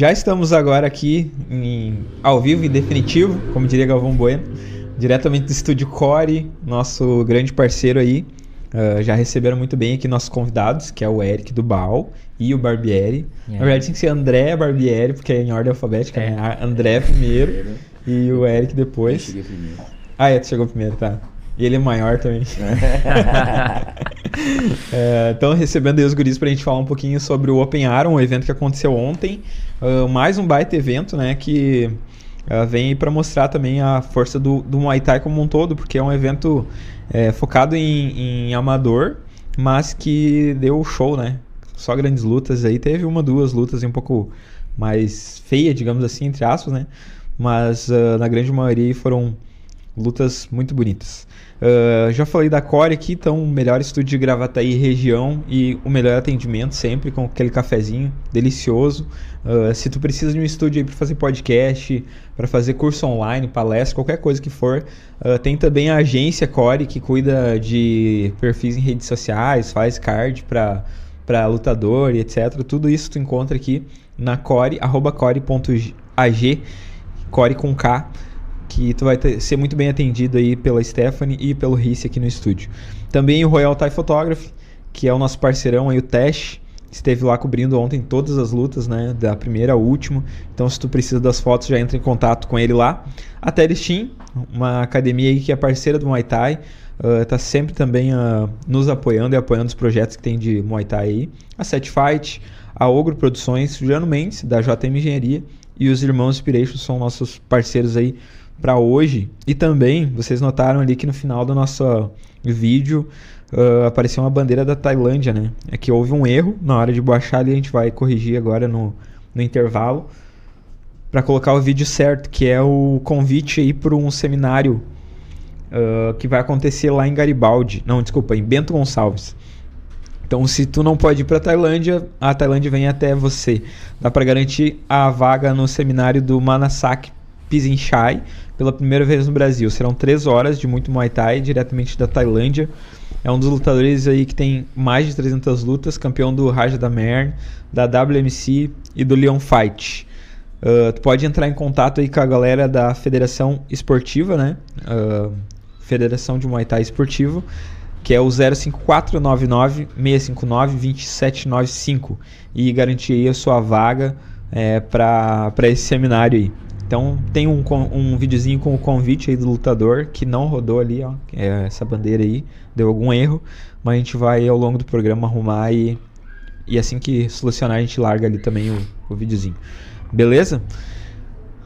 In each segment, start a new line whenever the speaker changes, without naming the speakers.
Já estamos agora aqui em, ao vivo e definitivo, como diria Galvão Bueno, diretamente do estúdio Core, nosso grande parceiro aí. Uh, já receberam muito bem aqui nossos convidados, que é o Eric do Bal e o Barbieri. Na verdade tem que ser André Barbieri, porque é em ordem alfabética, é. né? André primeiro e o Eric depois.
Eu cheguei primeiro.
Ah, é, tu chegou primeiro, tá. E ele é maior também. é, então, recebendo aí os guris pra gente falar um pouquinho sobre o Open Aron, um evento que aconteceu ontem. Uh, mais um baita evento, né? Que uh, vem para mostrar também a força do, do Muay Thai como um todo, porque é um evento é, focado em, em amador, mas que deu show, né? Só grandes lutas aí. Teve uma, duas lutas um pouco mais feia, digamos assim, entre aspas, né? Mas uh, na grande maioria foram lutas muito bonitas. Uh, já falei da Core aqui, então o melhor estúdio de Gravataí região e o melhor atendimento sempre com aquele cafezinho delicioso. Uh, se tu precisa de um estúdio para fazer podcast, para fazer curso online, palestra, qualquer coisa que for, uh, tem também a agência Core que cuida de perfis em redes sociais, faz card para para lutador e etc. Tudo isso tu encontra aqui na core, arroba core.ag, core com K que tu vai ter, ser muito bem atendido aí pela Stephanie e pelo Risse aqui no estúdio. Também o Royal Thai Photography, que é o nosso parceirão aí, o Tesh, esteve lá cobrindo ontem todas as lutas, né, da primeira ao último. Então, se tu precisa das fotos, já entra em contato com ele lá. A Team, uma academia aí que é parceira do Muay Thai, uh, tá sempre também uh, nos apoiando e apoiando os projetos que tem de Muay Thai aí. A Set Fight, a Ogro Produções, Juliano Mendes, da JM Engenharia, e os Irmãos Inspiration são nossos parceiros aí para hoje. E também, vocês notaram ali que no final do nosso vídeo uh, apareceu uma bandeira da Tailândia, né? É que houve um erro na hora de baixar ali, a gente vai corrigir agora no, no intervalo para colocar o vídeo certo, que é o convite aí para um seminário uh, que vai acontecer lá em Garibaldi. Não, desculpa, em Bento Gonçalves. Então, se tu não pode ir para Tailândia, a Tailândia vem até você. Dá para garantir a vaga no seminário do Manasak Pisinchai pela primeira vez no Brasil. Serão três horas de muito Muay Thai, diretamente da Tailândia. É um dos lutadores aí que tem mais de 300 lutas, campeão do Raja da Mern, da WMC e do Leon Fight. Uh, tu pode entrar em contato aí com a galera da Federação Esportiva, né? Uh, Federação de Muay Thai Esportivo, que é o 05499 659 2795 e garantir aí a sua vaga é, para esse seminário aí. Então tem um, um videozinho com o convite aí do lutador que não rodou ali, ó. É essa bandeira aí, deu algum erro. Mas a gente vai ao longo do programa arrumar e, e assim que solucionar a gente larga ali também o, o videozinho. Beleza?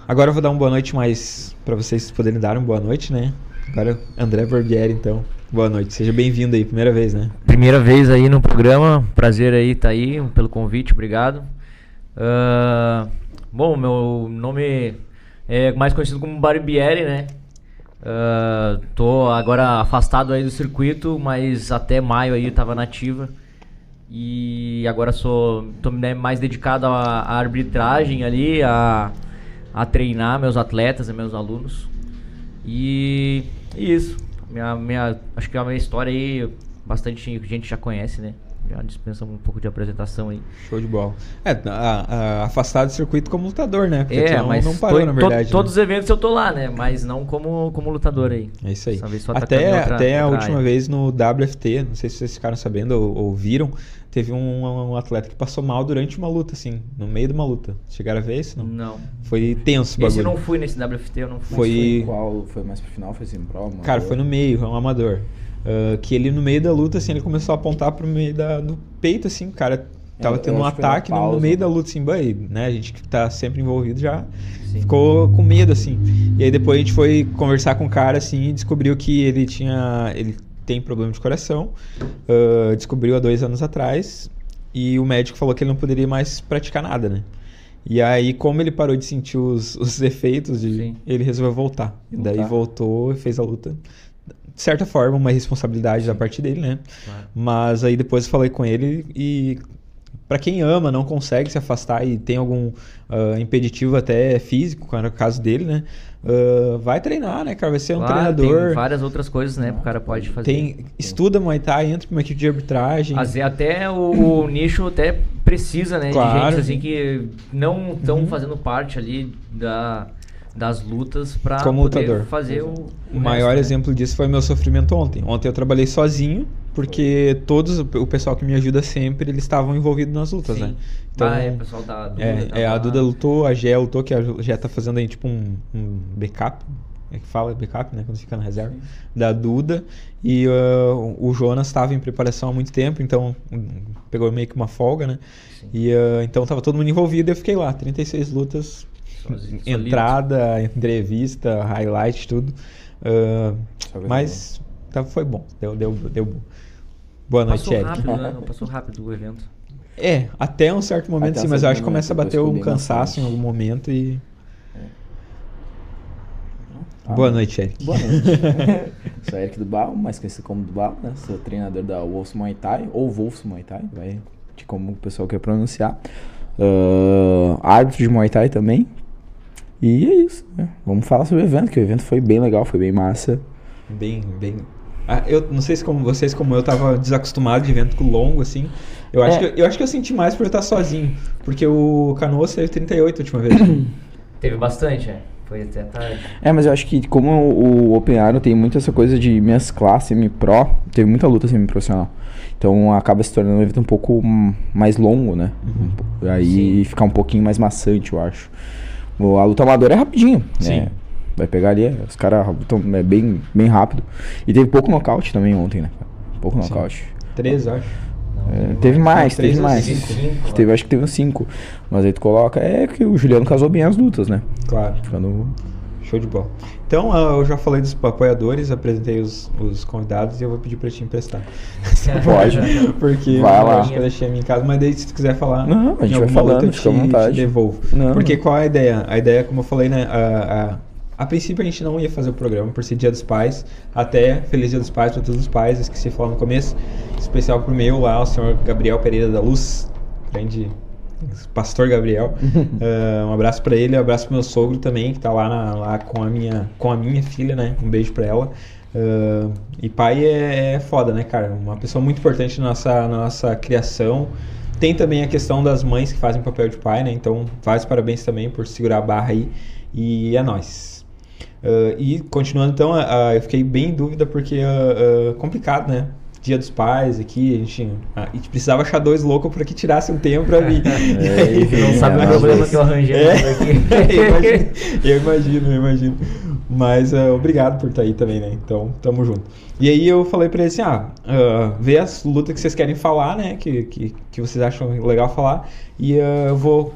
Agora eu vou dar uma boa noite mais para vocês poderem dar uma boa noite, né? Agora André Barbieri, então. Boa noite, seja bem-vindo aí, primeira vez, né?
Primeira vez aí no programa, prazer aí tá aí, pelo convite, obrigado. Uh, bom, meu nome é mais conhecido como Barbieri, né? Uh, tô agora afastado aí do circuito, mas até maio aí tava nativa. E agora sou tô né, mais dedicado à, à arbitragem ali, a, a treinar meus atletas e meus alunos. E isso. Minha, minha, acho que a minha história aí, bastante gente já conhece, né? Já dispensamos um pouco de apresentação aí.
Show de bola. É, a, a, afastado do circuito como lutador, né?
Porque é, mas não parou, na verdade. To, né? Todos os eventos eu tô lá, né? Mas não como, como lutador aí.
É isso aí. Até, outra, até outra a última área. vez no WFT, não sei se vocês ficaram sabendo ou, ou viram, teve um, um, atleta que passou mal durante uma luta, assim, no meio de uma luta. Chegaram a ver isso? Não.
Não.
Foi tenso o bagulho.
Esse eu não fui nesse WFT, eu não fui.
Foi... foi
qual? Foi mais pro final? Foi assim, prova?
Cara, foi no meio, foi um amador. Uh, que ele no meio da luta, assim, ele começou a apontar pro meio da, do peito, assim, o cara tava tendo um ataque no, no, meio da luta, assim, bem, né? A gente que tá sempre envolvido já Sim. ficou com medo, assim. E aí depois a gente foi conversar com o cara, assim, e descobriu que ele tinha. Ele tem problema de coração. Uh, descobriu há dois anos atrás. E o médico falou que ele não poderia mais praticar nada, né? E aí, como ele parou de sentir os, os efeitos, de, ele resolveu voltar. voltar. Daí voltou e fez a luta de certa forma, uma responsabilidade da parte dele, né? Claro. Mas aí depois eu falei com ele e para quem ama, não consegue se afastar e tem algum uh, impeditivo até físico, como era o caso dele, né? Uh, vai treinar, né, cara? Vai ser um claro, treinador.
Tem várias outras coisas, né? O cara pode fazer.
Tem, estuda Muay Thai, entra pra uma equipe de arbitragem.
Até o, o nicho até precisa, né?
Claro.
De gente assim que não estão
Uhum.
fazendo parte ali da, das lutas
Como
poder fazer o,
O
o
maior
resto, né?
exemplo disso foi meu sofrimento ontem. Ontem eu trabalhei sozinho, porque todos, o pessoal que me ajuda sempre, eles estavam envolvidos nas lutas,
Sim.
né? Então,
ah, é, o pessoal da Duda.
É, é, a. Duda lutou, a Gé lutou, que a Gé tá fazendo aí tipo um, um backup. É que fala backup, né? Quando fica na reserva. Da Duda. E uh, o Jonas estava em preparação há muito tempo, então pegou meio que uma folga, né?
Sim.
E uh, então tava todo mundo envolvido e eu fiquei lá. 36 lutas,
Sozinho,
entrada, entrevista, highlight, tudo. Uh, mas tá, foi bom, deu, deu, deu bom. Boa noite,
Passou
Eric.
rápido, né? Passou rápido o evento.
É, até um certo momento
Até um
sim, mas eu acho que começa a bater um cansaço em
maçante.
algum momento e.
Ah,
Boa noite, Eric.
Boa noite. Sou Eric Dubal, mais conhecido como Dubal, né? Sou treinador da Wolves Muay Thai, ou Wolves Muay Thai, vai de como o pessoal quer pronunciar. Ah, árbitro de Muay Thai também. E é isso, né? Vamos falar sobre o evento, que o evento foi bem legal, foi bem massa.
Bem, bem. Ah, eu não sei se como vocês, como eu, tava desacostumado de evento longo, assim. Eu acho,
É.
que, eu acho que eu senti mais por eu estar sozinho. Porque o Canoas teve 38 a última vez.
Teve bastante, é. Foi até tarde.
É, mas eu acho que como o Open Iron tem muito essa coisa de mesclar semi-pro, teve muita luta semi-profissional. Então acaba se tornando um evento um pouco mais longo, né? Um po- Aí fica um pouquinho mais maçante, eu acho. O- A luta amadora é rapidinho,
Sim.
né? Vai pegar ali, é, os caras lutam é, bem, bem rápido. E teve pouco nocaute também ontem, né? Pouco
Sim.
nocaute.
13, eu acho.
Não,
É, teve mais,
três
teve mais.
cinco? Cinco,
Teve, acho que teve uns 5. Mas aí tu coloca, é que o Juliano casou bem as lutas, né?
Claro.
Quando
Show de bola. Então, ah, eu já falei dos apoiadores, apresentei os, os convidados e eu vou pedir pra te emprestar.
Pode.
Porque
Vai
eu
lá.
acho que eu deixei a minha em casa, mas daí se tu quiser falar.
Não, a gente vai falando,
luta, eu te-. Te devolvo.
Não.
Porque qual é a ideia? A ideia, como eu falei, né? A, a, a princípio a gente não ia fazer o programa por ser Dia dos Pais. Até Feliz Dia dos Pais para todos os pais. Esqueci de falar no começo. Especial pro meu lá, o senhor Gabriel Pereira da Luz. Grande pastor Gabriel. Ah, um abraço pra ele, um abraço pro meu sogro também, que tá lá, na- lá com, a minha, com a minha filha, né? Um beijo pra ela. Ah, e pai é, é foda, né, cara? Uma pessoa muito importante na nossa, na nossa criação. Tem também a questão das mães que fazem papel de pai, né? Então, vários parabéns também por segurar a barra aí. E é nóis. Ah, e continuando então, ah, eu fiquei bem em dúvida porque ah, complicado, né? Dia dos pais aqui, a gente, a gente precisava achar dois loucos para que tirasse um tempo pra vir. E
É,
aí-
Não sabe
é,
o problema que eu arranjei
É.
aqui.
eu, imagino, eu imagino. Mas ah, obrigado por estar aí também, né? Então, tamo junto. E aí eu falei pra ele assim, ah, ah, vê as lutas que vocês querem falar, né? Que, que, que vocês acham legal falar. E ah, eu vou...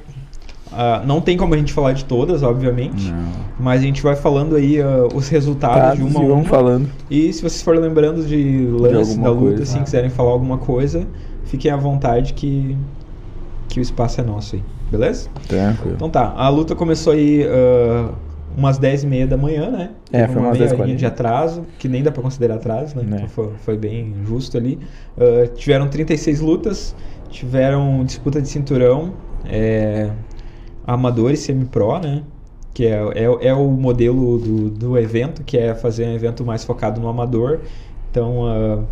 ah, não tem como a gente falar de todas, obviamente.
Não.
Mas a gente vai falando aí ah, os resultados de uma a uma.
falando.
E se vocês forem lembrando de lance
alguma
da luta,
coisa.
assim,
Ah.
quiserem falar alguma coisa, fiquem à vontade que, que o espaço é nosso aí, beleza?
Tranquilo.
Então tá, a luta começou aí ah, umas 10 e meia da manhã, né?
É,
Teve
foi
uma
umas
meia
10h40.
horinha de atraso, que nem dá pra considerar atraso, né?
Né.
Então foi, foi bem justo ali. Tiveram 36 lutas, tiveram disputa de cinturão, é, amador e semi-pro, né? Que é, é, é o modelo do, do evento, que é fazer um evento mais focado no amador. Então, ah,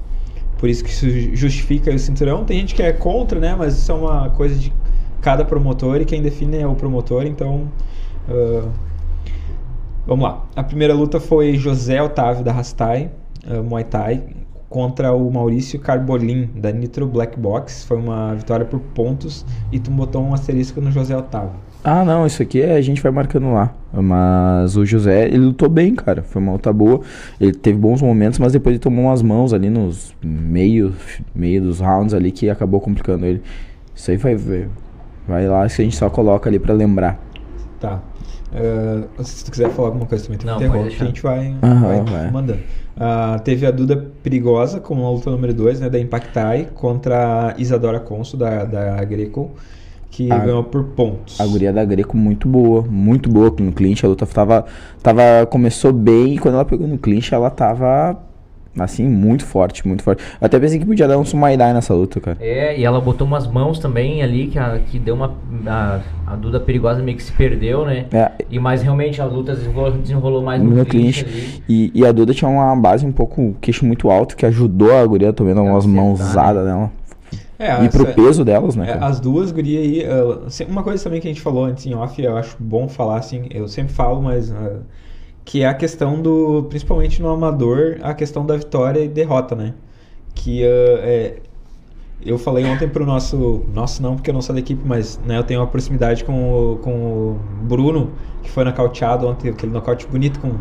por isso que isso justifica o cinturão. Tem gente que é contra, né? Mas isso é uma coisa de cada promotor e quem define é o promotor. Então, ah, vamos lá. A primeira luta foi José Otávio da Rastai, ah, Muay Thai, contra o Maurício Carbolin da Nitro Black Box. Foi uma vitória por pontos e tu botou um asterisco no José Otávio.
Ah, não, isso aqui a gente vai marcando lá. Mas o José, ele lutou bem, cara. Foi uma luta boa. Ele teve bons momentos, mas depois ele tomou umas mãos ali nos meio, meio dos rounds ali que acabou complicando ele. Isso aí vai ver. Vai lá, isso a gente só coloca ali pra lembrar.
Tá. Ah, se tu quiser falar alguma coisa também, tu
Não,
interrompe que a gente vai,
Aham,
vai
vai.
mandando. Ah, teve a Duda Perigosa com a luta número 2, né, da Impactai, contra a Isadora Conso, da, da Greco, que
A-
ganhou por pontos.
A guria da Greco muito boa, muito boa no clinch. A luta tava, tava, começou bem e quando ela pegou no clinch, ela tava, assim, muito forte, muito forte. Eu até pensei que podia dar um Sumaidai nessa luta, cara.
É, e ela botou umas mãos também ali que, a, que deu uma. A, a Duda perigosa meio que se perdeu, né?
É,
E mais realmente a luta desenrolou, desenrolou mais no,
no
clinch
clinch. E, e a Duda tinha uma base um pouco, queixo muito alto, que ajudou a guria tomando umas
acertar,
mãozadas nela.
É,
e pro
essa-
peso delas, né,
É, as duas gurias aí, se- uma coisa também que a gente falou antes em off, eu acho bom falar assim, eu sempre falo, mas ah, que é a questão do, principalmente no amador, a questão da vitória e derrota, né? Que ah, é, eu falei ontem pro nosso, nosso não, porque eu não sou da equipe, mas né, eu tenho uma proximidade com o, com o Bruno, que foi nocauteado ontem, aquele nocaute bonito com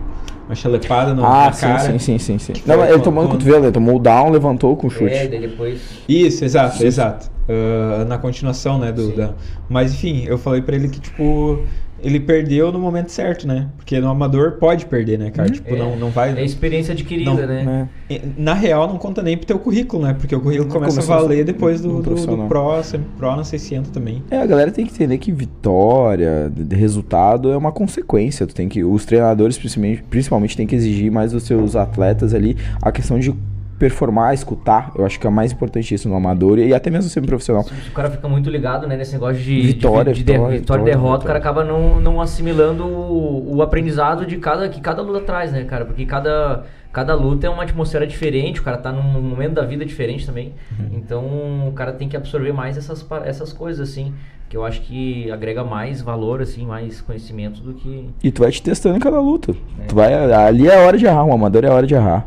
uma chalepada no,
Ah,
na
sim,
cara.
sim, sim, sim, sim.
Que
Não, ele tomou no cotovelo, ele tomou o down, levantou com chute.
É, depois.
Isso, exato,
Isso.
exato. Ah, na continuação, né, do,
Sim.
da... Mas, enfim, eu falei pra ele que, tipo, ele perdeu no momento certo, né? Porque no amador pode perder, né, cara? Tipo,
É,
não, não vai...
É experiência adquirida,
Não,
né?
É.
Na real, não conta nem pro teu currículo, né? Porque o currículo
Não
começa a
começa
valer
no-
depois do, do, do. Pro, semi-pro, não sei se entra também.
É, a galera tem que entender que vitória, de de resultado é uma consequência. Tu tem que, os treinadores principalmente, principalmente têm que exigir mais dos seus atletas ali a questão de performar, escutar. Eu acho que é mais importante isso no amador e até mesmo sendo profissional.
O cara fica muito ligado né, nesse negócio de de-
Vitória,
de, de,
vitória,
vitória e
vitória,
derrota, o
vitória.
cara acaba não, não assimilando o, o aprendizado de cada, que cada luta traz, né, cara? Porque cada, cada luta é uma atmosfera diferente, o cara tá num momento da vida diferente também. Então o cara tem que absorver mais essas, essas coisas, assim, que eu acho que agrega mais valor, assim, mais conhecimento do que.
E tu vai te testando em cada luta. Tu vai, ali é a hora de errar, o amador é a hora de errar.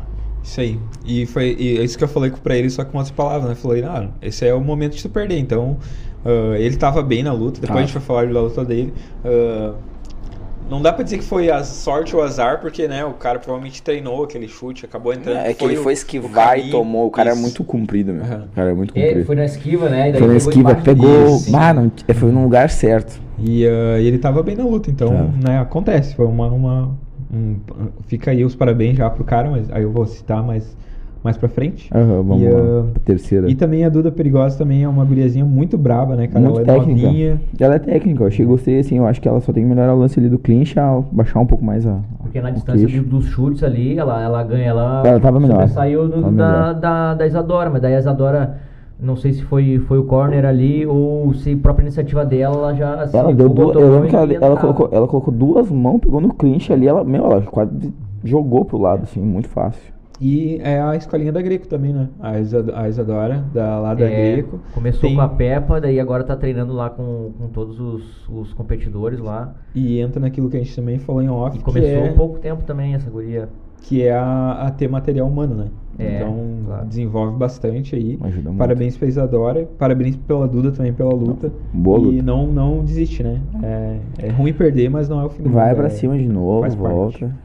Isso aí. E foi e é isso que eu falei pra ele, só com outras palavras, né? Falei, ah, esse é o momento de tu perder. Então, ah, ele tava bem na luta, depois
Tá.
a gente vai falar da luta dele. Ah, não dá pra dizer que foi a sorte ou azar, porque, né, o cara provavelmente treinou aquele chute, acabou entrando.
É que ele foi
o
esquivar e tomou. O cara é
Isso.
muito comprido, meu.
Aham.
O cara é muito
É,
comprido.
foi na esquiva, né? Daí
Foi na
pegou
esquiva, pegou.
Isso.
Ah, não, é, foi no lugar certo.
E, e ele tava bem na luta, então,
Tava.
né, acontece. Foi uma. uma um- fica aí os parabéns já pro cara, mas aí eu vou citar mais, mais pra frente.
Aham, vamos
E,
lá.
ah,
Terceira.
E também a Duda Perigosa também é uma guriazinha muito braba, né, cara?
Muito
ela é
técnica.
novinha.
Ela é técnica, eu achei, gostei assim, eu acho que ela só tem que melhorar o lance ali do clinch, a- baixar um pouco mais a.
Porque na distância
queixo.
do- dos chutes ali, ela, ela ganha, ela,
Ela tava melhor.
saiu
Tava
da,
melhor.
da, da Isadora, mas daí a Isadora, não sei se foi, foi o corner ali ou se própria iniciativa dela, ela já se
Ela deu duas. Eu lembro que ela, ela, colocou, ela colocou duas mãos, pegou no clinch ali, ela, meu, ela quase jogou pro lado, assim, muito fácil.
E é a escolinha da Greco também, né? A, Isa, a Isadora, da, lá da
É,
Greco.
Começou
Tem-
com a Peppa, daí agora tá treinando lá com, com todos os, os competidores lá.
E entra naquilo que a gente também falou em off,
E começou
é,
há pouco tempo também essa guria.
que é a, a ter material humano, né?
É,
então
claro.
desenvolve bastante aí.
Ajuda muito.
Parabéns pra Isadora, parabéns pela Duda também pela luta.
Boa
e
luta.
não não desiste, né? É, é ruim perder, mas não é o fim do
Vai
mundo,
pra
é-
cima de novo, volta.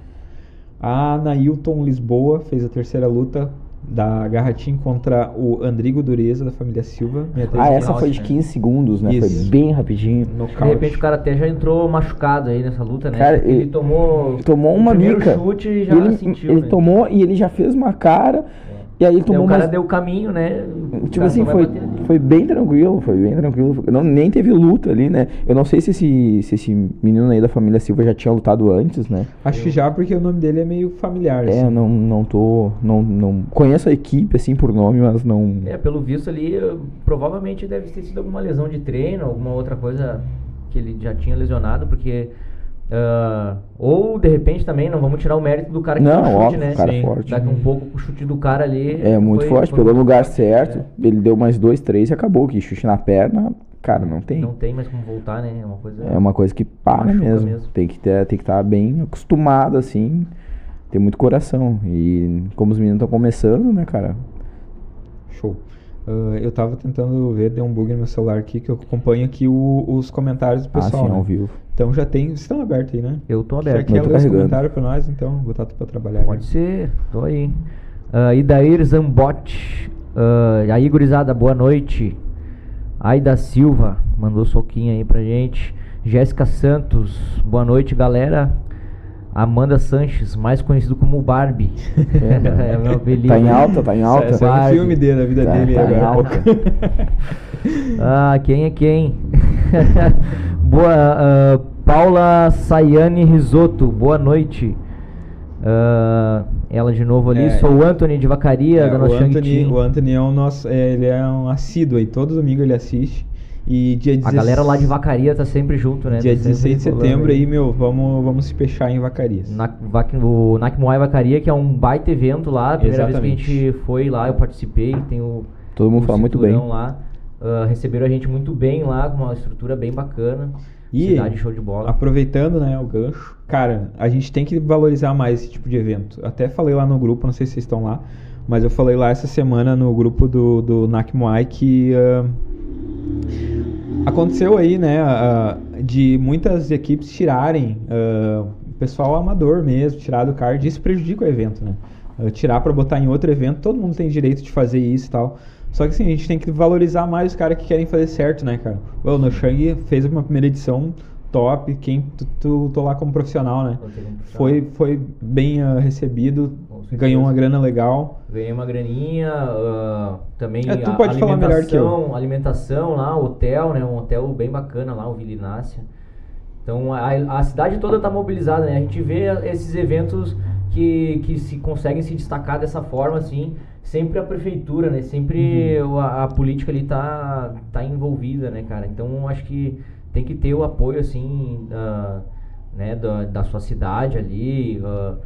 A Nailton Lisboa fez a terceira luta da Garratim contra o Andrigo Dureza, da família Silva.
Ah, essa
final,
foi de
né?
15 segundos, né?
Isso.
Foi bem rapidinho.
De repente o cara até já entrou machucado aí nessa luta, né?
Cara,
ele
ele-
tomou.
Tomou uma mica.
chute
E
e já
ele,
sentiu.
ele
né?
tomou e ele já fez uma cara. E aí tomou
o cara
mais.
deu o caminho, né? O
Tipo
cara
assim, foi. Foi bem tranquilo, foi bem tranquilo. Não, nem teve luta ali, né? Eu não sei se esse, se esse menino aí da família Silva já tinha lutado antes, né?
Acho que já porque o nome dele é meio familiar.
É,
assim.
eu não, não tô. Não, não. Conheço a equipe, assim, por nome, mas não.
É, pelo visto ali, eh, provavelmente deve ter sido alguma lesão de treino, alguma outra coisa que ele já tinha lesionado, porque. Ah, ou de repente também, não vamos tirar o mérito do cara que
Não,
chute,
óbvio,
né?
cara é
Sim.
forte.
Daqui um pouco o chute do cara ali.
É muito
foi-
forte,
foi
pegou no
muito
lugar
forte,
certo.
né?
Ele deu mais dois, três e acabou. Que chute na perna, cara, não tem.
Não tem mais como voltar, né? É uma coisa.
É uma coisa que para mesmo.
mesmo.
Tem que ter, tem que estar bem acostumado, assim. Ter muito coração. E como os meninos estão começando, né, cara?
Ah, eu tava tentando ver, deu um bug no meu celular aqui, que eu acompanho aqui o- os comentários do pessoal.
assim,
né?
ao vivo.
Então já tem. Vocês estão abertos aí, né?
Eu tô
Já
aberto.
quer
eu tô
ler os comentários pra nós, então vou botar tu pra trabalhar.
Pode ser, tô aí. Uh, Idair Zambotti. Uh, aí, gurizada, boa noite. Aida Silva mandou soquinho aí pra gente. Jéssica Santos, boa noite, galera. Amanda Sanches, mais conhecido como Barbie. é, meu apelido.
Tá em alta, tá em alta.
Essa é o
Barbie.
filme dele, da vida
Tá-
dele
tá em
agora.
alta.
Ah, quem é quem? boa, ah, Paula Sayane Risotto, boa noite. Ah, ela de novo ali,
É,
sou o Anthony de Vacaria,
É,
da
o,
nossa
Anthony,
Shang-Chi.
o Anthony é o nosso. é, ele é um assíduo aí, todo domingo ele assiste. E dia
A
16
galera lá de Vacaria tá sempre junto, né?
Dia
Tá sempre
16 de
rolando
setembro aí, meu, vamos, vamos se fechar em Vacarias.
Na, Vac- o Nakmoai Vacaria, que é um baita evento lá. A primeira
Exatamente.
vez que a gente foi lá, eu participei. Tem o,
Todo mundo
o
fala muito bem.
lá. ah, receberam a gente muito bem lá, com uma estrutura bem bacana.
E
Cidade show de bola.
aproveitando, né, o gancho, cara, a gente tem que valorizar mais esse tipo de evento. Até falei lá no grupo, não sei se vocês estão lá, mas eu falei lá essa semana no grupo do, do Nakmuai que ah, aconteceu aí, né, de muitas equipes tirarem o pessoal amador mesmo, tirar do card, isso prejudica o evento, né? Tirar pra botar em outro evento, todo mundo tem direito de fazer isso e tal. Só que assim, a gente tem que valorizar mais os caras que querem fazer certo, né, cara? O No Shang fez uma primeira edição top, quem tu, tu tô lá como profissional, né? Foi, foi bem ah, recebido. Ganhou uma grana legal.
Ganhei uma graninha, ah, também
É, tu
a-
pode falar melhor que eu.
alimentação, lá, hotel, né? Um hotel bem bacana lá, o Vilinácia. Então a, a cidade toda tá mobilizada, né? A gente vê esses eventos que, que se conseguem se destacar dessa forma, assim, sempre a prefeitura, né? Sempre
Uhum.
a, a política ali tá, tá envolvida, né, cara? Então acho que tem que ter o apoio, assim, ah, né, da, da sua cidade ali, ah,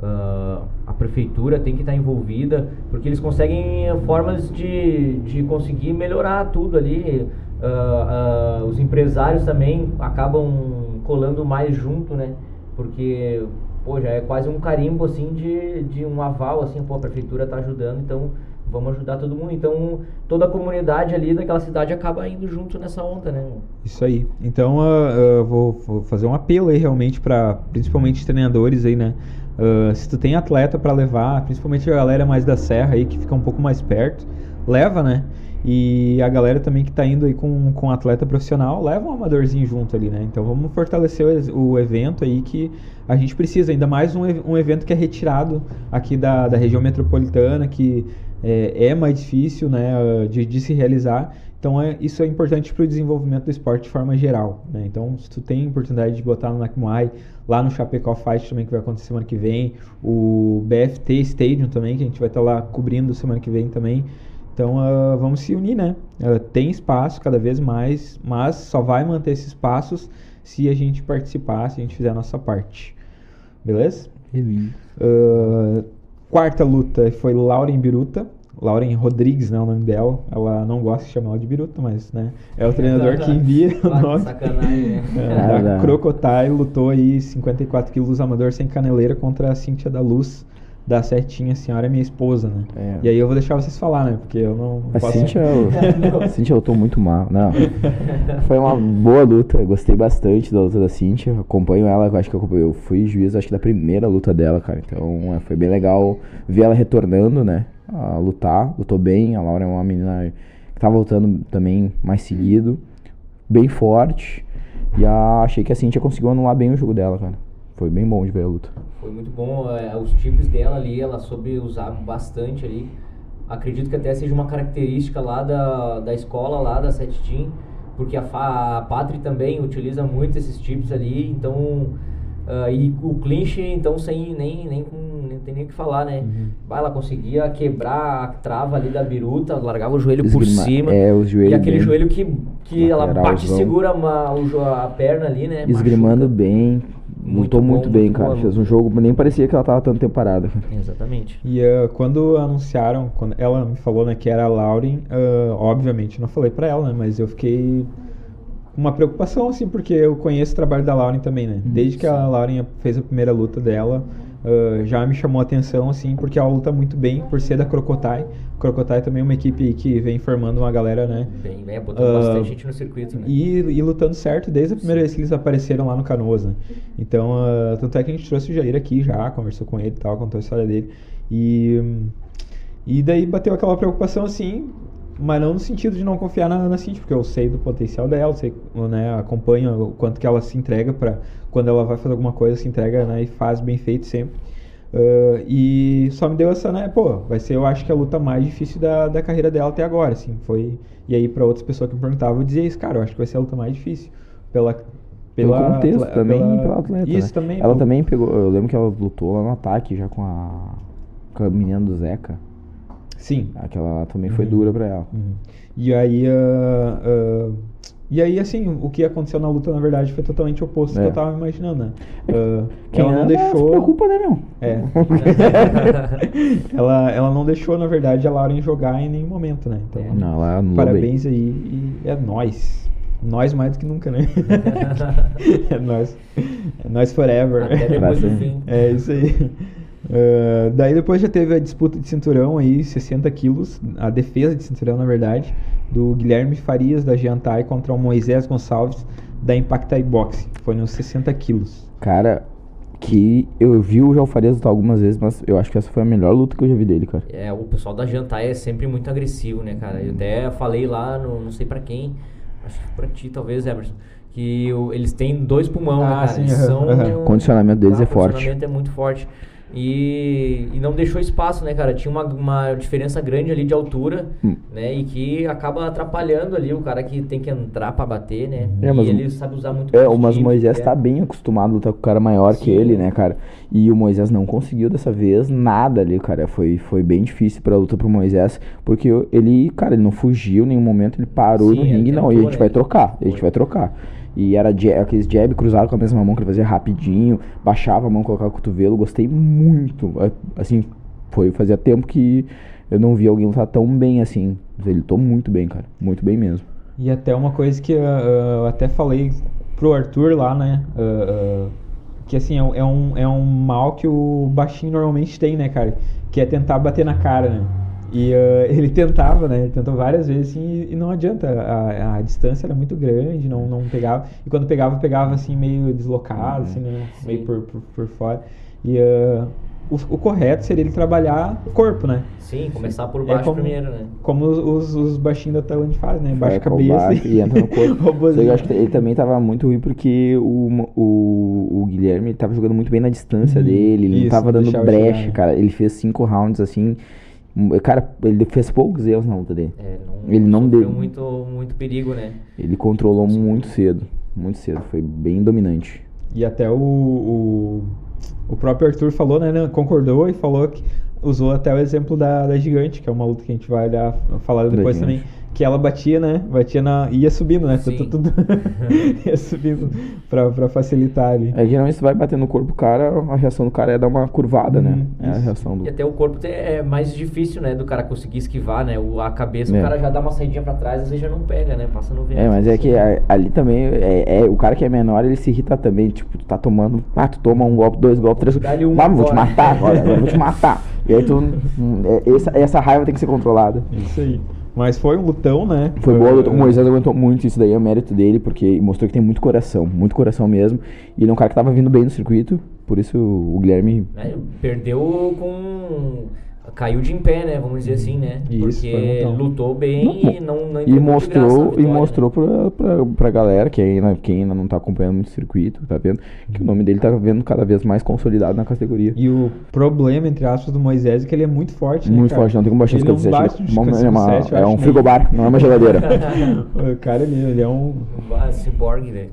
ah, a prefeitura tem que estar envolvida, porque eles conseguem eh, formas de, de conseguir melhorar tudo ali. Ah, ah, os empresários também acabam colando mais junto, né? Porque, pô, já é quase um carimbo, assim, de, de um aval, assim, pô, a prefeitura tá ajudando, então vamos ajudar todo mundo. Então, toda a comunidade ali daquela cidade acaba indo junto nessa onda, né?
Isso aí. Então, ah, vou, vou fazer um apelo aí realmente para principalmente treinadores aí, né? Ah, se tu tem atleta para levar, principalmente a galera mais da serra aí que fica um pouco mais perto, leva, né? E a galera também que tá indo aí com, com atleta profissional, leva um amadorzinho junto ali, né? Então vamos fortalecer o, o evento aí que a gente precisa, ainda mais um, um evento que é retirado aqui da, da região metropolitana, que é, é mais difícil, né, de, de se realizar. Então é, isso é importante para o desenvolvimento do esporte de forma geral. Né? Então, se tu tem oportunidade de botar no Nakmuai, lá no Chapecó Fight também, que vai acontecer semana que vem, o BFT Stadium também, que a gente vai estar lá cobrindo semana que vem também. Então ah, vamos se unir, né? Ah, tem espaço cada vez mais, mas só vai manter esses espaços se a gente participar, se a gente fizer a nossa parte. Beleza? Ah, quarta luta foi Lauren Biruta. Lauren Rodrigues, né, o nome dela. Ela não gosta de chamar ela de Biruta, mas, né, é o treinador que envia o
Ah,
nome.
sacanagem, né?
É, da
dá.
Crocotile lutou aí 54 quilos amador sem caneleira contra a Cíntia da Luz, da Setinha, a senhora é minha esposa, né?
É.
E aí eu vou deixar vocês falar, né? Porque eu não
A
posso...
Cintia, eu, a Cintia, eu tô muito mal. Não. Foi uma boa luta. Gostei bastante da luta da Cintia. Acompanho ela, eu acho que eu, eu fui juiz, acho que da primeira luta dela, cara. Então é, foi bem legal ver ela retornando, né? A lutar. Lutou bem. A Laura é uma menina que tá voltando também mais seguido. Bem forte. E a- achei que a Cintia conseguiu anular bem o jogo dela, cara. Foi bem bom de ver a luta.
Foi muito bom. é, os tipos dela ali, ela soube usar bastante ali. Acredito que até seja uma característica lá da, da escola, lá da Set Team, porque a, a Patri também utiliza muito esses tipos ali, então. ah, e o clinch, então, sem nem, nem, com- tem nem o que falar, né?
Uhum.
Vai, ela conseguia quebrar a trava ali da biruta, largava o joelho por
Esgrima-
cima.
É, os joelhos
e aquele
bem-
joelho que, que ela bate e segura uma- o a perna ali, né?
Esgrimando
Machuca.
bem.
Muito
Lutou
bom,
muito bem,
muito
cara.
boa
Fez um jogo, nem parecia que ela tava tanto tempo parada.
Exatamente.
E ah, quando anunciaram, quando ela me falou né, que era a Lauren, ah, obviamente não falei pra ela, né? Mas eu fiquei com uma preocupação, assim, porque eu conheço o trabalho da Lauren também, né? Desde que a Lauren fez a primeira luta dela, ah, já me chamou a atenção, assim, porque ela luta muito bem por ser da Crocotai. Crocotai também é uma equipe que vem formando uma galera, né?
Bem, é, botando
Ah,
bastante gente no circuito, né?
E, e lutando certo desde a primeira vez que eles apareceram lá no Canoas, né? Então, ah, tanto é que a gente trouxe o Jair aqui já, conversou com ele e tal, contou a história dele. E, e daí bateu aquela preocupação assim, mas não no sentido de não confiar na, na Cintia, porque eu sei do potencial dela, sei, né, acompanho o quanto que ela se entrega para quando ela vai fazer alguma coisa, se entrega né, e faz bem feito sempre. Ah, e só me deu essa, né, pô, vai ser eu acho que a luta mais difícil da, da carreira dela até agora, assim, foi... E aí para outras pessoas que me perguntavam, eu dizia isso, cara, eu acho que vai ser a luta mais difícil pela...
Pelo contexto
atle-
também
pela-
pela atleta.
Isso
né?
também.
Ela
pô.
também pegou. Eu lembro que ela lutou lá no ataque já com a. Com a menina do Zeca.
Sim.
Aquela lá também foi
Uhum.
dura pra ela.
Uhum. E aí, ah, ah, E aí, assim, o que aconteceu na luta, na verdade, foi totalmente oposto do
É.
que eu tava imaginando, né? Ah,
Quem
ela não
ama,
deixou.
se preocupa, né, meu?
É. ela, ela não deixou, na verdade, a Lauren jogar em nenhum momento, né? Então,
Não, ela anulou
parabéns aí e é nós. Nós mais do que nunca, né? é nós. É nós forever.
Até depois do fim.
É isso aí. Ah, daí depois já teve a disputa de cinturão aí, 60 quilos, a defesa de cinturão, na verdade, do Guilherme Farias da Giantai contra o Moisés Gonçalves da Impactai Boxing. Foi nos 60 quilos.
Cara, que eu vi o João Farias lutar algumas vezes, mas eu acho que essa foi a melhor luta que eu já vi dele, cara.
É, o pessoal da Jantai é sempre muito agressivo, né, cara? Eu até falei lá, no, não sei pra quem, acho que pra ti talvez, Emerson, que o- eles têm dois pulmão,
Ah,
né, cara?
sim,
Eles são...
O condicionamento deles
Ah,
é
O
forte.
condicionamento é muito forte. E, e não deixou espaço, né, cara? Tinha uma, uma diferença grande ali de altura,
Hum.
né? E que acaba atrapalhando ali o cara que tem que entrar pra bater, né?
É, mas
e ele sabe usar muito
É, mas o Moisés
né?
tá bem acostumado a lutar com o cara maior que
Sim.
ele, né, cara? E o Moisés não conseguiu dessa vez nada ali, cara. Foi, foi bem difícil pra luta pro Moisés, porque ele, cara, ele não fugiu em nenhum momento, ele parou
Sim,
no ringue, não, e a gente
né?
vai trocar, a gente vai trocar. E era jab, aqueles jab cruzado com a mesma mão que ele fazia rapidinho, baixava a mão, colocava o cotovelo, gostei muito. Assim, foi, fazia tempo que eu não vi alguém lutar tão bem assim. Ele lutou muito bem, cara, muito bem mesmo.
E até uma coisa que ah, ah, eu até falei pro Arthur lá, né? ah, ah, que assim, é, é um, é um mal que o baixinho normalmente tem, né, cara? Que é tentar bater na cara, né? E ah, ele tentava, né? Ele tentou várias vezes assim, e, não adianta. A, a distância era muito grande, não, não pegava. E quando pegava, pegava assim meio deslocado, assim, né? Meio por, por, por fora. E ah, o, o correto seria ele trabalhar o corpo, né?
Sim, começar por
É
baixo
como-
primeiro, né?
Como os, os, os baixinhos da Tailândia fazem, né? Baixa a cabeça
baixo e entra no corpo. Eu acho que ele também tava muito ruim porque o, o, o Guilherme tava jogando muito bem na distância
Uhum.
dele, ele não
Isso,
tava
não
dando brecha,
né?
cara. Ele fez cinco rounds assim. Hum, Cara, ele fez poucos erros na luta dele.
É, não,
Ele não deu-
muito, muito perigo, né?
Ele controlou muito cedo, muito cedo. Foi bem dominante.
E até o, o, o próprio Arthur falou, né, né? Concordou e falou que usou até o exemplo da, da gigante, que é uma luta que a gente vai olhar, falar
Da
depois
gigante.
também. Que ela batia, né? Batia na. ia subindo, né?
Sim.
Tudo, tudo ia subindo pra, pra facilitar ali.
É, geralmente você vai bater no corpo do cara, a reação do cara é dar uma curvada, né?
Uhum,
É a reação do.
E até o corpo é mais difícil, né? Do cara conseguir esquivar, né? O, a cabeça,
É.
o cara já dá uma saidinha pra trás, às vezes já não pega, né? Passa no vento.
É, mas é que a- ali também, é, é- o cara que é menor, ele se irrita também. Tipo, tu tá tomando, ah, tu toma um golpe, dois golpes, três
Dá-lhe um
Vamos, vou te matar agora, vou te matar. E aí tu, é, essa, essa raiva tem que ser controlada.
Isso aí. Mas foi um lutão, né?
Foi boa luta. O Moisés aguentou muito, isso daí é o mérito dele, porque mostrou que tem muito coração, muito coração mesmo. E ele é um cara que tava vindo bem no circuito, por isso o Guilherme.
Né? Perdeu com. Caiu de em pé, né? Vamos dizer assim, né?
Isso, um
Porque lutou bem
Não,
e não, não
E mostrou, e
vitória,
mostrou pra, pra, pra galera, que ainda, quem ainda não tá acompanhando muito o circuito, tá vendo? Que o nome dele tá vendo cada vez mais consolidado na categoria.
E o problema, entre aspas, do Moisés é que ele é muito forte, né,
Muito
cara?
forte, não tem como baixar
Ele
os
não
57.
bate nos
Vamos- é, uma-
57, eu
é um
nem-
frigobar, não é uma geladeira.
O cara, ele, ele é um...
Ah, Cyborg, velho.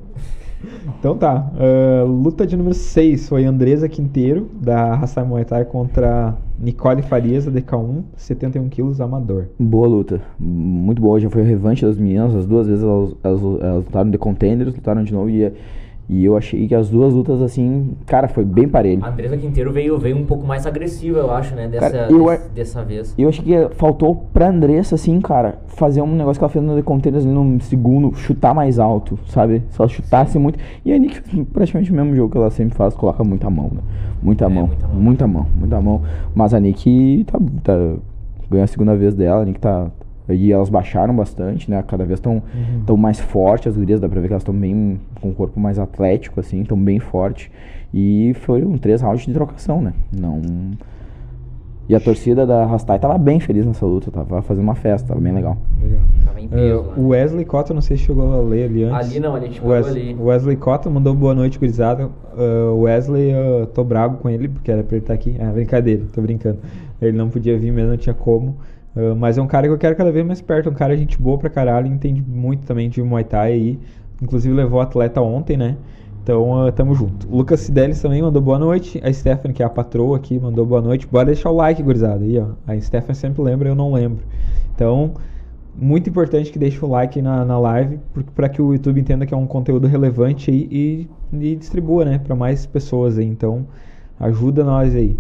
Então tá. ah, luta de número 6 foi Andresa Quinteiro, da Raça Muay Thai, contra Nicole Farias, da DK1, 71 quilos, amador.
Boa luta, muito boa. Já foi o revanche das meninas, as duas vezes elas, elas, elas lutaram de contenders, lutaram de novo e, e eu achei que as duas lutas assim, cara, foi bem parelho.
A Andresa Quinteiro veio, veio um pouco mais agressiva, eu acho, né? Dessa,
Cara, eu
dessa vez.
E eu acho que faltou pra Andressa, assim, cara, fazer um negócio que ela fez no The Containers ali no segundo, chutar mais alto, sabe? Se ela chutasse muito. E a Nick praticamente o mesmo jogo que ela sempre faz, coloca muita mão, né? Muita
É,
mão,
muita mão.
muita mão, muita mão. Mas a Nick tá, tá- ganhou a segunda vez dela, a Nick tá. E elas baixaram bastante, né? Cada vez estão tão mais fortes, as gurias, dá pra ver que elas estão bem com o corpo mais atlético, assim, estão bem forte. E foram três rounds de trocação, né? Não. E a torcida da Rastai tava bem feliz nessa luta, tava fazendo uma festa, tava bem legal.
Legal.
Tava em peso, né?
o Wesley Cota, não sei se chegou a ler ali antes.
Ali não, a gente
Wes-
ali.
o Wesley Cota mandou boa noite, gurizada. O Wesley, eu tô bravo com ele, porque era pra ele estar aqui. Ah, brincadeira, tô brincando. Ele não podia vir mesmo, não tinha como. Ah, mas é um cara que eu quero cada vez mais perto. É um cara gente boa pra caralho, entende muito também de Muay Thai aí. Inclusive levou atleta ontem, né? Então, ah, tamo junto. Lucas Fidelis também mandou boa noite. A Stephanie, que é a patroa aqui, mandou boa noite. Bora deixar o like, gurizada. Aí, ó. A Stephanie sempre lembra, eu não lembro. Então, muito importante que deixe o like na, na live, para que o YouTube entenda que é um conteúdo relevante aí, e, e distribua, né, para mais pessoas aí. Então, ajuda nós aí.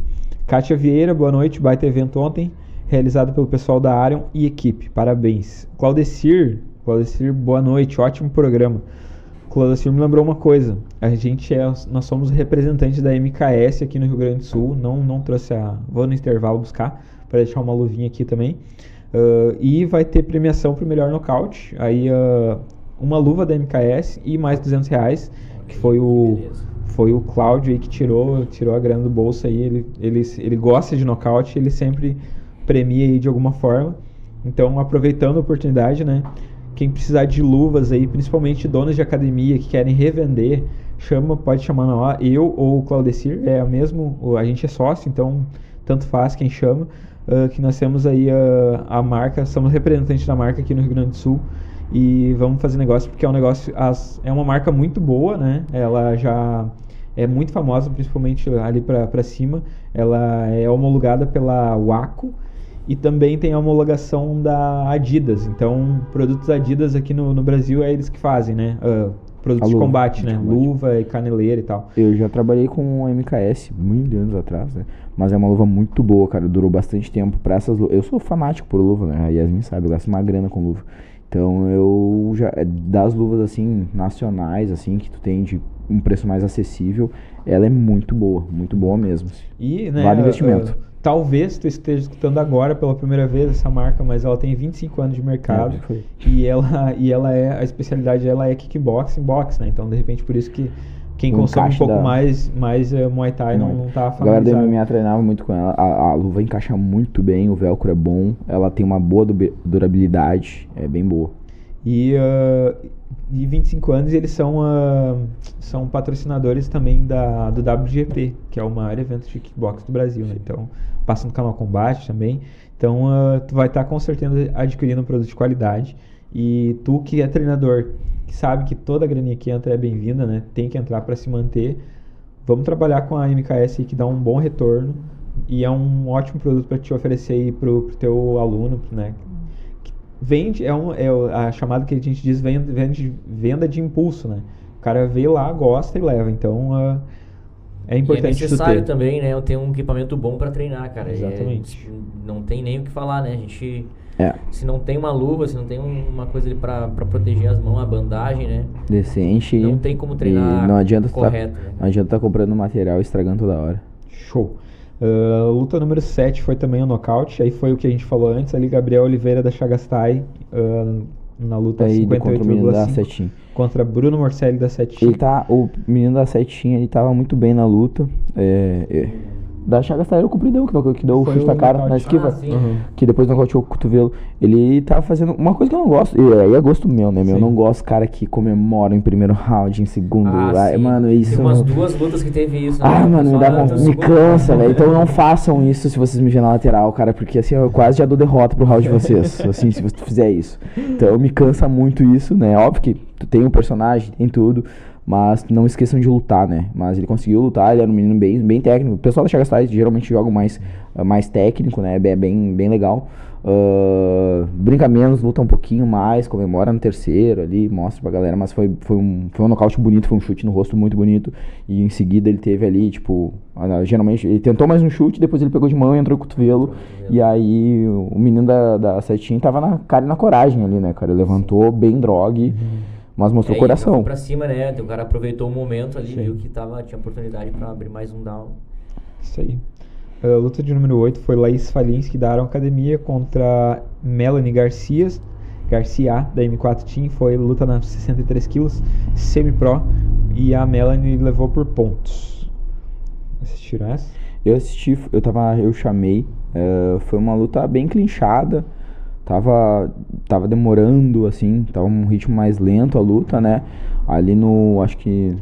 Kátia Vieira, boa noite. Baita evento ontem, realizado pelo pessoal da Arion e equipe. Parabéns. Claudecir, Claudecir, boa noite. Ótimo programa. Claudecir me lembrou uma coisa. A gente é, nós somos representantes da MKS aqui no Rio Grande do Sul. Não, não trouxe a. Vou no intervalo buscar para deixar uma luvinha aqui também. Uh, e vai ter premiação para o melhor nocaute. Aí uh, uma luva da MKS e mais 200 reais, que foi o foi o Cláudio aí que tirou tirou a grana do bolso aí. Ele, ele, ele gosta de nocaute, ele sempre premia aí de alguma forma. Então aproveitando a oportunidade, né? Quem precisar de luvas aí, principalmente donos de academia que querem revender, chama, pode chamar na hora. Eu ou o Claudecir, é a mesmo, a gente é sócio, então tanto faz quem chama uh, que nós temos aí a, a marca, somos representantes da marca aqui no Rio Grande do Sul e vamos fazer negócio porque é um negócio, as, é uma marca muito boa, né? Ela já é muito famosa, principalmente ali para cima. Ela é homologada pela Waco e também tem a homologação da Adidas. Então, produtos Adidas aqui no, no Brasil é eles que fazem, né? Uh, produtos de combate, né? De combate. Luva e caneleira e tal.
Eu já trabalhei com MKS muitos anos atrás, né? Mas é uma luva muito boa, cara. Durou bastante tempo para essas luvas. Eu sou fanático por luva, né? A Yasmin sabe, eu gasto uma grana com luva. Então eu já. É, das luvas assim, nacionais, assim, que tu tem de um preço mais acessível, ela é muito boa, muito boa mesmo.
E, né, vale investimento. Uh, talvez tu esteja escutando agora pela primeira vez essa marca, mas ela tem 25 anos de mercado. É, e ela e ela é a especialidade dela é kickboxing, boxe, né? Então, de repente por isso que quem o consome um pouco da... mais, mais uh, Muay Thai não, não tá
familiarizado. A galera da MMA treinava muito com ela. A, a, luva encaixa muito bem, o velcro é bom, ela tem uma boa durabilidade, é bem boa.
E, uh, e 25 anos eles são, uh, são patrocinadores também da, do WGP, que é o maior evento de kickbox do Brasil, né? Então, passa no canal Combate também. Então, uh, tu vai estar tá, com certeza adquirindo um produto de qualidade. E tu que é treinador, que sabe que toda graninha que entra é bem-vinda, né? Tem que entrar para se manter. Vamos trabalhar com a MKS que dá um bom retorno e é um ótimo produto para te oferecer aí pro, pro teu aluno, né? Vende é, um, é a chamada que a gente diz venda de impulso, né? O cara vê lá, gosta e leva. Então, uh, é importante.
E é necessário também, né? Eu tenho um equipamento bom para treinar, cara.
Exatamente.
É, não tem nem o que falar, né? A gente.
É.
Se não tem uma luva, se não tem uma coisa ali pra, pra proteger as mãos, a bandagem, né?
Decente.
Não tem como treinar
não adianta
correto.
Tá,
né?
Não adianta estar tá comprando material e estragando toda hora.
Show. Uh, luta número 7 foi também um nocaute. Aí foi o que a gente falou antes ali, Gabriel Oliveira da Chagastai. Uh, na luta 58,5 contra Bruno Morcelli da Setinha.
Ele tá, o menino da Setinha, ele tava muito bem na luta. É, é, da Chagas Taylor, o compridão, que, que deu o chute na cara, na esquiva. Ah, uhum. Que depois nocauteou o cotovelo. Ele tava fazendo uma coisa que eu não gosto. E aí é gosto meu, né, meu? Eu não gosto cara que comemora em primeiro round, em segundo. Ah, ah mano, isso. Tem
umas duas lutas que teve isso.
Né? Ah, mano, me dá com... me cansa, velho. Então não façam isso se vocês me verem na lateral, cara, porque assim eu quase já dou derrota pro round de vocês. assim, se você fizer isso. Então me cansa muito isso, né? Óbvio que tu tem um personagem, tem tudo. Mas não esqueçam de lutar, né? Mas ele conseguiu lutar, ele era um menino bem, bem técnico. O pessoal da Chagas Tais geralmente joga mais, mais técnico, né? É bem, bem legal. Uh, brinca menos, luta um pouquinho mais, comemora no terceiro ali, mostra pra galera, mas foi, foi, um, foi um nocaute bonito, foi um chute no rosto muito bonito. E em seguida ele teve ali, tipo, geralmente ele tentou mais um chute, depois ele pegou de mão e entrou com o cotovelo. E aí o menino da, da setinha tava na cara e na coragem ali, né, cara? Ele levantou bem drogue. Uhum mas mostrou é, coração.
Pra cima, né? O cara aproveitou o momento ali, Sim. viu que tava, tinha oportunidade para abrir mais um down.
Isso aí. A luta de número 8 foi Laís Falinski da Aron Academia contra Melanie Garcia, Garcia da M4 Team. Foi luta na 63 quilos, semi-pro. E a Melanie levou por pontos. Assistiram essa?
Eu assisti, eu tava, eu chamei. Uh, foi uma luta bem clinchada tava tava demorando assim, tava um ritmo mais lento a luta, né? Ali no, acho que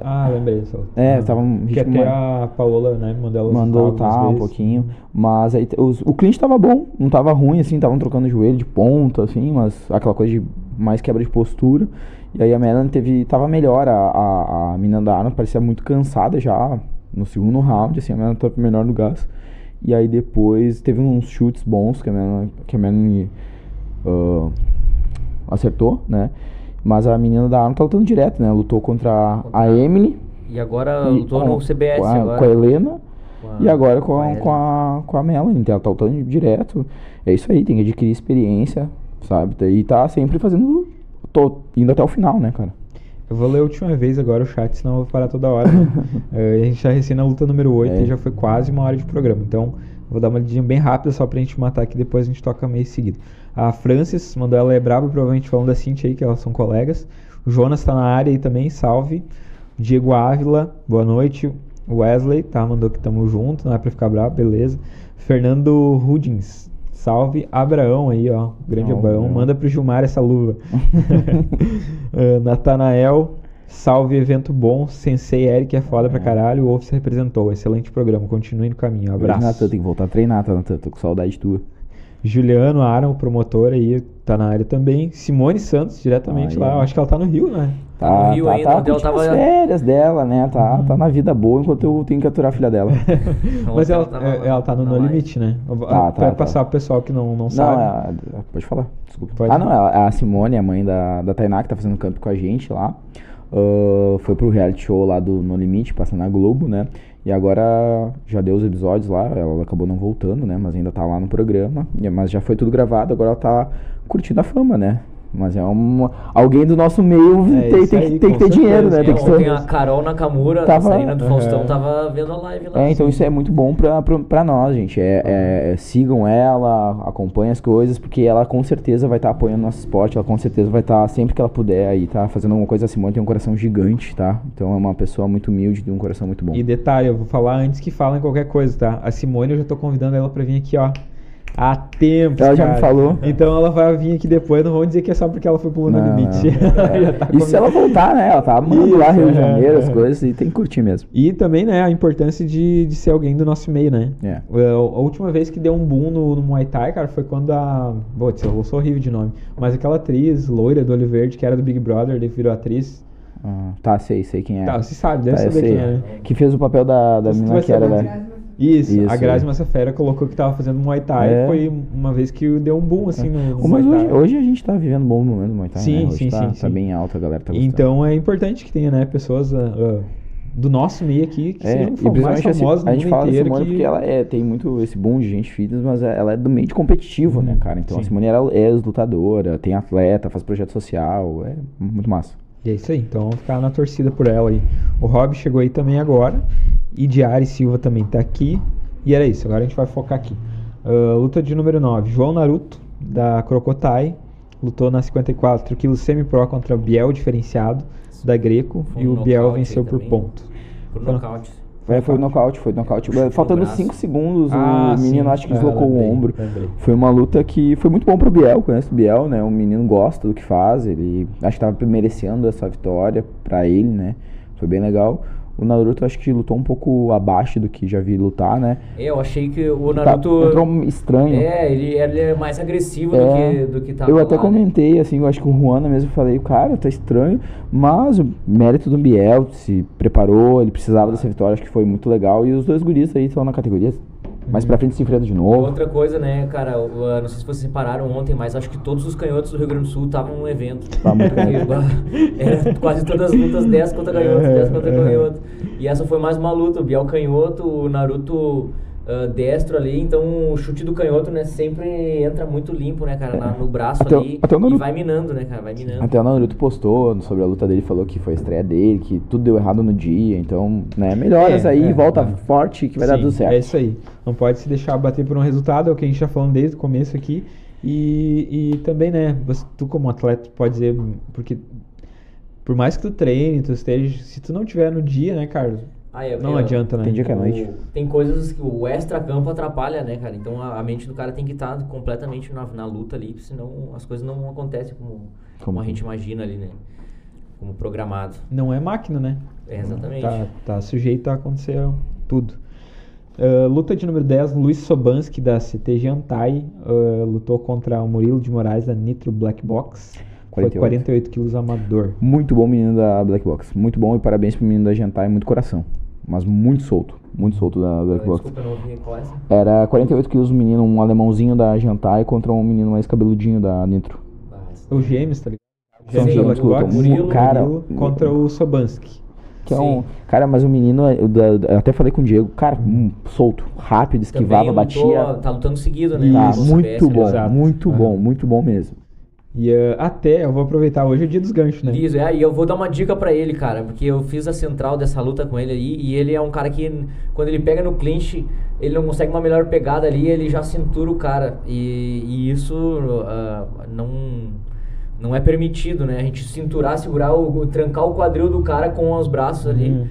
Ah, lembrei só.
É, ah, tava um
ritmo que até mais... a Paola, né, mandou ela
mandou lutar um pouquinho, mas aí os, o cliente tava bom, não tava ruim assim, estavam trocando joelho de ponta assim, mas aquela coisa de mais quebra de postura. E aí a Melanie teve tava melhor, a, a, a menina da Arnold parecia muito cansada já no segundo round, assim, a Melanie tava melhor no gás. E aí depois teve uns chutes bons que a Melanie, que a Melanie ah, acertou, né? Mas a menina da Arno tá lutando direto, né? Lutou contra a Emily.
E agora
e
lutou
com-
no CBS
com a,
agora.
com a Helena.
Com a-
E agora com a, com a, com a Melanie, então ela tá lutando direto. É isso aí, tem que adquirir experiência, sabe? E tá sempre fazendo. Tô indo até o final, né, cara?
Eu vou ler a última vez agora o chat, senão eu vou parar toda hora. Eh, a gente tá recém na luta número 8
É.
e já foi quase uma hora de programa. Então, vou dar uma lidinha bem rápida só pra gente matar aqui, depois a gente toca meio seguido. A Francis mandou ela é braba, provavelmente falando da Cintia aí, que elas são colegas. O Jonas tá na área aí também, salve. Diego Ávila, boa noite. Wesley, tá, mandou que tamo junto, não é pra ficar bravo, beleza. Fernando Rudins, salve. Abraão aí, ó, grande Abraão,
Abraão.
manda pro Gilmar essa luva. Uh, Natanael, salve evento bom. Sensei Eric é foda pra caralho. O Wolf se representou. Excelente programa. Continue no caminho. Abraço.
Natan, tem que voltar a treinar, tá, Natan? Tô com saudade tua.
Juliano Aron, promotor aí, tá na área também. Simone Santos, diretamente
Aí,
lá.
Ó.
acho que ela tá no Rio, né?
Tá no Rio
tá,
ainda,
tá
ela
curtindo
tava-
as férias dela, né? Tá, tá na vida boa enquanto eu tenho que aturar a filha dela.
Mas ela,
tava
é, ela tá no, no limite, né?
Tá,
pra
tá,
passar pro pessoal que não, não,
Não,
sabe.
a- a- pode falar, desculpa.
Pode.
Ah, não, a, a Simone, a mãe da, da Tainá, que tá fazendo campo com a gente lá, ah, foi pro reality show lá do No Limite, passando na Globo, né? E agora já deu os episódios lá, ela acabou não voltando, né? Mas ainda tá lá no programa, mas já foi tudo gravado, agora ela tá curtindo a fama, né? Mas é uma, alguém do nosso meio
É
tem, tem,
aí,
que- tem que ter dinheiro, né?
certeza.
Tem
É,
que ser-
a Carol Nakamura,
Tava-
dançarina do. Faustão, tava vendo a live lá.
É, então isso é muito bom pra, pra, pra nós, gente. É, é- é- sigam ela, acompanhem as coisas, porque ela com certeza vai estar apoiando nosso esporte, ela com certeza vai estar, sempre que ela puder, aí tá fazendo alguma coisa. A Simone tem um coração gigante, tá? Então é uma pessoa muito humilde, de um coração muito bom.
E detalhe, eu vou falar antes que falem qualquer coisa, tá? A Simone, eu já tô convidando ela pra vir aqui, ó. Há tempo.
Ela já me falou.
Então ela vai vir aqui depois, não vão dizer que é só porque ela foi pro Luna
Não,
Limite.
É.
Tá
e se ela voltar, né? Ela tá amando lá Rio de
é,
Janeiro, as
é.
coisas, e tem que curtir mesmo.
E também, né, a importância de, de ser alguém do nosso meio, né?
É.
A, a última vez que deu um boom no, no Muay Thai, cara, foi quando a. Putz, eu sou horrível de nome. Mas aquela atriz loira do olho verde, que era do Big Brother, virou atriz.
Ah, tá, sei, sei quem é.
Tá, você sabe, deve
Tá,
saber quem é, né?
Que fez o papel da, da menina que era da.
Isso,
Isso,
a Grazi
é.
Massafera colocou que tava fazendo Muay Thai.
É.
Foi uma vez que deu um boom, assim, no, no
Mas hoje, hoje a gente tá vivendo um bom momento no Muay Thai,
Sim,
né?
Sim,
tá,
sim,
tá
sim.
bem alta, a galera tá gostando.
Então é importante que tenha, né, pessoas ah, do nosso meio aqui que
É,
sejam
e
mais
assim,
famosas no
a gente fala da. Simone
que...
porque ela é, tem muito esse boom de gente fitness, mas é- ela é do meio de competitivo, né,
Uhum,
cara? Então a
sim.
Simone ela é lutadora, tem atleta, faz projeto social, é muito massa.
E é isso aí, então vamos ficar na torcida por ela aí. O Rob chegou aí também agora. E Diari Silva também tá aqui. E era isso, agora a gente vai focar aqui. Ah, luta de número 9. João Naruto, da Crocotai. Lutou na 54 kg semi-pro contra Biel diferenciado, da Greco.
Foi
e
um
o Biel venceu por
também.
ponto.
Por nocaute.
É, foi nocaute, foi nocaute.
No
Faltando
braço.
5 segundos,
Ah,
o menino
sim.
acho que
É,
deslocou
lembrei,
o ombro.
lembrei.
Foi uma luta que foi muito bom pro Biel, conhece o Biel, né? O menino gosta do que faz, ele acho que tava merecendo essa vitória pra ele, né? Foi bem legal. O Naruto acho que lutou um pouco abaixo do que já vi lutar, né?
É, eu achei que o
Tá-
Naruto.
entrou estranho.
É, ele, ele é mais agressivo
É,
do que, do que tava
eu até
lá, né?
comentei, assim, eu acho que o Juana mesmo falei, cara, tá estranho, mas o mérito do Biel se preparou, ele precisava dessa vitória, acho que foi muito legal. E os dois guris aí estão na categoria. Mais pra frente se enfrentam de novo.
Outra coisa, né, cara, o- ah, não sei se vocês separaram ontem, mas acho que todos os canhotos do Rio Grande do Sul estavam no evento.
Tá muito
Era quase todas as lutas 10 contra canhoto, 10 contra canhoto. E essa foi mais uma luta, o Biel canhoto, o Naruto ah, destro ali, então o chute do canhoto, né, sempre entra muito limpo, né, cara, na- no braço
Até
ali.
até o
e
Naruto-
vai minando, né, cara, vai minando.
Até o Naruto postou sobre a luta dele, falou que foi a estreia dele, que tudo deu errado no dia, então, né, melhoras
É,
aí,
é,
volta
é.
forte que vai dar
Sim,
tudo certo.
É isso aí. Não pode se deixar bater por um resultado, é o que a gente tá falando desde o começo aqui. E, e também, né, você- tu como atleta pode dizer, porque por mais que tu treine, tu esteja, se tu não tiver no dia, né, Carlos,
Ah, é,
não
é,
adianta, né?
Tem dia que é
o-
noite.
Tem coisas que o extra-campo atrapalha, né, cara? Então a, a mente do cara tem que estar completamente na, na luta ali, senão as coisas não acontecem como, como a gente imagina ali, né? Como programado.
Não é máquina, né?
É, exatamente.
Tá, tá sujeito a acontecer tudo. Ah, luta de número 10, Luiz Sobanski da CT Antai ah, lutou contra o Murilo de Moraes da Nitro Black Box. Foi
48.
48 quilos amador.
Muito bom menino da Black Box, muito bom e parabéns pro menino da Gentai, muito coração. Mas muito solto. Muito solto da, da Xbox.
Desculpa, eu não ouvi qual é essa.
Era 48 quilos um menino, um alemãozinho da Jantai contra um menino mais cabeludinho da Nitro.
Ah,
Os gêmeos, tá ligado?
São
Gêmeos da
gêmeos,
Black Box,
o Murilo, cara,
Murilo contra o Sobansky.
Que é um. Cara, mas o menino, eu, da- eu até falei com o Diego, cara, hum, solto, rápido, esquivava,
Também
batia.
lutou- tá lutando seguido, né?
Tá, muito
CBS,
bom,
exato.
muito bom, muito bom mesmo.
E eh, até, eu vou aproveitar, hoje é o dia dos ganchos, né?
Liso, é, e eu vou dar uma dica pra ele, cara, porque eu fiz a central dessa luta com ele aí, e ele é um cara que, quando ele pega no clinch, ele não consegue uma melhor pegada ali, ele já cintura o cara. E, e isso ah, não, não é permitido, né? A gente cinturar, segurar, o, o- trancar o quadril do cara com os braços ali.
Uhum.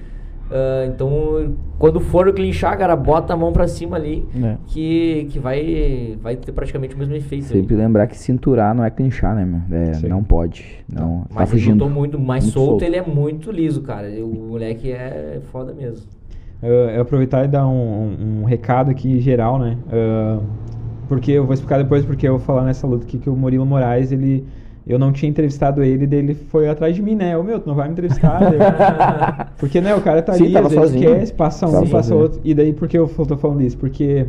Ah, então, quando for clinchar, cara, bota a mão pra cima ali,
É.
que, que vai, vai ter praticamente o mesmo efeito. ali.
Sempre lembrar que cinturar não é clinchar, né, meu? É, não pode. Não, tá
Mas ele
fugindo.
muito mais
Muito
solto,
solto.
ele é muito liso, cara. O moleque é foda mesmo.
Eu, eu aproveitar e dar um, um- um recado aqui geral, né? Ah, porque eu vou explicar depois porque eu vou falar nessa luta aqui que o Murilo Moraes, ele. Eu não tinha entrevistado ele, daí ele foi atrás de mim, né? Ô meu, tu não vai me entrevistar? Daí eu- porque, né, o cara tá
Sim,
ali, às vezes esquece, passa um,
Tava
passa
sozinho.
outro. E daí por que eu tô falando isso? Porque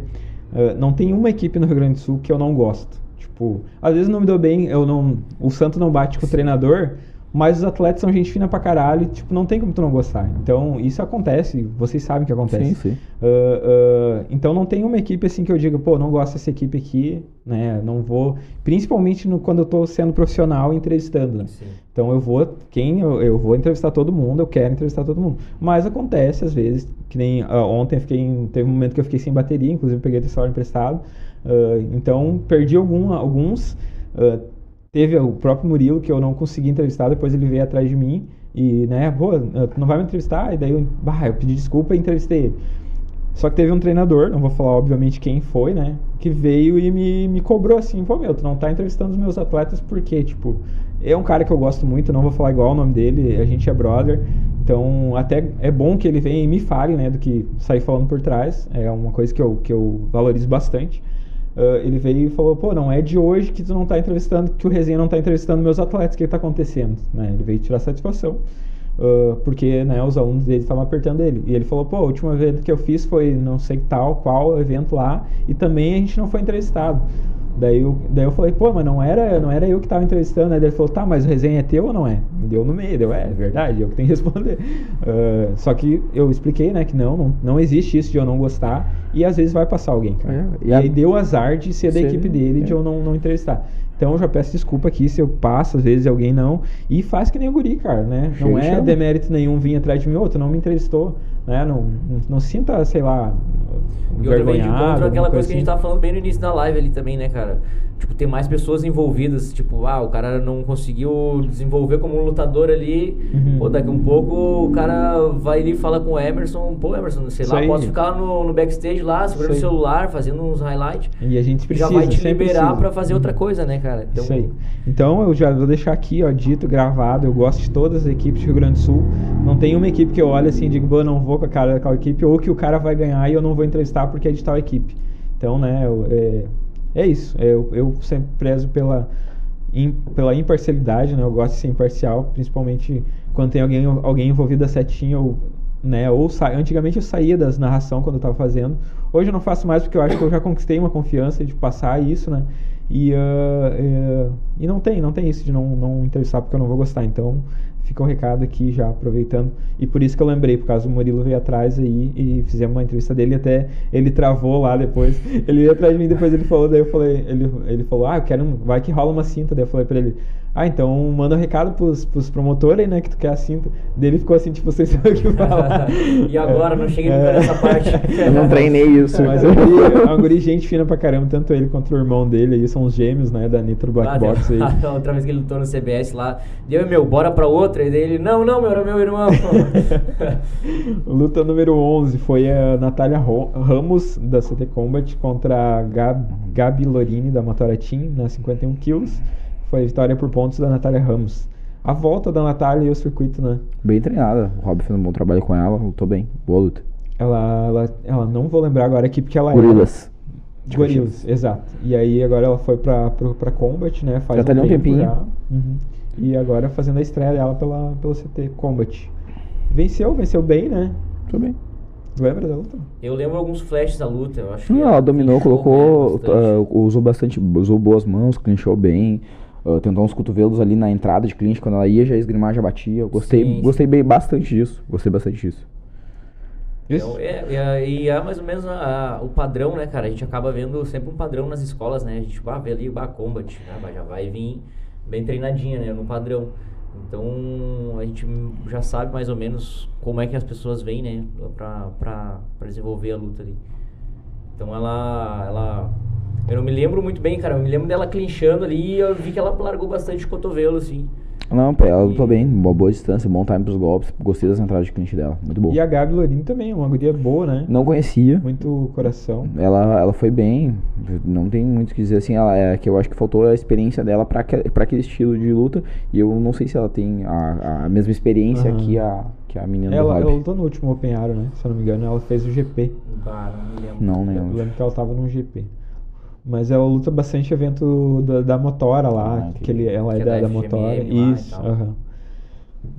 ah, não tem uma equipe no Rio Grande do Sul que eu não gosto. Tipo, às vezes não me dou bem, eu não. O Santo não bate com o treinador, mas os atletas são gente fina pra caralho, tipo, não tem como tu não gostar. Então, isso acontece, vocês sabem que acontece.
Sim, sim.
Ah, ah, então não tem uma equipe assim que eu diga, pô, não gosto dessa equipe aqui, né? Não vou. Principalmente no, quando eu tô sendo profissional e entrevistando, né?
Sim.
Então eu vou, quem eu, eu vou entrevistar todo mundo, eu quero entrevistar todo mundo. Mas acontece às vezes, que nem ah, ontem eu fiquei, teve um momento que eu fiquei sem bateria, inclusive peguei o celular emprestado. Então perdi algum, alguns. Teve o próprio Murilo que eu não consegui entrevistar, depois ele veio atrás de mim e, né, pô, tu não vai me entrevistar? E daí eu, bah, eu pedi desculpa e entrevistei ele. Só que teve um treinador, não vou falar obviamente quem foi, né? Que veio e me, me cobrou assim, pô, meu, tu não tá entrevistando os meus atletas porque, tipo, é um cara que eu gosto muito, não vou falar igual o nome dele, a gente é brother. Então, até é bom que ele venha e me fale, né, do que sair falando por trás. É uma coisa que eu, que eu valorizo bastante. Ah, ele veio e falou, pô, não é de hoje que tu não tá entrevistando, que o Resenha não tá entrevistando meus atletas, o que tá acontecendo? Né? Ele veio tirar satisfação. ah, porque né, os alunos dele estavam apertando ele. E ele falou, pô, a última vez que eu fiz foi não sei tal, qual evento lá, e também a gente não foi entrevistado. Daí eu, daí eu falei, pô, mas não era, não era eu que tava entrevistando. Aí ele falou, tá, mas o resenha é teu ou não é? Me deu no meio, deu, é, é verdade, eu que tenho que responder. Ah, só que eu expliquei, né, que não, não, não existe isso de eu não gostar, e às vezes vai passar alguém, cara.
É,
e
e a-
aí deu azar de ser da
Ser-
equipe dele, de
é.
eu não, não entrevistar. Então eu já peço desculpa aqui se eu passo, às vezes alguém não. E faz que nem o guri, cara, né? Não
Chega e
é
chama.
demérito nenhum vir atrás de mim, outro não me entrevistou, né? Não, não, não sinta, sei lá,
E outra vez de encontro aquela coisa que a gente
assim.
tava falando bem no início da live ali também, né, cara? Tipo, tem mais pessoas envolvidas. Tipo, ah, o cara não conseguiu desenvolver como um lutador ali.
Uhum.
Pô, daqui um pouco o cara vai ali e fala com o Emerson. Pô, Emerson, sei
Isso
lá,
aí.
posso ficar no, no backstage lá, segurando o celular, fazendo uns highlights.
E a gente precisa,
já vai te liberar pra fazer outra coisa, né, cara? Então,
Isso aí. Então eu já vou deixar aqui, ó, dito, gravado. Eu gosto de todas as equipes do Rio Grande do Sul. Não tem uma equipe que eu olho assim e digo, "Bom, eu não vou com a cara daquela equipe, ou que o cara vai ganhar e eu não vou entrevistar porque é de tal equipe. Então, né, eu- é, é isso. Eu, eu sempre prezo pela, im- pela imparcialidade, né? Eu gosto de ser imparcial, principalmente quando tem alguém, alguém envolvido a setinha, ou, né? Ou sa... antigamente eu saía das narração quando eu tava fazendo. Hoje eu não faço mais porque eu acho que eu já conquistei uma confiança de passar isso, né? E, ah, é, e não tem, não tem isso de não, não entrevistar porque eu não vou gostar. Então fica o recado aqui já aproveitando. E por isso que eu lembrei, por causa do Murilo veio atrás aí e fizemos uma entrevista dele, até ele travou lá depois. Ele veio atrás de mim, depois ele falou, daí eu falei, ele, ele falou, ah, eu quero, vai que rola uma cinta. Daí eu falei pra ele, ah, então manda um recado pros, pros promotores né, que tu quer a cinta. Daí ele ficou assim, tipo, vocês sabem o que falar.
E agora? Não cheguei
É.
nessa parte.
Eu não treinei isso.
Mas é um guri, é um guri gente fina pra caramba, tanto ele quanto o irmão dele aí, são os gêmeos, né, da Nitro Black
Ah,
Box aí.
a outra vez que ele lutou no CBS lá, deu meu, bora pra outra. E daí ele, não, não, meu, era meu irmão.
Luta número 11 foi a Natália Ramos, da CT Combat, contra a Gab, Gabi Lorini, da Motora Team, na 51 quilos. Foi vitória por pontos da Natália Ramos. A volta da Natália e o circuito, né?
Bem treinada. O Rob fez um bom trabalho com ela, lutou bem. Boa luta.
Ela, ela, ela não vou lembrar agora a equipe que ela
Gorilas.
é. Gorilas, exato. E aí agora ela foi pra, pra, pra Combat, né? Faz
Já tá ali um
tempo
tempinho.
já. Uhum. E agora fazendo a estreia dela pela, pela CT Combat. Venceu, venceu bem, né?
Tudo bem.
Tu lembra da luta?
Eu lembro alguns flashes da luta, eu acho que
Não, ela dominou, colocou,
bastante.
ah, usou bastante, usou boas mãos, clinchou bem, ah, tentou uns cotovelos ali na entrada de clinch, quando ela ia já esgrimar, já batia. Eu gostei,
Sim,
gostei bem bastante disso, gostei bastante disso.
Então, é, e é- e é mais ou menos a- a- o padrão, né, cara? A gente acaba vendo sempre um padrão nas escolas, né? A gente bah, vê ali o combat, né? Bah, já vai vir bem treinadinha, né? No padrão. Então a gente já sabe mais ou menos como é que as pessoas vêm, né? Pra, pra, pra desenvolver a luta ali. Então ela, ela. Eu não me lembro muito bem, cara. Eu me lembro dela clinchando ali e eu vi que ela largou bastante cotovelo, assim.
Não, ela lutou bem, uma boa distância, bom time pros golpes, gostei das entradas de clinch dela, muito boa.
E a Gabi Lorini também, uma guria boa, né?
Não conhecia,
Muito coração.
ela, ela foi bem, não tem muito o que dizer assim, ela, é que eu acho que faltou a experiência dela pra, que- pra aquele estilo de luta, e eu não sei se ela tem a, a mesma experiência
Aham.
que, a, que a menina
Ela,
do
ela lutou no último Open Aro, né? Se eu não me engano, ela fez o GP.
Não me lembro.
Não,
Eu
nem
lembro que ela tava num GP. Mas ela luta bastante evento da, da Motora lá,
Ah, entendi.
que ele, ela
Que
é
é
da,
da
da Motora.
lá
Isso,
tal.
aham.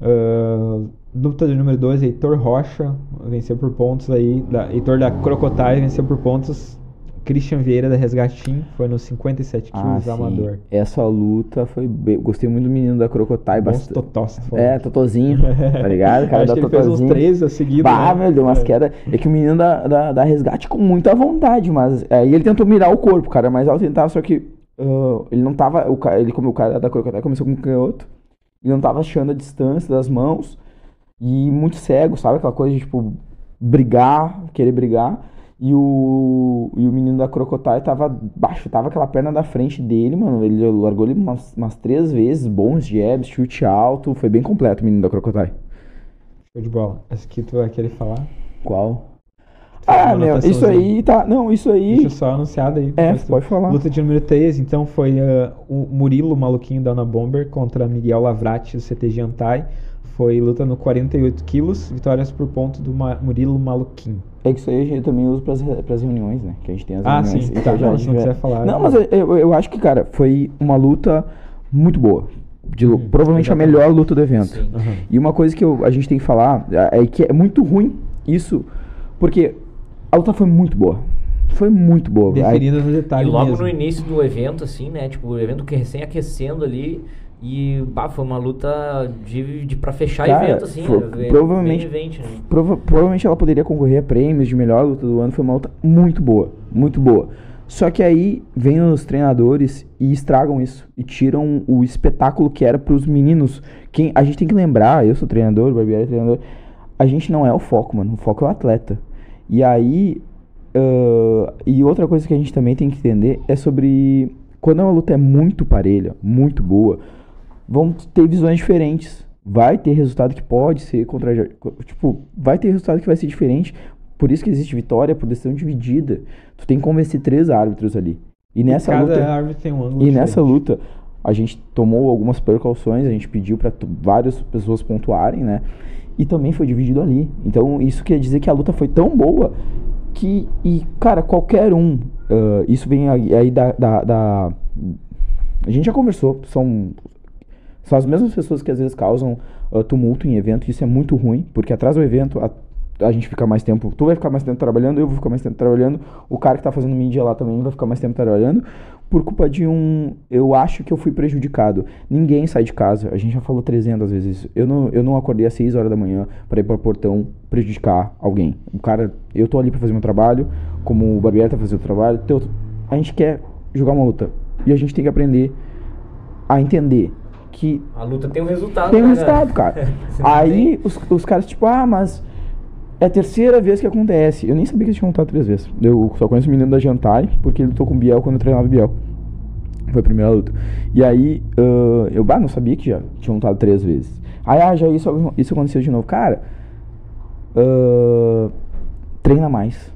Ah, luta de número 2, Heitor Rocha venceu por pontos aí. Da, Heitor da Crocotai venceu por pontos. Christian Vieira da Resgatim foi nos 57
Ah,
quilos
sim.
amador.
Essa luta foi bem, gostei muito do menino da Crocotai, bastante.
totós.
É, Totozinho, tá ligado? Cara
Acho
da
que ele fez uns
Totozinho.
13 a seguido.
Bah,
né?
meu, deu umas
É.
quedas. É que o menino da, da, da resgate com muita vontade, mas aí ele tentou mirar o corpo, cara, mas ele tava, só que ah, ele não tava. O, ca- ele, como o cara da Crocotai começou com o canhoto, ele não tava achando a distância das mãos e muito cego, sabe? Aquela coisa de tipo brigar, querer brigar. E o, e o menino da Crocotai tava baixo, tava aquela perna da frente dele, mano. Ele largou ele umas, umas três vezes, bons jabs, chute alto. Foi bem completo o menino da Crocotai.
Show de bola. Essa aqui tu vai querer falar?
Qual? Ah, meu, isso aí tá. Não, isso aí.
Deixa eu só anunciar daí.
É, pode falar.
Luta de número 13, então foi ah, o Murilo, maluquinho da Ana Bomber, contra Miguel Lavrati, do CTG Antai. Foi luta no 48 quilos, vitórias por ponto do Ma- Murilo Maluquinho.
É que isso aí a gente também usa pras, re- pras reuniões, né? Que a gente tem as
Ah,
reuniões.
sim.
Então
Tá,
já a
não, quiser falar.
Não, mas eu, eu, eu acho que, cara, foi uma luta muito boa. De,
Hum,
provavelmente a
exatamente.
melhor luta do evento.
Sim.
Aham.
E uma coisa que eu- a gente tem que falar é é que é muito ruim isso, porque a luta foi muito boa. Foi muito boa. Aí-
Definida no
E
detalhe
logo
mesmo.
no início do evento, assim, né? Tipo, o evento que recém aquecendo ali. E, bah, foi uma luta de, de pra fechar
Cara,
evento, assim. né,
provavelmente-
event, né?
Prova- provavelmente ela poderia concorrer a prêmios de melhor luta do ano. Foi uma luta muito boa, muito boa. Só que aí vem os treinadores e estragam isso e tiram o espetáculo que era pros meninos. Quem a gente tem que lembrar, eu sou treinador, o Barbieri é treinador. A gente não é o foco, mano. O foco é o atleta. E aí ah, e outra coisa que a gente também tem que entender é sobre quando uma luta é muito parelha, muito boa, vão ter visões diferentes. Vai ter resultado que pode ser contra. Tipo, vai ter resultado que vai ser diferente. Por isso que existe vitória por decisão dividida. Tu tem que convencer três árbitros ali. E nessa
Cada
luta.
árbitro tem um ângulo
E nessa
diferente.
luta, a gente tomou algumas precauções, a gente pediu para várias pessoas pontuarem, né? E também foi dividido ali. Então, isso quer dizer que a luta foi tão boa que, e, cara, qualquer um, ah, isso vem aí aí da, da, da- A gente já conversou, são, são as mesmas pessoas que às vezes causam ah, tumulto em evento, e isso é muito ruim, porque atrás do evento a, a gente fica mais tempo, tu vai ficar mais tempo trabalhando, eu vou ficar mais tempo trabalhando, o cara que tá fazendo mídia lá também vai ficar mais tempo trabalhando, por culpa de um. Eu acho que eu fui prejudicado. Ninguém sai de casa. A gente já falou 300 vezes isso. Eu não, eu não acordei às 6 horas da manhã para ir para o portão prejudicar alguém. O cara, eu tô ali para fazer meu trabalho, como o Barbieri tá fazendo o trabalho. Então, a gente quer jogar uma luta. E a gente tem que aprender a entender que
A luta tem um resultado,
tem um
né,
resultado, cara.
Se não
Aí os, os caras, tipo, ah, mas é a terceira vez que acontece. Eu nem sabia que eles tinham lutado três vezes. Eu só conheço o menino da Jantai, porque ele lutou com o Biel quando eu treinava o Biel. Foi a primeira luta. E aí, ah, eu, bah, não sabia que já tinham lutado três vezes. Aí, ah, já isso, isso aconteceu de novo. Cara, ah, treina mais.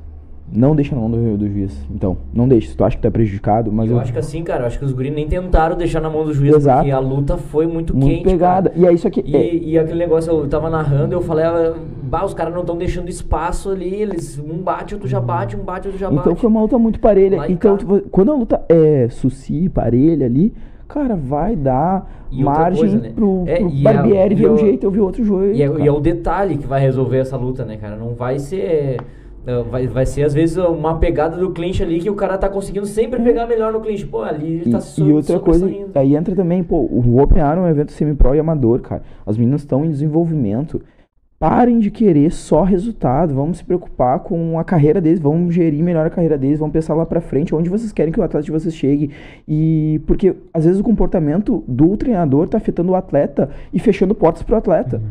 Não deixa na mão do, do juiz. Então, não deixa. Se tu acha que tu é prejudicado, mas
Eu
eu,
acho que assim, cara, eu acho que os guris nem tentaram deixar na mão do juiz,
Exato.
porque a luta foi muito,
muito
quente,
pegada.
cara.
E aí, isso aqui.
E,
é-
e aquele negócio, eu tava narrando, eu falei, ah, bah, os caras não estão deixando espaço ali, eles, um bate, outro já bate, um bate, outro já
Então
bate.
foi uma luta muito parelha.
Lá
Então, tipo, quando a luta é suci, parelha ali, cara, vai dar
E
margem
coisa, né?
pro,
É,
pro Barbieri
e
ver um jeito, eu vi outro jogo.
E é, e é o detalhe que vai resolver essa luta, né, cara? Não vai ser. Eh, Vai, vai ser, às vezes, uma pegada do clinch ali que o cara tá conseguindo sempre pegar melhor no clinch. Pô, ali ele
E,
tá se
e outra coisa, aí entra também, pô, o Open Iron é um evento semi-pro e amador, cara. As meninas estão em desenvolvimento. Parem de querer só resultado, vamos se preocupar com a carreira deles, vamos gerir melhor a carreira deles, vamos pensar lá pra frente, onde vocês querem que o atleta de vocês chegue. E porque às vezes o comportamento do treinador tá afetando o atleta e fechando portas pro atleta.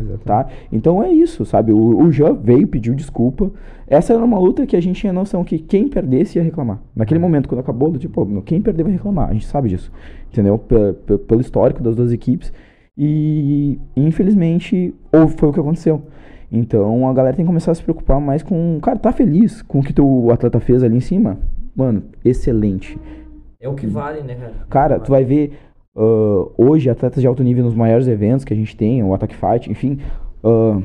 Exatamente.
Tá? Então é isso, sabe? O, o Jean veio, pediu desculpa. Essa era uma luta que a gente tinha noção que quem perdesse ia reclamar. Naquele momento, quando acabou, do tipo, quem perder vai reclamar. A gente sabe disso. Entendeu? Pe- pelo histórico das duas equipes. E infelizmente ou foi o que aconteceu. Então a galera tem que começar a se preocupar mais com. Cara, tá feliz com o que teu atleta fez ali em cima? Mano, excelente.
É o que vale, né, cara?
Cara, tu vai ver ah, hoje atletas de alto nível nos maiores eventos que a gente tem, o Attack Fight, enfim. o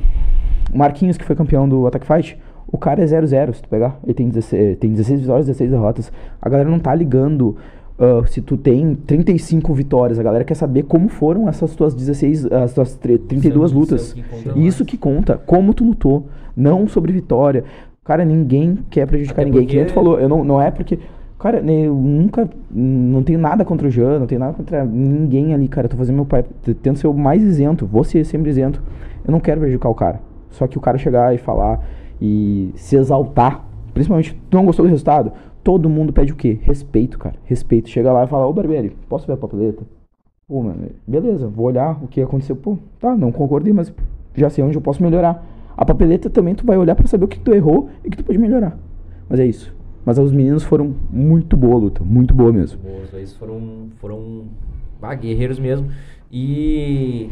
Marquinhos, que foi campeão do Attack Fight, o cara é 0-0, se tu pegar. Ele tem 16, tem 16 vitórias, 16 derrotas. A galera não tá ligando ah, se tu tem 35 vitórias. A galera quer saber como foram essas tuas 16, as tuas tre- 32
Isso é o
lutas.
conta
Isso
mais.
que conta, como tu lutou, não sobre vitória. Cara, ninguém quer prejudicar
Até
ninguém. Que nem tu
porque-
falou, eu não, não é porque. Cara, né, eu nunca. Não tenho nada contra o Jean, não tenho nada contra ninguém ali, cara. Eu tô fazendo meu pai. Tento ser o mais isento, ser sempre isento. Eu não quero prejudicar o cara. Só que o cara chegar e falar e se exaltar, principalmente, tu não gostou do resultado? Todo mundo pede o quê? Respeito, cara. Respeito. Chega lá e fala, ô Barbieri, posso ver a papeleta? Pô, mano, beleza, vou olhar o que aconteceu. Pô, tá, não concordei, mas já sei onde eu posso melhorar. A papeleta também tu vai olhar pra saber o que tu errou e o que tu pode melhorar. Mas é isso. Mas os meninos foram muito boa luta, muito boa mesmo.
Boas, eles foram, foram ah, guerreiros mesmo. E,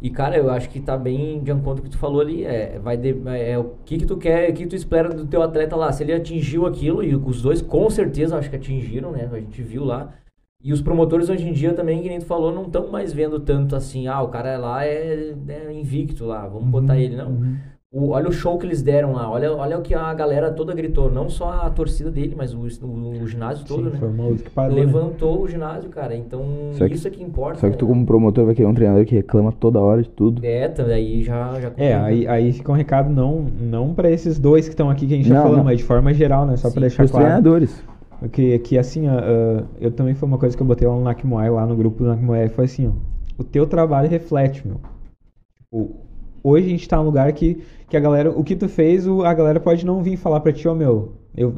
e, cara, eu acho que tá bem de acordo com o que tu falou ali. É, vai de- é, o que, que tu quer, o que tu espera do teu atleta lá. Se ele atingiu aquilo, e os dois com certeza acho que atingiram, né? A gente viu lá. E os promotores hoje em dia também, que nem tu falou, não estão mais vendo tanto assim, ah, o cara lá é, é invicto lá, vamos botar ele. Não. O- olha o show que eles deram lá, olha, olha o que a galera toda gritou, não só a torcida dele, mas o, o, o ginásio todo,
Sim,
né?
foi uma que parou. né?
Levantou o ginásio, cara. Então,
Só que-
isso é que importa.
Só que tu,
né?
como promotor, vai querer um treinador que reclama toda hora de tudo.
É, tá, daí já, já
É, aí, aí fica um recado não, não para esses dois que estão aqui que a gente
Não,
tá falando,
não.
mas de forma geral, né? Só
Sim,
pra deixar
Os
claro.
treinadores.
Que, que assim, ó, ah, eu também foi uma coisa que eu botei lá no Nakmoai, lá no grupo do Nakmoai, foi assim, ó. O teu trabalho reflete, meu. O, hoje a gente tá num lugar que, que a galera, o que tu fez, o, a galera pode não vir falar pra ti, ó, meu, eu,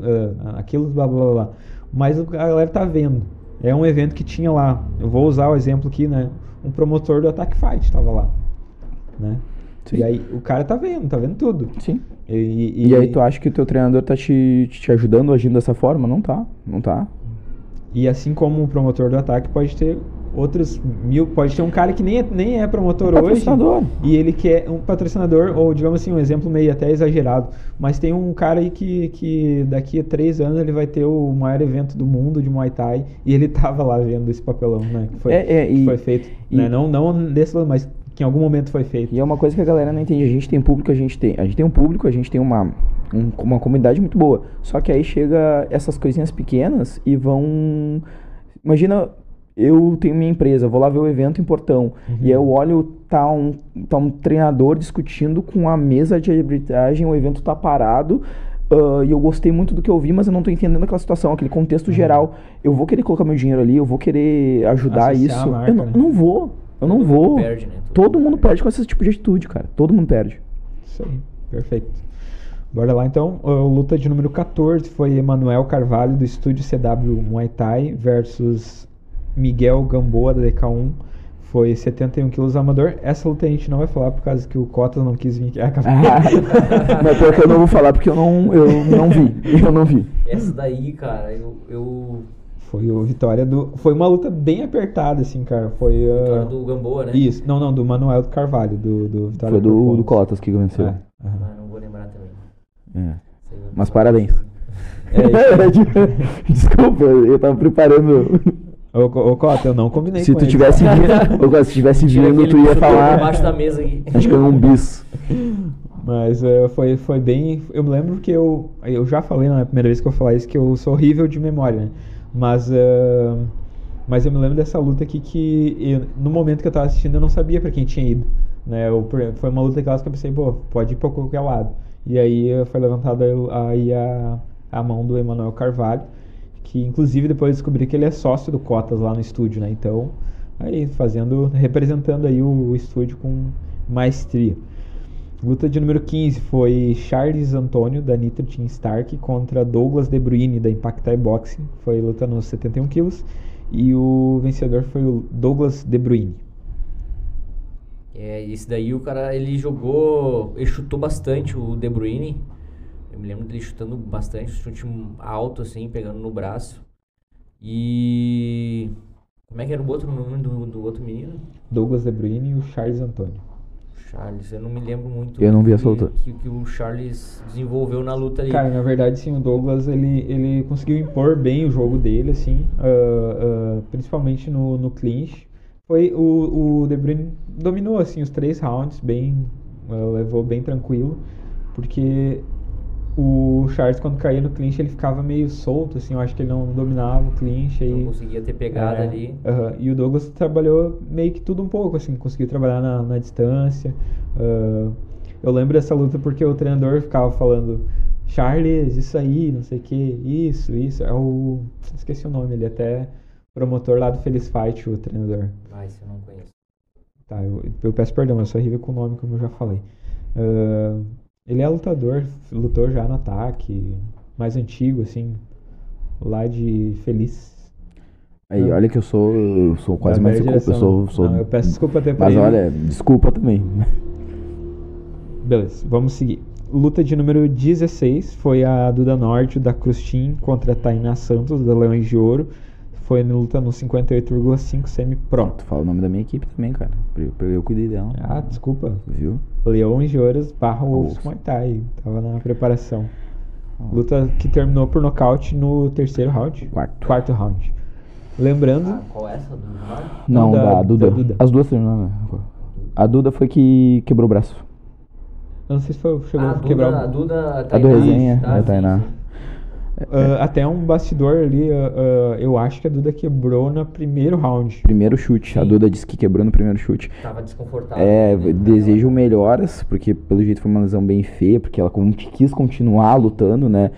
ah, aquilo, blá, blá, blá, blá. Mas a galera tá vendo. É um evento que tinha lá. Eu vou usar o exemplo aqui, né? Um promotor do Attack Fight tava lá, né?
Sim.
E aí o cara tá vendo, tá vendo tudo.
Sim.
E, e-
E, aí tu acha que o teu treinador tá te, te ajudando agindo dessa forma? Não tá. Não tá.
E assim como o promotor do ataque pode ter outros mil. Pode ter um cara que nem é, nem é promotor hoje.
Patrocinador.
E ele quer um patrocinador, ou digamos assim, um exemplo meio até exagerado. Mas tem um cara aí que, que daqui a três anos ele vai ter o maior evento do mundo de Muay Thai. E ele tava lá vendo esse papelão, né? Que foi,
É, é,
que
e-
foi feito.
e-
né? Não, não desse lado, mas que em algum momento foi feito.
E é uma coisa que a galera não entende. A gente tem público, a gente tem. A gente tem um público, a gente tem uma, um- uma comunidade muito boa. Só que aí chega essas coisinhas pequenas e vão. Imagina, eu tenho minha empresa, vou lá ver o evento em Portão. E aí eu olho, tá um, tá um treinador discutindo com a mesa de arbitragem, o evento tá parado. ah, e eu gostei muito do que eu vi, mas eu não tô entendendo aquela situação, aquele contexto geral. Eu vou querer colocar meu dinheiro ali, eu vou querer ajudar
Associar
isso.
marca,
eu, não,
né?
não vou. Eu não
Todo mundo
vou.
perde, né?
Todo mundo perde com esse tipo de atitude, cara. Todo mundo perde.
Isso aí, perfeito. Bora lá então. A luta de número 14 foi Emanuel Carvalho do estúdio CW Muay Thai versus Miguel Gamboa da DK1. Foi 71 quilos amador. Essa luta a gente não vai falar por causa que o Cotas não quis vir aqui. Ah,
Mas pior que eu não vou falar porque eu não, eu não vi. Eu não vi.
Essa daí, cara, eu. eu
Foi o Vitória do. Foi uma luta bem apertada, assim, cara. Foi. ah,
Vitória do Gamboa, né?
Isso. Não, não, do Manuel do Carvalho, do, do Vitória
Foi do, do. Cotas que venceu.
É, aham.
Ah, não vou lembrar também.
É. Mas parabéns.
É,
Desculpa, eu tava preparando.
Ô, ô, Cota, eu não combinei
Se
com
tu
ele.
tivesse vindo, ou se tivesse vindo, tu ia falar.
Debaixo da mesa aqui.
Acho que é um bis.
Mas eh, foi, foi bem. Eu me lembro que eu. Eu já falei na primeira vez que eu falei isso que eu sou horrível de memória, né? Mas. eh, Mas eu me lembro dessa luta aqui que eu- no momento que eu tava assistindo eu não sabia pra quem tinha ido. Né? Eu- foi uma luta daquelas que eu pensei, pô, pode ir pra qualquer lado. E aí foi levantada aí a, a mão do Emanuel Carvalho, que inclusive depois descobri que ele é sócio do Cotas lá no estúdio, né? Então, aí fazendo, representando aí o, o estúdio com maestria. Luta de número 15 foi Charles Antônio, da Nitro Team Stark, contra Douglas De Bruyne, da Impact Boxing. Foi luta nos 71 quilos. E o vencedor foi o Douglas De Bruyne.
É, esse daí o cara, ele jogou, ele chutou bastante o De Bruyne. Eu me lembro dele chutando bastante, chute alto assim, pegando no braço. E como é que era o outro nome do, do outro menino?
Douglas De Bruyne e o Charles Antônio.
Charles, eu não me lembro muito.
Eu não vi essa
que-
luta.
Que, que o Charles desenvolveu na luta ali.
Cara, na verdade, sim, o Douglas ele, ele conseguiu impor bem o jogo dele, assim, ah, ah, principalmente no, no clinch. Foi o, o De Bruyne dominou assim os três rounds, bem ah, levou bem tranquilo, porque o Charles quando caía no clinch ele ficava meio solto, assim, eu acho que ele não dominava o clinch
não
aí.
conseguia ter pegada
É,
ali.
aham. E o Douglas trabalhou meio que tudo um pouco, assim, conseguiu trabalhar na, na distância. ah, eu lembro dessa luta porque o treinador ficava falando, Charles, isso aí, não sei o que, isso, isso. É o. Esqueci o nome, ele é até promotor lá do Feliz Fight, o treinador.
Ah, esse eu não conheço.
Tá, eu, eu peço perdão, eu sou horrível com o nome, como eu já falei. Ah, ele é lutador, lutou já no ataque, mais antigo, assim, lá de Feliz.
Aí,
Ah.
olha que eu sou, eu sou quase mais desculpa. Eu sou, sou
Não, eu peço desculpa até pra
Mas
ele.
olha, desculpa também.
Beleza, vamos seguir. Luta de número 16 foi a Duda Norte da Crustim contra a Tainá Santos da Leões de Ouro. Foi na luta no 58,5 semi-pro.
Tu fala o nome da minha equipe também, cara. Eu, eu cuidei dela.
Ah, desculpa.
Viu?
Leões de Ouro barra Wolves. Muay Thai. Tava na preparação. Luta que terminou por nocaute no terceiro round.
Quarto.
Quarto round. Lembrando.
Ah, qual é essa do Mar?
Não,
da-
da, Duda.
da Duda.
As duas terminaram. né? A Duda foi que quebrou o braço.
Eu não sei se foi, chegou
Ah,
a
a
quebrar
Duda,
o-
a Duda
A do
Tainá,
resenha,
tá,
é a
sim,
Tainá.
sim.
Ah, até um bastidor ali, ah, ah, eu acho que a Duda quebrou no primeiro round.
Primeiro chute. A
Sim.
Duda disse que quebrou no primeiro chute.
Tava desconfortável.
É,
né?
desejo melhoras, porque pelo jeito foi uma lesão bem feia, porque ela quis continuar lutando, né?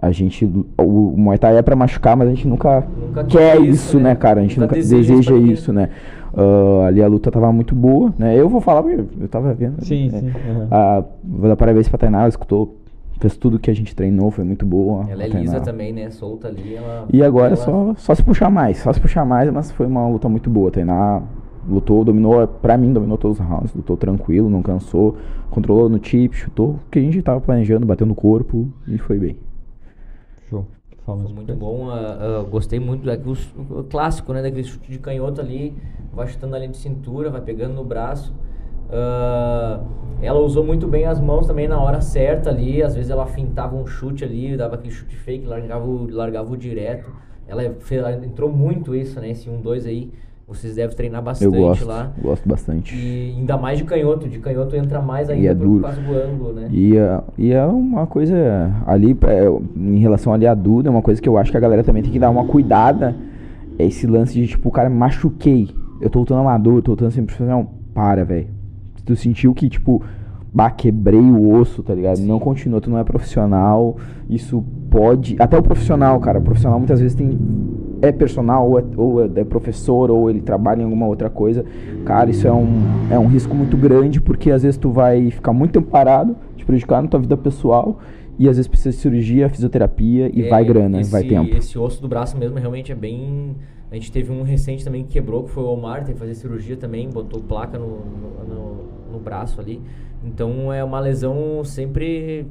A gente, o, o Muay Thai é pra machucar, mas a gente nunca,
Nunca
quer isso,
isso,
né,
né?
cara? A gente
Nunca
nunca,
deseja
deseja,
isso
né? Ah, ali a luta tava muito boa, né? Eu vou falar, porque eu tava vendo.
Sim,
né?
sim. aham.
Ah, vou dar parabéns pra Tainá, ela escutou, fez tudo que a gente treinou, foi muito boa.
Ela é lisa também, né? Solta ali. Ela,
E agora é
ela-
só, só se puxar mais, só se puxar mais, mas foi uma luta muito boa. Tainá lutou, dominou, pra mim, dominou todos os rounds, lutou tranquilo, não cansou, controlou no chip, chutou o que a gente tava planejando, bateu no corpo e foi bem.
Show.
Foi muito bom. ah, ah, gostei muito daquele o clássico, né? Daquele chute de canhoto ali. Vai chutando ali de cintura, vai pegando no braço. Ah, ela usou muito bem as mãos também na hora certa ali. Às vezes ela fintava um chute ali, dava aquele chute fake, largava o, largava o direto. Ela, fez- ela entrou muito isso, né? Esse 1-2 aí. Vocês devem treinar
Eu
bastante
gosto,
lá.
gosto bastante.
E ainda mais de canhoto. De canhoto entra mais
E
ainda
é
por
duro.
causa do ângulo, né?
E, é- e é uma coisa ali, é, em relação ali à Duda, é uma coisa que eu acho que a galera também tem que dar uma cuidada. É esse lance de tipo, o cara machuquei. Eu tô lutando amador, tô lutando sem profissional. Para, velho. Tu sentiu que, tipo, bah, quebrei o osso, tá ligado? Não continua, tu não é profissional. Isso pode. Até o profissional, cara. O profissional muitas vezes tem. É personal, ou é, ou é professor, ou ele trabalha em alguma outra coisa. Cara, isso é um, é um risco muito grande, porque às vezes tu vai ficar muito tempo parado, te prejudicar na tua vida pessoal, e às vezes precisa de cirurgia, fisioterapia, e
É,
vai grana,
esse,
vai tempo.
Esse osso do braço mesmo realmente é bem. A gente teve um recente também que quebrou, que foi o Omar, teve que fazer cirurgia também, botou placa no, no, no- no braço ali. Então é uma lesão sempre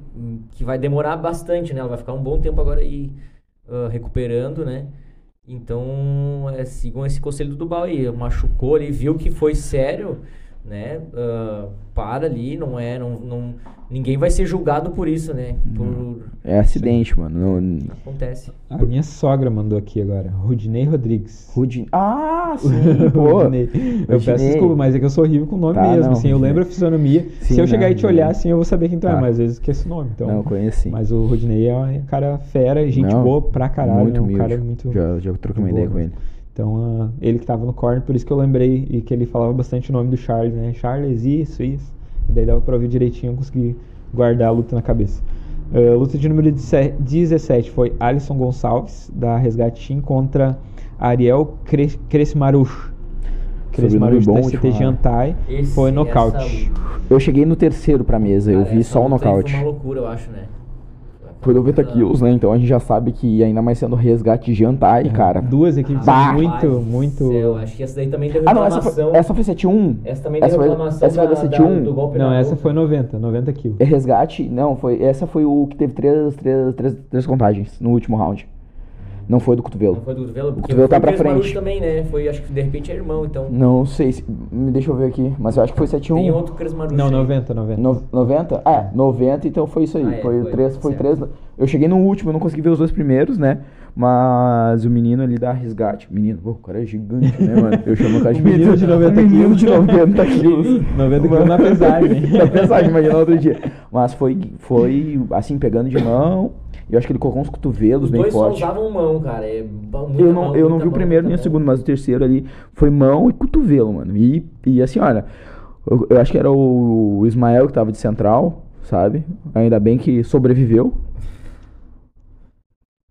que vai demorar bastante, né? Ela vai ficar um bom tempo agora aí ah, recuperando, né? Então é, sigam esse conselho do Dubal aí. Machucou ali, viu que foi sério, né? Ah, para ali, não é. Não, não, ninguém vai ser julgado por isso, né? Por,
É acidente, mano. Não-
Acontece.
A minha sogra mandou aqui agora. Rudinei Rodrigues.
Rudin... Ah, sim, pô.
Rudinei. Eu peço
Rudinei.
desculpa, mas é que eu sou horrível com o nome
Tá,
mesmo.
não,
assim, eu
Rudinei.
lembro a fisionomia.
Sim,
Se eu chegar
não,
e te olhar assim, eu vou saber quem tu é,
Tá.
mas às vezes esqueço o nome. Então,
Não, conheço sim.
Mas o Rodinei é um cara fera, gente
Não,
boa pra caralho.
muito
né? Um
humilde.
cara muito.
Já, já troquei uma
de
ideia com ele.
mesmo. Então, uh, ele que tava no corner, por isso que eu lembrei e que ele falava bastante o nome do Charles, né? Charles, isso, isso. E daí dava pra ouvir direitinho, eu consegui guardar a luta na cabeça. Uh, luta de número 17 foi Alisson Gonçalves, da Resgate Team, contra Ariel Cresmaruch. Cresmaruch da ST Jantai. Foi nocaute.
Eu cheguei no terceiro pra mesa, eu vi só o nocaute.
Foi uma loucura, eu acho, né?
Foi 90 quilos, né? Então a gente já sabe que ainda mais sendo resgate jantar, e, cara.
Duas equipes bah, muito, muito.
Eu acho que essa daí também deu
reclamação. Ah, não, essa foi, essa foi 7-1.
Essa também deu reclamação.
Essa foi, essa foi da, 7-1.
do golpe
Não, essa foi 90, 90 quilos.
É resgate? Não, foi, essa foi o que teve três, três, três, três contagens no último round. Não foi do cotovelo.
Não foi do cotovelo?
Porque o cotovelo tá pra frente.
também, né? Foi, acho que de repente é irmão, então.
Não sei, se, me deixa eu ver aqui, mas eu acho que foi 7-1.
Tem outro Cresmarucho.
Não, 90, 90.
No, 90? Ah, 90, então foi isso aí. Ah, é, foi, foi 3, foi 3. Eu cheguei no último, eu não consegui ver os dois primeiros, né? Mas o menino ali dá resgate. Menino, pô, o cara é gigante, né, mano? Eu chamo o cara de menino de 90 quilos. Menino de 90 quilos.
90 quilos na pesagem.
na pesagem, imagina outro dia. Mas foi, foi assim, pegando de mão eu acho que ele colocou uns cotovelos Os bem dois.
Só usavam mão, cara. É
eu não, mão, eu não vi mão, o primeiro nem o segundo, mas o terceiro ali foi mão e cotovelo, mano. E, e assim, olha, eu, eu acho que era o, o Ismael que tava de central, sabe? Ainda bem que sobreviveu.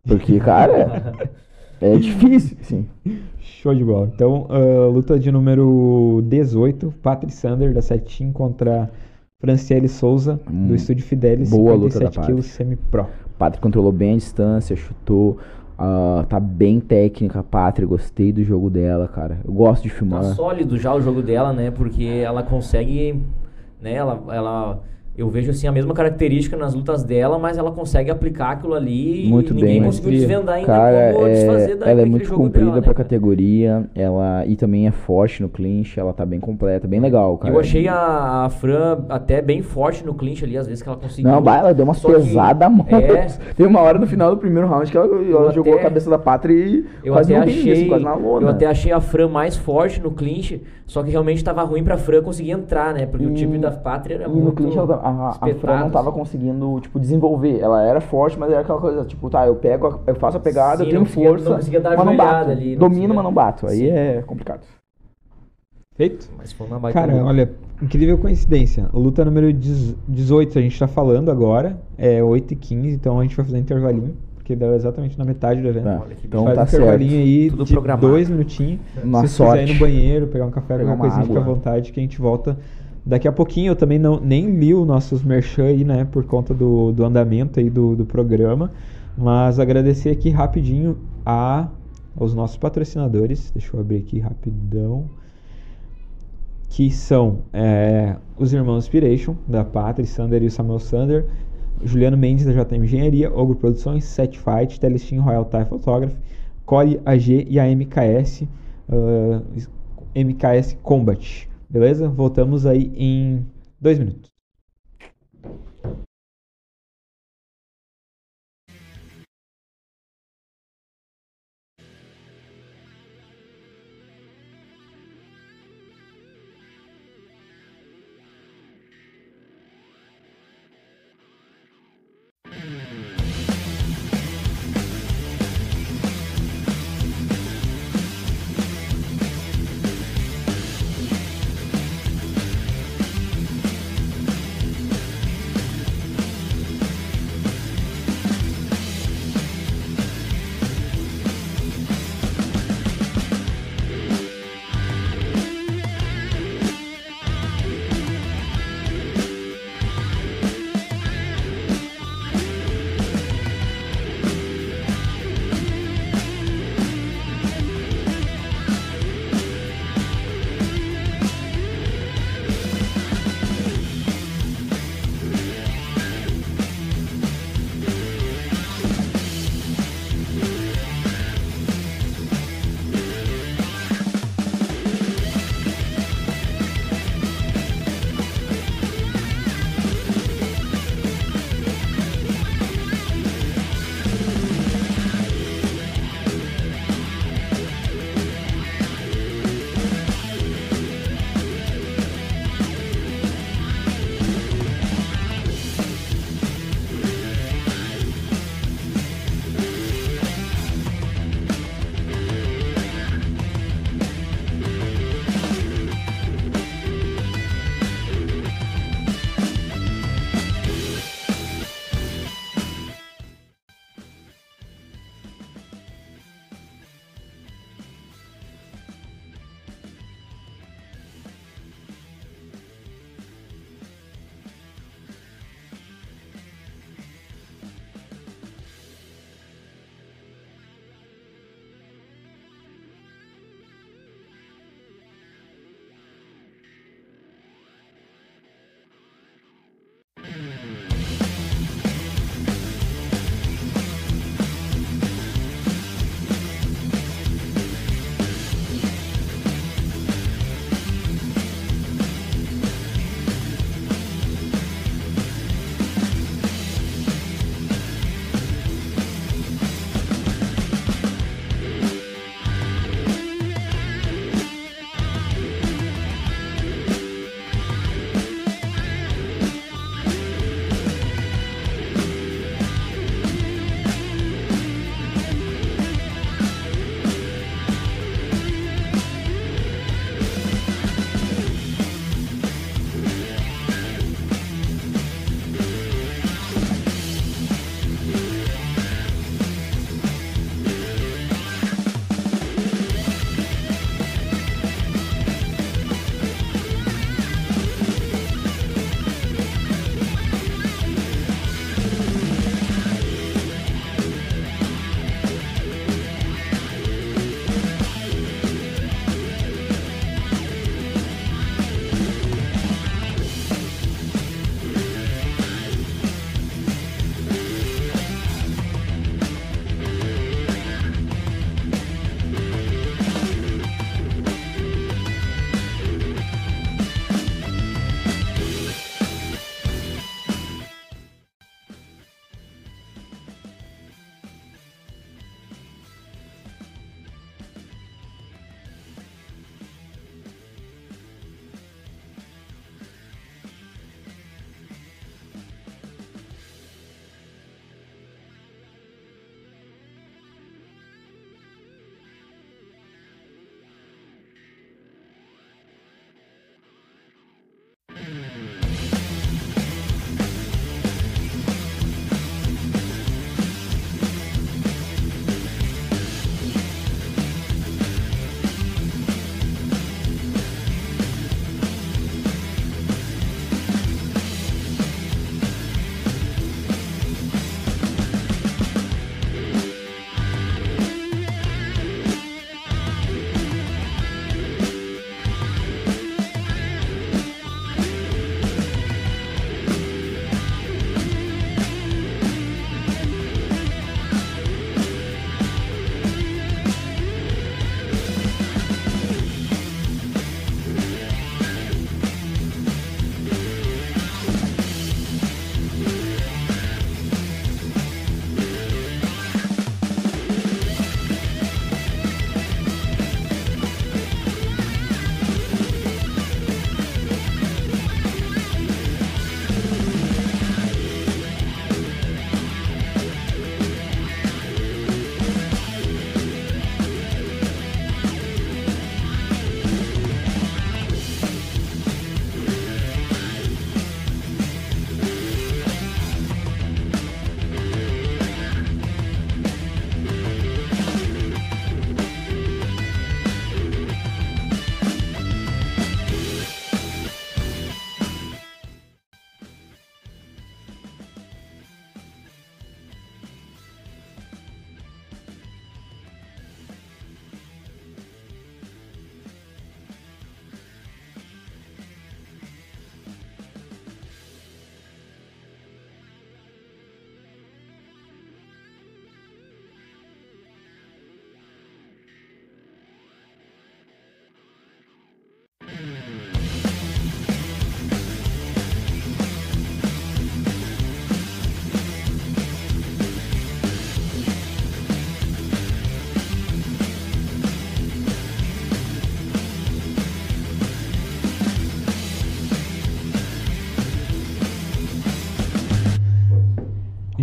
Porque, cara, é difícil, sim.
Show de bola. Então, uh, luta de número 18, Patrick Sander da Setim contra Franciele Souza, hum, do Estúdio Fidelis,
boa 57 luta da
quilos semi-pro.
Patrick controlou bem a distância, chutou. Uh, tá bem técnica a Pátria, gostei do jogo dela, cara. Eu gosto de filmar.
Tá sólido já o jogo dela, né? Porque ela consegue. Né, ela, ela eu vejo assim a mesma característica nas lutas dela, mas ela consegue aplicar aquilo ali
muito
e ninguém
bem,
conseguiu desvendar ainda
Cara, como é, desfazer ela é muito comprida dela, né, pra categoria, ela e também é forte no clinch, ela tá bem completa, bem legal, cara.
Eu achei a, a Fran até bem forte no clinch ali, às vezes que ela conseguiu.
Não, ela deu umas pesadas é... Tem uma hora no final do primeiro round que ela, ela jogou a cabeça da Pátria e
eu quase até achei, isso, quase na lona. Eu até achei a Fran mais forte no clinch, só que realmente tava ruim pra Fran conseguir entrar, né? Porque e, o time da Pátria era muito no clinch ela,
a, a Fran não tava conseguindo, tipo, desenvolver. Ela era forte, mas era aquela coisa, tipo, tá, eu pego, eu faço a pegada, Sim, eu tenho força, não conseguia dar mas não bato. Ali, não Domino, conseguia... mas não bato. Aí Sim. é complicado.
Feito? Mas foi uma baita Cara, luta. olha, incrível coincidência. Luta número 18 a gente tá falando agora, é 8 e 15, então a gente vai fazer um intervalinho, porque deu exatamente na metade do evento.
Tá. então
faz
tá
um intervalinho
certo.
aí
Tudo
de programado. dois minutinhos. Se
sorte.
quiser ir no banheiro, pegar um café,
pegar
alguma coisinha, fica à vontade que a gente volta Daqui a pouquinho eu também não, nem li os nossos merchan aí, né, por conta do, do andamento aí do, do programa, mas agradecer aqui rapidinho a, aos nossos patrocinadores, deixa eu abrir aqui rapidão, que são é, os irmãos Inspiration, da Patri, Sander e o Samuel Sander, Juliano Mendes, da JM Engenharia, Ogro Produções, Set Fight, Telestim Royal Thai Photography, Core AG e a MKS, uh, MKS Combat. Beleza? Voltamos aí em dois minutos.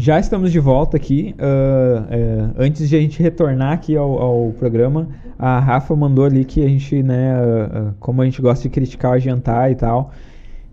Já estamos de volta aqui. Uh, é, antes de a gente retornar aqui ao, ao, programa, a Rafa mandou ali que a gente, né, uh, como a gente gosta de criticar a Jantar e tal,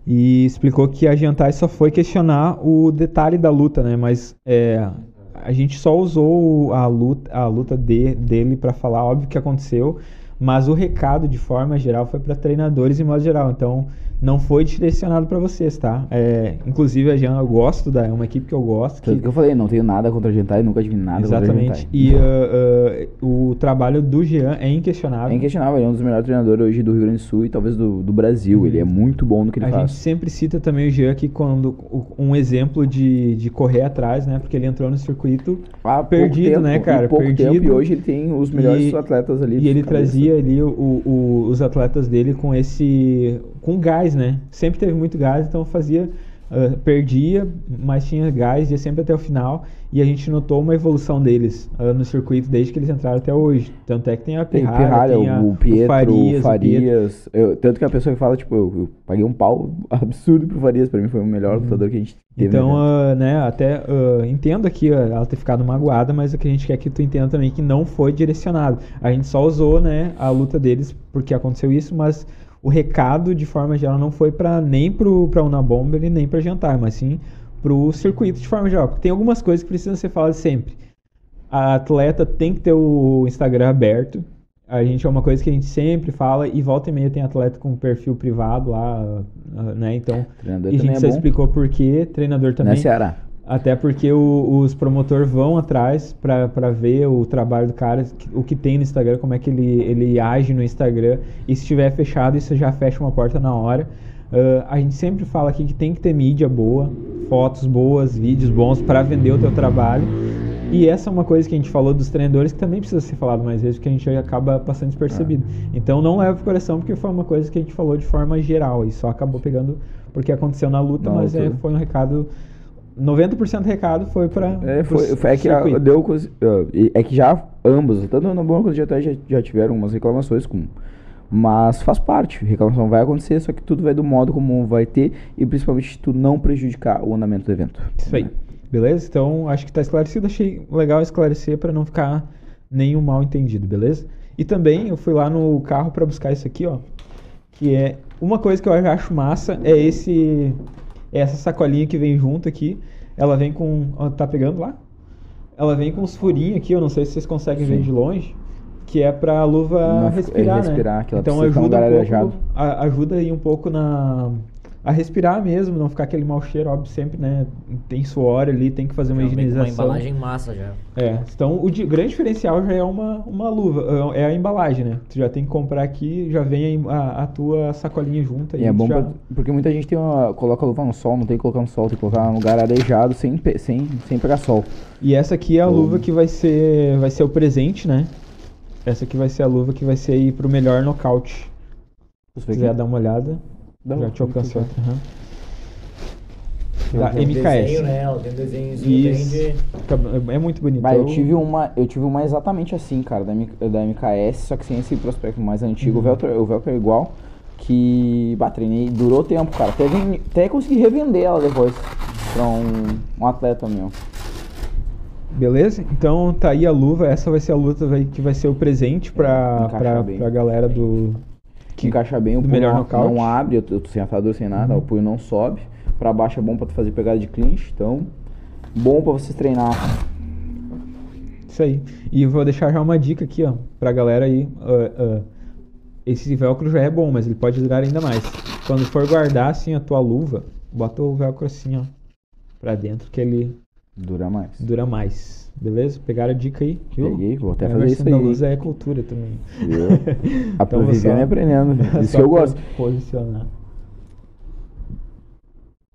e explicou que a Jantar só foi questionar o detalhe da luta, né? Mas é, a gente só usou a luta, a luta de, dele para falar, óbvio que aconteceu, mas o recado de forma geral foi para treinadores em modo geral. Então não foi direcionado para vocês, tá? É, inclusive a Jean eu gosto da, é uma equipe que eu gosto.
Que, que eu falei, não tenho nada contra a Gentai, nunca tive nada
Exatamente. contra a Gentai. E uh, uh, o trabalho do Jean é inquestionável.
É inquestionável, ele é um dos melhores treinadores hoje do Rio Grande do Sul e talvez do, do Brasil. Uhum. Ele é muito bom no que ele
a
faz.
A gente sempre cita também o Jean aqui quando um exemplo de, de correr atrás, né? Porque ele entrou no circuito ah, perdido, tempo,
né,
cara?
Perdido. Tempo, e hoje ele tem os melhores e, atletas ali.
E ele cabeça. trazia ali o, o, os atletas dele com esse com gás, né? Sempre teve muito gás, então fazia Uh, perdia, mas tinha gás, ia sempre até o final. E a gente notou uma evolução deles uh, no circuito desde que eles entraram até hoje. Tanto é que tem a Pirralha, tem, Pirralha,
tem a, o Pietro, o Farias. Farias. O eu, tanto que a pessoa que fala, tipo, eu, eu, paguei um pau absurdo pro Farias. Pra mim foi o melhor uhum. lutador que a gente teve.
Então, uh, né, até entendo aqui ela ter ficado magoada, mas o que a gente quer que tu entenda também que não foi direcionado. A gente só usou, né, a luta deles porque aconteceu isso, mas o recado, de forma geral, não foi para nem para Unabomber e nem para Jantar, mas sim para o circuito de forma geral. Porque tem algumas coisas que precisam ser faladas sempre. A atleta tem que ter o Instagram aberto. A gente é uma coisa que a gente sempre fala e volta e meia tem atleta com perfil privado lá, né? Então,
treinador
e a gente
é
já
bom.
explicou por quê, treinador também.
Na Ceará.
Até porque o, os promotores vão atrás para ver o trabalho do cara, o que tem no Instagram, como é que ele, ele age no Instagram. E se estiver fechado, isso já fecha uma porta na hora. Uh, a gente sempre fala aqui que tem que ter mídia boa, fotos boas, vídeos bons para vender o teu trabalho. E essa é uma coisa que a gente falou dos treinadores que também precisa ser falado mais vezes, porque a gente acaba passando despercebido. É. Então não leva pro coração, porque foi uma coisa que a gente falou de forma geral e só acabou pegando porque aconteceu na luta, não, mas é, foi um recado 90% do recado foi para.
É, foi, é que a, deu. É que já ambos, tanto na boa quanto já, já, já tiveram umas reclamações com. Mas faz parte, reclamação vai acontecer, só que tudo vai do modo como vai ter e principalmente tu não prejudicar o andamento do evento.
Isso aí. Beleza? Então acho que está esclarecido. Achei legal esclarecer para não ficar nenhum mal entendido, beleza? E também eu fui lá no carro para buscar isso aqui, ó. Que é uma coisa que eu acho massa é esse essa sacolinha que vem junto aqui, ela vem com. Ó, tá pegando lá? Ela vem com uns furinhos aqui, eu não sei se vocês conseguem Sim. ver de longe, que é pra luva não, respirar, é
respirar
né?
Que ela
então ajuda um pouco, ajuda aí um pouco na a respirar mesmo, não ficar aquele mau cheiro, óbvio, sempre, né? Tem suor ali, tem que fazer uma já higienização. Uma
embalagem massa já.
É, então o di grande diferencial já é uma, uma luva, é, é a embalagem, né? Tu já tem que comprar aqui, já vem a, a tua sacolinha junto.
E é bom já... pra, porque muita gente tem uma, coloca a luva no sol, não tem que colocar no sol, tem que colocar num lugar arejado sem, sem, sem pegar sol.
E essa aqui é a luva que vai ser, vai ser o presente, né? Essa aqui vai ser a luva que vai ser aí pro melhor nocaute. Se quiser dar uma olhada. Dá Já te alcançou. Uhum. Da MKS.
Desenho, né? Ela tem um desenhozinho
de... É muito bonito.
Vai, eu tive uma, eu tive uma exatamente assim, cara, da, da MKS, só que sem esse prospecto mais antigo. Uhum. O, Velcro, o Velcro é igual, que, bah, treinei, durou tempo, cara. Até, até consegui revender ela depois pra um, um atleta meu.
Beleza? Então tá aí a luva. Essa vai ser a luta que vai ser o presente pra, é, pra, pra galera do,
que encaixa bem, o
melhor
não, não abre, eu tô sem atador, sem nada, uhum. o punho não sobe. Pra baixo é bom pra tu fazer pegada de clinch, então bom pra vocês treinar.
Isso aí. E vou deixar já uma dica aqui, ó, pra galera aí. Uh, uh, esse velcro já é bom, mas ele pode durar ainda mais. Quando for guardar assim a tua luva, bota o velcro assim, ó, pra dentro que ele
dura mais.
Dura mais. Beleza? Pegaram a dica aí,
viu? Peguei, vou até fazer isso aí. A
luz é cultura também.
então, Vivendo é aprendendo. Isso que eu gosto.
Posicionar.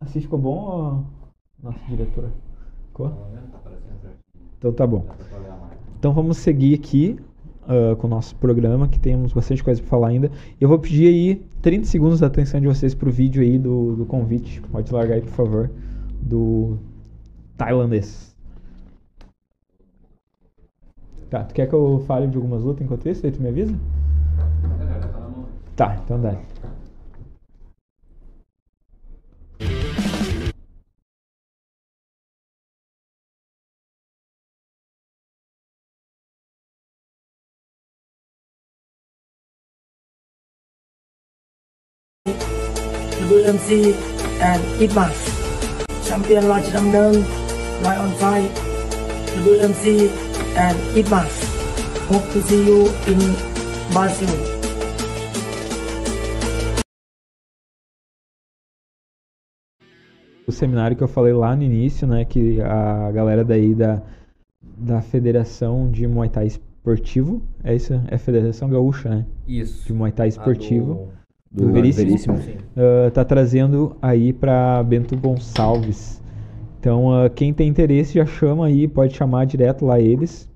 Assim ficou bom ou... Nossa, diretor? Ficou? Então tá bom. Então vamos seguir aqui uh, com o nosso programa, que temos bastante coisa para falar ainda. Eu vou pedir aí 30 segundos da atenção de vocês pro vídeo aí do, do convite. Pode largar aí, por favor. Do tailandês. Tá, tu quer que eu fale de algumas lutas enquanto isso? Aí tu me avisa? Tá, então dá.
MC and Pitmas Champion Raj Ramdan Roy on Fire MC and Itmas. Hope to see you in Brazil.
o seminário que eu falei lá no início, né, que a galera daí da, da Federação de Muay Thai Esportivo, é isso? É Federação Gaúcha, né?
Isso.
De Muay Thai Esportivo.
Do,
do Veríssimo.
Veríssimo.
Sim.
uh, tá trazendo aí para Bento Gonçalves. Então, uh, quem tem interesse já chama aí, pode chamar direto lá eles.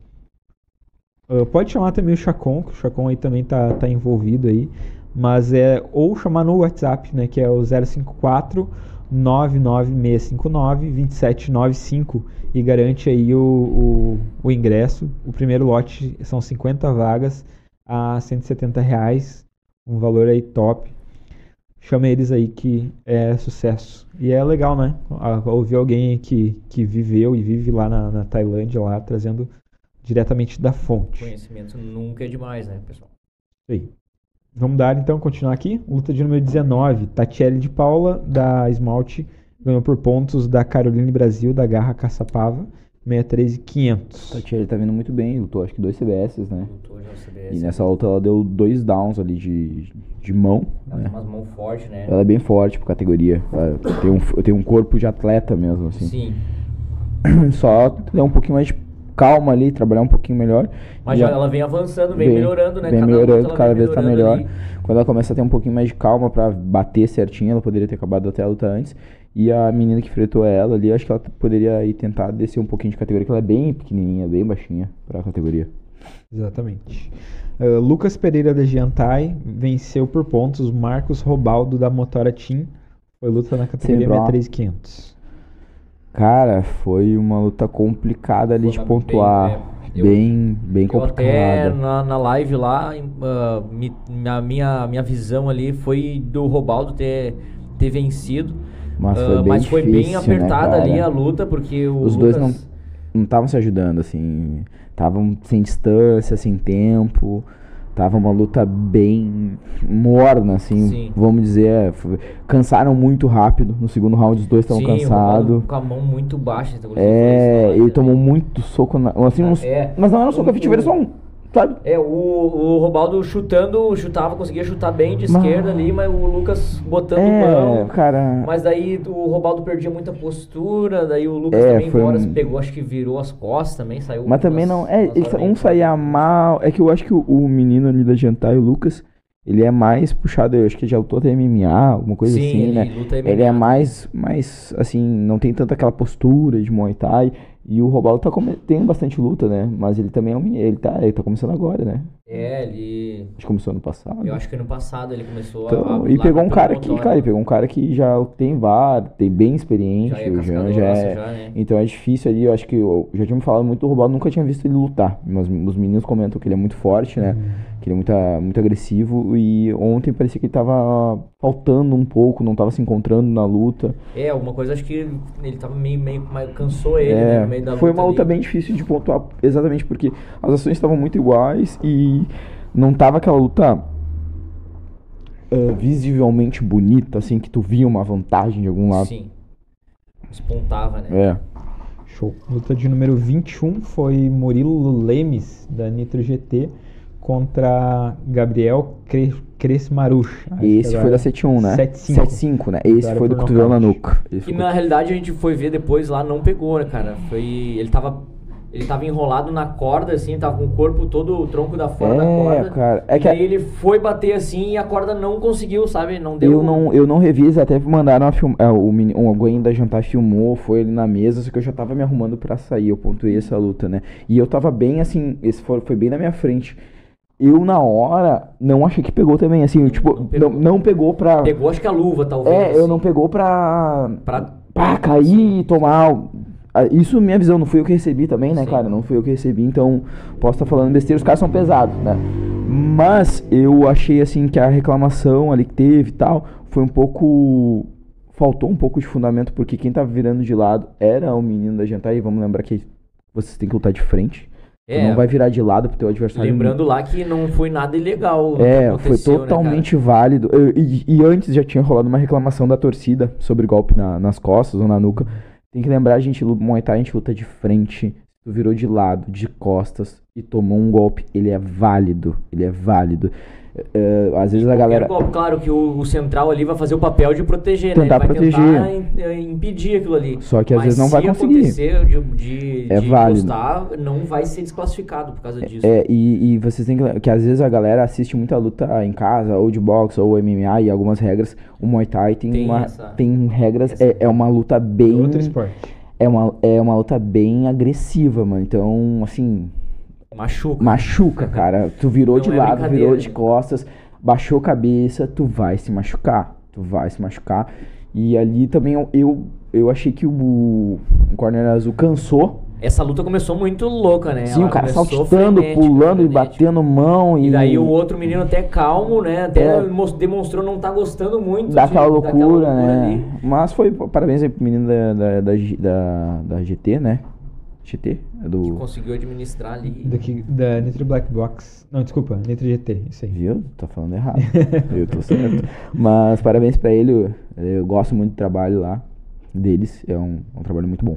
Uh, pode chamar também o Chacon, que o Chacon aí também tá, tá envolvido aí. Mas é ou chamar no WhatsApp, né, que é o 054 99659 2795 e garante aí o, o, o ingresso. O primeiro lote são 50 vagas a 170 reais, um valor aí top. Chama eles aí que é sucesso. E é legal, né? Ouvir alguém que, que viveu e vive lá na, na Tailândia, lá, trazendo diretamente da fonte.
Conhecimento nunca é demais, né, pessoal?
Isso aí. Vamos dar então, continuar aqui. Luta de número 19. Tatiele de Paula, da Esmalte, ganhou por pontos da Caroline Brasil, da Garra Caçapava, 63500.
Tatiele tá vindo muito bem, lutou acho que dois CBS, né?
Lutou já o CBS.
E nessa luta ela deu dois downs ali de, de mão,
Ela
né?
tem umas mãos fortes, né?
Ela é bem forte por categoria. Ela tem um, tem um corpo de atleta mesmo, assim.
Sim.
Só ter um pouquinho mais de calma ali, trabalhar um pouquinho melhor.
Mas já ela vem avançando, vem,
Vem-
melhorando, né?
Vem
Cada
melhorando,
luta
cada
vem
vez tá
melhorando
melhor.
ali.
Quando ela começa a ter um pouquinho mais de calma pra bater certinho, ela poderia ter acabado até a luta antes. E a menina que enfrentou ela ali, acho que ela poderia ir tentar descer um pouquinho de categoria, que ela é bem pequenininha, bem baixinha pra categoria.
Exatamente. Uh, Lucas Pereira da Giantai venceu por pontos Marcos Robaldo da Motora Team. Foi luta na categoria
Sempre, ó.
63500.
Cara, foi uma luta complicada ali
Foi
de pontuar.
bem, é, eu-
Bem, bem,
Eu até
complicada.
na, na live lá, em- ah, me- a minha, minha visão ali foi do Robaldo ter, ter vencido.
Mas
Ah,
foi bem
mas foi bem
difícil, né,
apertada ali
cara?
a luta, porque
Os dois
Lucas-
não estavam se ajudando, assim. Estavam sem distância, sem tempo. Tava uma luta bem morna, assim.
Sim.
Vamos dizer. é, foi- Cansaram muito rápido. No segundo round, os dois estavam cansados.
Com a mão muito baixa. então,
É,
na
ele tomou muito soco na. Assim, uns-
É.
Mas não era um soco efetivo, era só um. Sabe?
É, o, o Robaldo chutando, chutava, conseguia chutar bem de
Mas-
esquerda ali, mas o Lucas botando
É,
mão.
cara.
Mas daí o Robaldo perdia muita postura, daí o Lucas
É,
também embora,
um-
pegou, acho que virou as costas também, saiu.
Mas também
umas-
não. É,
horas
um saía mal. É que eu acho que o, o menino ali da Jantai, o Lucas, ele é mais puxado. Eu acho que já lutou até MMA, alguma coisa
Sim,
assim,
ele
né?
luta
Ele é
MMA.
mais, mais, assim, não tem tanta aquela postura de Muay Thai. E o Robaldo tá come- tem bastante luta, né? Mas ele também é um menino. Ele tá, ele tá começando agora, né?
É, ele.
Acho que começou ano passado.
Eu acho que ano passado ele começou a.
Então,
a
e pegou um cara que, cara, ele pegou um cara que já tem VAR, tem bem experiente,
Já é
o Jean já é.
já, né?
Então é difícil ali, eu acho que eu já tinha me falado muito do Robaldo, nunca tinha visto ele lutar. Mas os meninos comentam que ele é muito forte, né? Que ele é muito, muito agressivo. E ontem parecia que ele tava faltando um pouco, não tava se encontrando na luta.
É, alguma coisa, acho que ele tava meio, meio, meio cansou ele, né,
É,
no meio da
foi uma luta
ali.
bem difícil de pontuar, exatamente porque as ações estavam muito iguais e não tava aquela luta ah, visivelmente bonita, assim, que tu via uma vantagem de algum lado.
Sim. Espontava, né?
É.
Show. Luta de número 21 foi Murilo Lemes, da Nitro GT, contra Gabriel Cre Cresmaruch.
Esse foi da
é
7-1, né?
7-5.
7-5, né? Esse foi do cotovelo na nuca. Foi
na realidade a gente foi ver depois lá, não pegou, né, cara? Foi. Ele tava. Ele tava enrolado na corda, assim, tava com o corpo todo, o tronco da fora da
É,
corda.
cara, é
e
que a-
daí ele foi bater assim e a corda não conseguiu, sabe? Não deu.
Eu não, eu não revi, eles até mandaram a film... é, o um, alguém da jantar filmou, foi ali na mesa, só que eu já tava me arrumando pra sair, eu pontuei essa luta, né? E eu tava bem assim, esse foi, foi bem na minha frente. Eu, na hora, não achei que pegou também, assim, eu, tipo,
não
não
pegou.
não pegou pra...
Pegou, acho que a luva, talvez.
É, eu
assim,
não pegou pra...
Pra...
Pá, cair e tomar... Isso minha visão, não fui eu que recebi também, né,
Sim.
cara? Não fui eu que recebi, então posso estar falando besteira, os caras são pesados, né? Mas eu achei, assim, que a reclamação ali que teve e tal, foi um pouco... Faltou um pouco de fundamento, porque quem tava virando de lado era o menino da Jantar, e vamos lembrar que vocês têm que lutar de frente. Tu não vai virar de lado pro teu adversário.
Lembrando lá que não foi nada ilegal.
É, foi
né,
totalmente válido. Eu- E, e antes já tinha rolado uma reclamação da torcida sobre golpe na- nas costas ou na nuca. Tem que lembrar, a gente, Muay Thai, a gente luta de frente. Tu virou de lado, de costas e tomou um golpe. Ele é válido. Ele é válido. É, às vezes a galera.
Qualquer golpe, claro que o, o central ali vai fazer o papel de proteger,
Tentar
né? Ele vai
proteger.
tentar im- impedir aquilo ali.
Só que às
Mas
vezes não vai
se
conseguir.
acontecer de, de,
É
de
válido.
não vai ser desclassificado por causa disso.
É, e, e vocês têm que lembrar que às vezes a galera assiste muita luta em casa, ou de boxe, ou MMA, e algumas regras. O Muay Thai tem,
Tem
uma,
essa-
tem regras,
essa
é, é uma luta bem.
Outro esporte.
É uma, é uma luta bem agressiva, mano. Então, assim,
Machuca.
machuca, cara. Tu virou
Não
de
é
lado, virou de
né?
costas, baixou a cabeça, tu vai se machucar. Tu vai se machucar. E ali também eu, eu, eu achei que o, o Corner Azul cansou.
Essa luta começou muito louca, né?
Sim,
Ela
o cara saltitando,
frenética,
pulando e
frenética.
batendo mão. E,
E daí o outro menino até calmo, né? Até
É.
demonstrou não tá gostando muito
Daquela
de-
loucura,
loucura
né?
ali.
Mas foi parabéns aí pro menino da, da, da, da, da GT, né? GT? É
Que
do.
conseguiu administrar ali.
Daqui, da Nitro Black Box. Não, desculpa, Nitro GT, isso aí.
Viu? Tá falando errado. eu tô certo. Mas parabéns pra ele. Eu, eu gosto muito do trabalho lá deles. É um, um trabalho muito bom.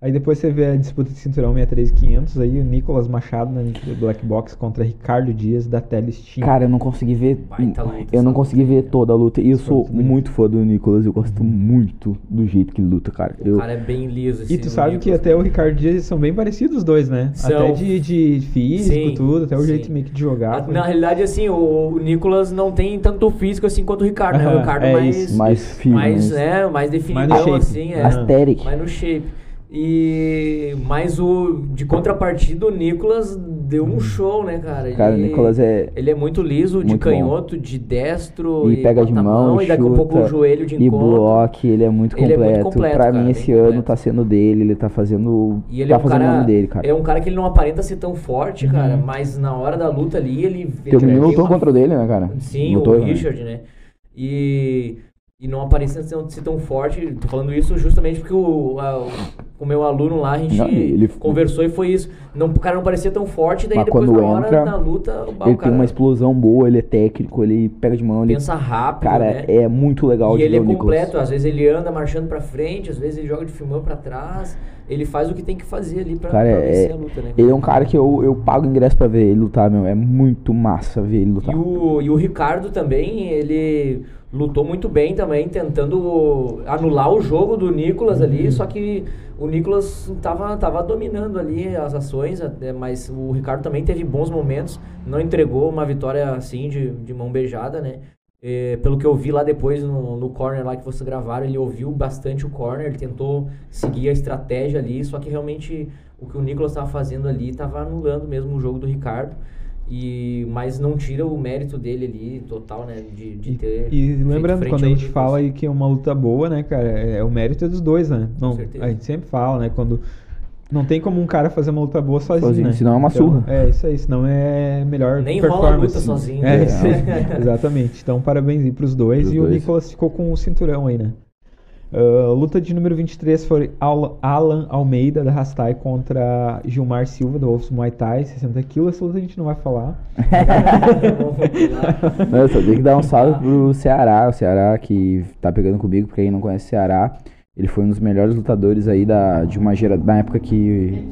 Aí depois você vê a disputa de cinturão 63500, aí o Nicolas Machado na Black Box contra Ricardo Dias da Telesteam.
Cara, eu não consegui ver.
Baita luta
eu não consegui ver toda a luta. E eu sou
muito bonito.
muito fã do Nicolas. Eu gosto muito do jeito que ele luta, cara.
O
Eu,
cara é bem liso.
E
assim,
tu
o
sabe que
Nicolas,
até o
né?
Ricardo Dias são bem parecidos os dois, né?
São.
Até de, de físico,
Sim,
tudo, até o
sim.
jeito meio que de jogar.
Na realidade, assim, o, Nicolas não tem tanto físico assim quanto o Ricardo, né? O Ricardo
é
mais,
isso.
mais firme.
mais,
mais
é, mais definidão,
shape.
assim, é.
Aesthetic.
mais no shape. E mas o de contrapartida o Nicolas deu um show, né, cara?
Cara, o
Ele-
Nicolas é.
Ele é muito liso, de
Muito bom.
canhoto, de destro,
E pega de
a
mão,
e daqui a pouco
chuta,
o joelho de
E
encontro.
bloco, ele é muito
Ele é
completo.
muito completo,
pra
cara,
mim,
bem
esse ano
completo.
tá sendo dele, ele tá fazendo.
E ele
tá
é um
fazendo o
cara,
nome dele, cara.
é um cara que ele não aparenta ser tão forte, cara, mas na hora da luta ali ele
Teu
ele
menino lutou
uma-
contra o dele, né, cara?
Sim,
Lutou,
o
né?
Richard, né? E, e não aparecia ser, ser tão forte. Tô falando isso justamente porque o, a- o, meu aluno lá, a gente
Não, ele-
conversou e foi isso. Não, o cara não parecia tão forte, daí
Mas
depois
quando
na hora
entra,
da luta, o,
Ele
o
tem
cara
uma explosão boa, ele é técnico, ele pega de mão, ele.
pensa rápido,
Cara,
né?
é muito legal
E
de
ele é completo, às vezes ele anda marchando pra frente, às vezes ele joga de filmão pra trás. Ele faz o que tem que fazer ali pra,
Cara,
pra
é-
vencer a luta, né?
Ele é um cara que eu, eu pago ingresso pra ver ele lutar, meu. É muito massa ver ele lutar.
E o, e o Ricardo também, ele lutou muito bem também, tentando anular o jogo do Nicolas
Uhum.
ali, só que o Nicolas tava, tava dominando ali as ações, mas o Ricardo também teve bons momentos, não entregou uma vitória assim de, de mão beijada, né? É, pelo que eu vi lá depois no, no corner lá que vocês gravaram, ele ouviu bastante o corner, ele tentou seguir a estratégia ali, só que realmente o que o Nicolas estava fazendo ali estava anulando mesmo o jogo do Ricardo. E, mas não tira o mérito dele ali, total, né? De, de ter.
E
feito
lembrando, quando a gente fala aí que é uma luta boa, né, cara, é, o mérito é dos dois, né? Não,
certeza.
a gente sempre fala, né, quando não tem como um cara fazer uma luta boa sozinho,
Sozinho,
né?
senão é uma surra.
É, isso aí, senão é melhor
Nem rola
performance.
luta sozinho,
É,
né?
exatamente. Então, parabéns aí pros dois.
Pros
e o
dois.
Nicolas ficou com o cinturão aí, né? Ah, luta de número 23 foi Al- Alan Almeida, da Rastai, contra Gilmar Silva, do Wolves Muay Thai, 60 quilos. Essa luta a gente não vai falar.
Não, só tenho que dar um salve pro Ceará, o Ceará que tá pegando comigo, pra quem não conhece o Ceará. Ele foi um dos melhores lutadores aí da, de uma geração, na época que.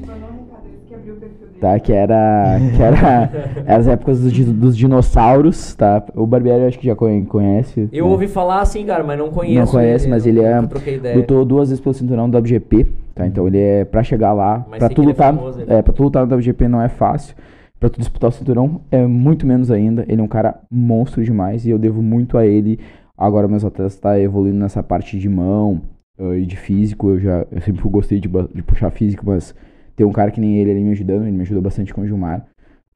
Tá, que era. Que era as épocas dos, dos dinossauros, tá? O Barbieri eu acho que já conhe- conhece.
Eu
né?
ouvi falar assim, cara, mas não conheço.
Não conhece, mas ele é. Lutou duas vezes pelo cinturão do WGP, tá? Então ele é. Pra chegar lá,
sei
tu
ele é
lutar.
famoso, ele.
é, pra tu lutar no WGP não é fácil. Pra tu disputar o cinturão é muito menos ainda. Ele é um cara monstro demais e eu devo muito a ele. Agora meus atletas tá evoluindo nessa parte de mão eh, e de físico. Eu já eu sempre gostei de, de puxar físico, mas tem um cara que nem ele ali me ajudando. Ele me ajudou bastante com o Gilmar.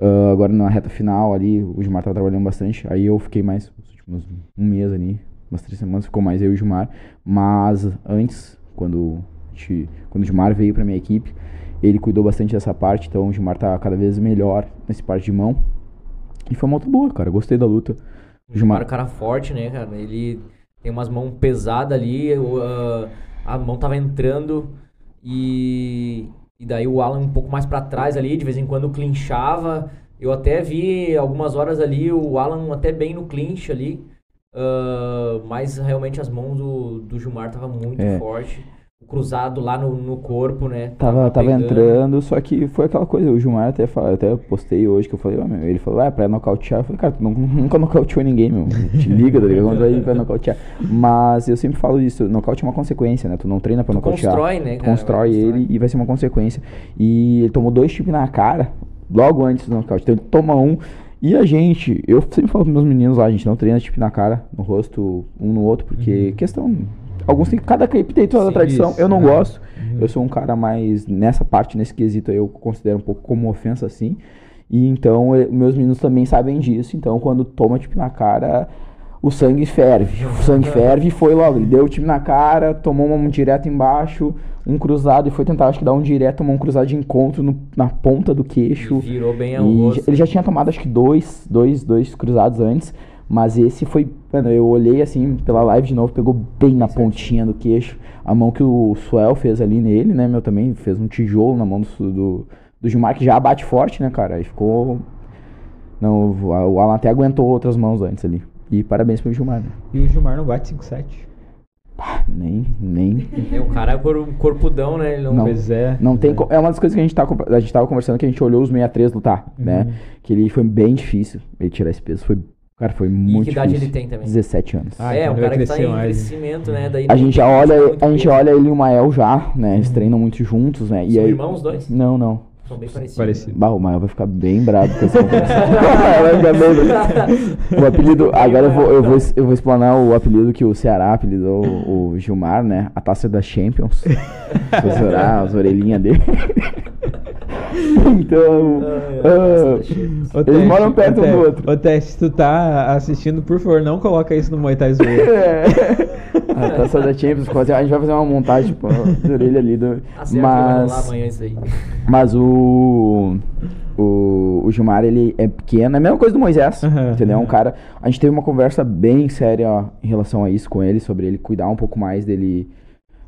Ah, agora na reta final ali, o Gilmar tava trabalhando bastante. Aí eu fiquei mais, os últimos um mês ali, umas três semanas, ficou mais eu e o Gilmar. Mas antes, quando, gente- quando o Gilmar veio pra minha equipe, ele cuidou bastante dessa parte. Então o Gilmar tá cada vez melhor nessa parte de mão. E foi uma luta boa, cara. Gostei da luta.
O Gilmar é um cara forte, né, cara? Ele tem umas mãos pesadas ali, ah, a mão tava entrando e, E daí o Alan um pouco mais pra trás ali, de vez em quando clinchava. Eu até vi algumas horas ali o Alan até bem no clinch ali. ah, mas realmente as mãos do, do Gilmar tava muito
É.
forte. Cruzado lá no, no corpo, né?
Tava, tava
pegando.
entrando, só que foi aquela coisa, o Gilmar até fala, eu até postei hoje que eu falei, ó, meu, ele falou, ah, pra nocautear, eu falei, cara, tu nunca nocauteou ninguém, meu, te liga, tá ligado? Quando vai pra nocautear. Mas eu sempre falo isso, nocaute é uma consequência, né? Tu não treina pra
Tu
nocautear.
constrói, né,
Tu
cara?
constrói ele e vai ser uma consequência. E ele tomou dois chips na cara, logo antes do nocaute. Então ele toma um. E a gente, eu sempre falo pros meus meninos lá, a gente não treina chip na cara, no rosto, um no outro, porque questão. Alguns tem. Cada clipe tem toda a tradição.
isso,
eu não
né?
gosto. Eu sou um cara mais. Nessa parte, nesse quesito, eu considero um pouco como ofensa assim. E então, eh, meus meninos também sabem disso. Então, quando toma chip na cara, o sangue ferve. O sangue ferve e foi logo. Ele deu o time na cara, tomou um direto embaixo, um cruzado e foi tentar, acho que dar um direto, tomou um cruzado de encontro no- na ponta do queixo.
E virou bem rosto.
ele já tinha tomado acho que dois, dois, dois cruzados antes, mas esse foi, mano, eu olhei assim pela live de novo, pegou bem na pontinha do queixo. A mão que o Suel fez ali nele, né, meu, também fez um tijolo na mão do, do, do Gilmar, que já bate forte, né, cara, aí ficou... Não, o Alan até aguentou outras mãos antes ali. E parabéns pro Gilmar, né?
E o Gilmar não bate 5-7.
Nem, nem...
É, o cara é cor- corpudão, né? Ele não,
Não.
Pois é.
Não tem.
é.
co- É uma das coisas que a gente, tá, a gente tava conversando que a gente olhou os 63 lutar, né? Que ele foi bem difícil ele tirar esse peso. Foi, cara, foi
E
muito
que idade
difícil.
ele tem também?
17 anos.
Ah,
é,
então
um
ele
cara
vai
que tá
crescer
em
mais.
crescimento, né? Daí
A gente já olha, a gente olha ele e o Mael já, né? Eles treinam muito juntos, né? E
São
aí,
irmãos os dois?
Não, não.
São bem parecidos.
Parecido.
Bah, o Mael vai ficar bem bravo com essa conversa. vai ficar bem. O apelido, agora eu vou, eu, vou, eu vou explanar o apelido que o Ceará apelidou o o Gilmar, né? A taça da Champions. Você olhar as orelhinhas dele. então. Ah,
Ô,
Eles
Teste,
moram perto um do outro.
Ô, Teste, se tu tá assistindo, por favor, não coloca isso no Muay Thai Zoeira.
É. A taça da Champions, fazer- a gente vai fazer uma montagem, tipo, de orelha ali. Do,
Tá
mas,
amanhã isso aí.
mas o, o. O Gilmar, ele é pequeno, é a mesma coisa do Moisés,
Aham,
entendeu? É um cara. A gente teve uma conversa bem séria em relação a isso com ele, sobre ele cuidar um pouco mais dele.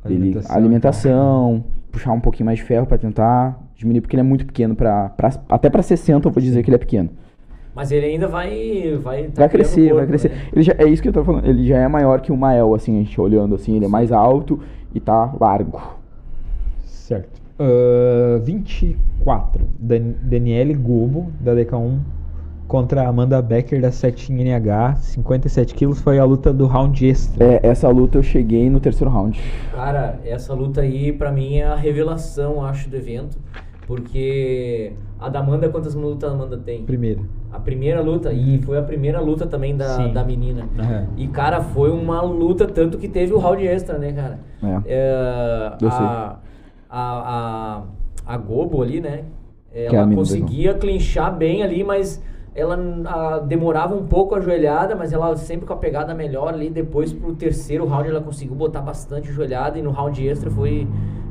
dele
Alimentação,
alimentação, puxar um pouquinho mais de ferro pra tentar diminuir, porque ele é muito pequeno pra. pra até pra 60 eu vou dizer que ele é pequeno.
Mas ele ainda vai. Vai, tá
Vai crescer,
corpo,
vai crescer.
né?
Ele já, é isso que eu tô falando. Ele já é maior que o Mael, assim, a gente olhando assim, ele é mais alto e tá largo.
Certo. Ah, 24. Dan Daniele Gobo, da DK1, contra Amanda Becker, da 7 NH, 57 quilos. Foi a luta do round extra.
É, essa luta eu cheguei no terceiro round.
Cara, essa luta aí pra mim é a revelação, acho, do evento. Porque a da Amanda, quantas lutas a Amanda tem?
Primeiro.
A primeira luta, e foi a primeira luta também da,
Sim.
da menina. E, cara, foi uma luta, tanto que teve o round extra, né, cara?
É.
É, a, a, a, a Gobo ali, né?
É
Ela
mina
conseguia clinchar bem ali, mas ela a, demorava um pouco a joelhada, mas ela sempre com a pegada melhor ali. Depois, pro terceiro round, ela conseguiu botar bastante joelhada. E no round extra foi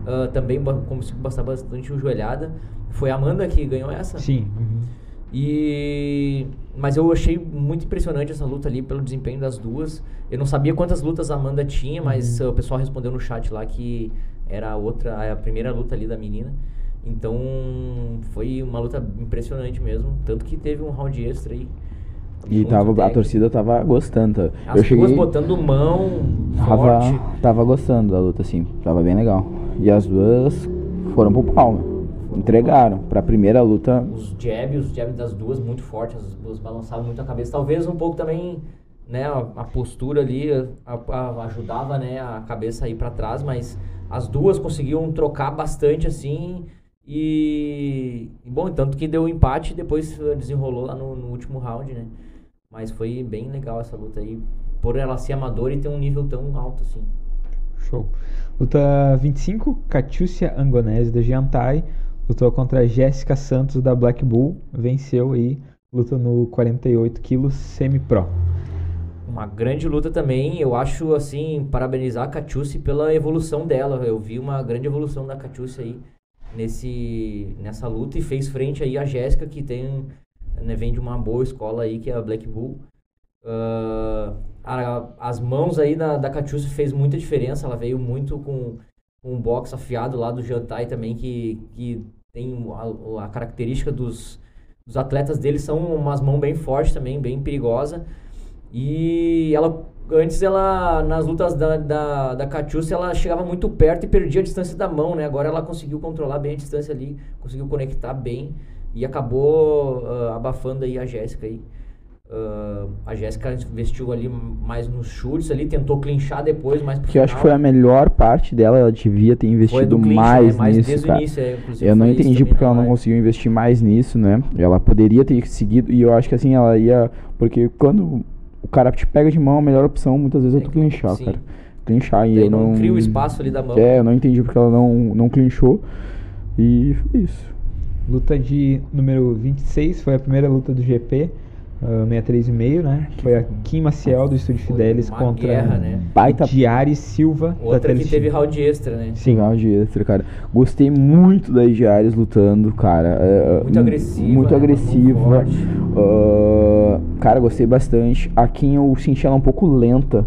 ah, também conseguiu botar bastante joelhada. Foi a Amanda que ganhou essa?
Sim. uhum.
E mas eu achei muito impressionante essa luta ali pelo desempenho das duas. Eu não sabia quantas lutas a Amanda tinha, mas uh, o pessoal respondeu no chat lá que era a outra, a primeira luta ali da menina. Então foi uma luta impressionante mesmo, tanto que teve um round extra aí.
E tava, a torcida tava gostando. tá?
As
eu cheguei.
duas botando mão
Tava,
forte.
tava gostando da luta, assim. Tava bem legal. E as duas foram pro pau, Entregaram. Pra primeira luta.
Os jabs, os jabs das duas muito fortes, as duas balançavam muito a cabeça. Talvez um pouco também, né, a, a postura ali a- a- ajudava, né, a cabeça a ir pra trás, mas as duas conseguiam trocar bastante assim e, e bom, tanto que deu empate e depois eh, desenrolou lá no, no último round, né? Mas foi bem legal essa luta aí, por ela ser amadora e ter um nível tão alto assim.
Show. Luta 25, Catiúcia Angonese da Giantai. Lutou contra Jéssica Santos da Black Bull. Venceu aí. Luta no 48 quilos, semi-pro.
Uma grande luta também, eu acho assim, parabenizar a Catiúcia pela evolução dela. Eu vi uma grande evolução da Catiúcia aí nesse, nessa luta e fez frente aí a Jéssica, que tem, né, vem de uma boa escola aí, que é a Black Bull. Ah, a- as mãos aí da, da Catiúcia fez muita diferença, ela veio muito com, um box afiado lá do Jantai também, que, que tem a, a característica dos, dos atletas dele, são umas mãos bem fortes também, bem perigosa. E ela, antes ela, nas lutas da, da, da Catiúcia, ela chegava muito perto e perdia a distância da mão, né? Agora ela conseguiu controlar bem a distância ali, conseguiu conectar bem e acabou uh, abafando aí a Jéssica aí. Uh, a Jéssica investiu ali mais nos chutes ali, tentou clinchar depois, mais
pro Que eu acho que foi a melhor parte dela, ela devia ter investido clinch, mais, né? mais nisso, cara. Início, é, eu não entendi porque ela não conseguiu investir mais nisso, né? Ela poderia ter seguido, e eu acho que assim, ela ia... Porque quando o cara te pega de mão, a melhor opção muitas vezes é, é tu clinchar, sim. cara. Clinchar, e eu não...
não cria o espaço ali da mão.
É, eu não entendi porque ela não, não clinchou, e foi isso.
Luta de número 26, foi a primeira luta do GP. Uh, 63,5, né? Foi a Kim Maciel do Estúdio Fidelis contra
guerra, né?
Baita Diari Silva
Outra da que teve round extra, né?
Sim, round extra, cara. Gostei muito das Diares lutando, cara.
Uh, muito agressiva.
Muito
né?
agressiva. Uh, cara, gostei bastante. A Kim eu senti ela um pouco lenta.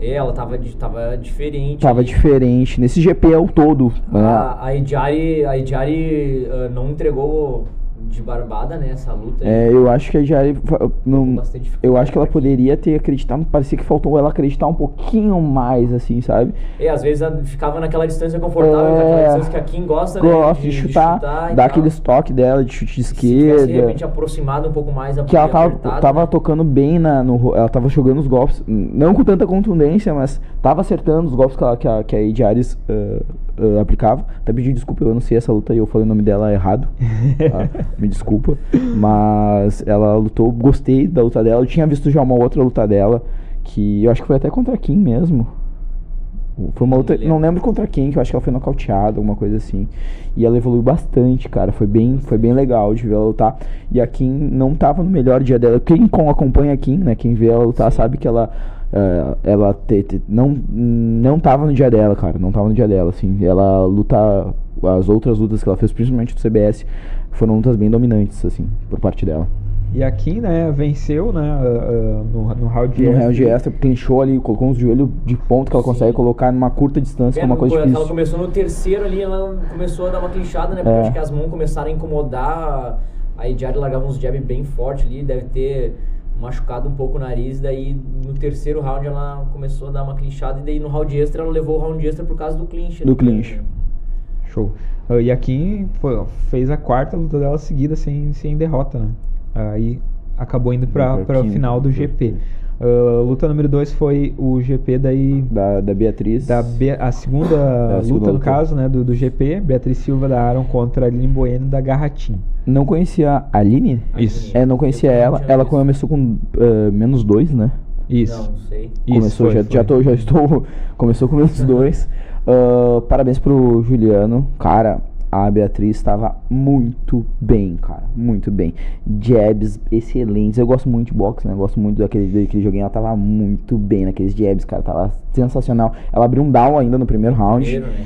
É, ela tava, tava diferente.
Tava diferente. Nesse GP é o todo.
A, né? a Ediari, a Ediari uh, não entregou de barbada, né, essa luta.
É, eu acho que a Jari não, eu acho que ela poderia ter acreditado, parecia que faltou ela acreditar um pouquinho mais assim, sabe?
É, às vezes ela ficava naquela distância confortável, é, naquela distância que a Kim gosta,
né, gosta de, de, chutar, de chutar dar aquele estoque dela de chute de esquerda. Se de
repente aproximado um pouco mais a
Que ela tava, tava né? tocando bem na no ela tava jogando os golpes, não com tanta contundência, mas tava acertando os golpes que, ela, que a que a Ediares uh, uh, aplicava. Até pedi desculpa, eu não sei essa luta e eu falei o nome dela errado. Tá? Me desculpa. Mas ela lutou, gostei da luta dela. Eu tinha visto já uma outra luta dela, que eu acho que foi até contra Kim mesmo. Foi uma luta, não lembro contra quem, que eu acho que ela foi nocauteada, alguma coisa assim. E ela evoluiu bastante, cara. Foi bem, foi bem legal de ver ela lutar. E a Kim não tava no melhor dia dela. Quem acompanha a Kim, né? Quem vê ela lutar, Sim. sabe que ela Uh, ela te, te, não não tava no dia dela, cara, não tava no dia dela, assim. Ela luta as outras lutas que ela fez, principalmente do CBS, foram lutas bem dominantes, assim, por parte dela.
E aqui, né, venceu, né, uh, no, no round
no extra. No round extra, clinchou ali, colocou uns joelhos de ponto que ela Sim. consegue colocar numa curta distância, é, que é uma coisa difícil.
Ela começou no terceiro ali, ela começou a dar uma clinchada, né, porque é. acho que as mãos começaram a incomodar, aí Jared largava uns jab bem forte ali, deve ter machucado um pouco o nariz, daí no terceiro round ela começou a dar uma clinchada e daí no round extra ela levou o round extra por causa do clinch.
Do né? clinch.
Show. Uh, e aqui foi, fez a quarta luta dela seguida sem, sem derrota, né? Aí acabou indo para o final do GP. Uh, luta número 2 foi o GP daí.
Da, da Beatriz.
Da Be a segunda é, luta, segunda no luta. caso, né? Do, do GP. Beatriz Silva da Aaron contra a Aline Bueno da Garratim.
Não conhecia a Aline?
Isso.
É, não conhecia ela. Ela começou com uh, menos dois, né?
Isso.
Não, sei.
Começou,
Isso,
já,
foi,
já, tô, já estou. Começou com menos dois. Uh, parabéns pro Juliano. Cara, a Beatriz estava muito bem, cara. Muito bem. Jabs excelentes. Eu gosto muito de boxe, né? Eu gosto muito daquele, daquele joguinho. Ela tava muito bem naqueles jabs, cara. Tava sensacional. Ela abriu um down ainda no primeiro round. Primeiro, né?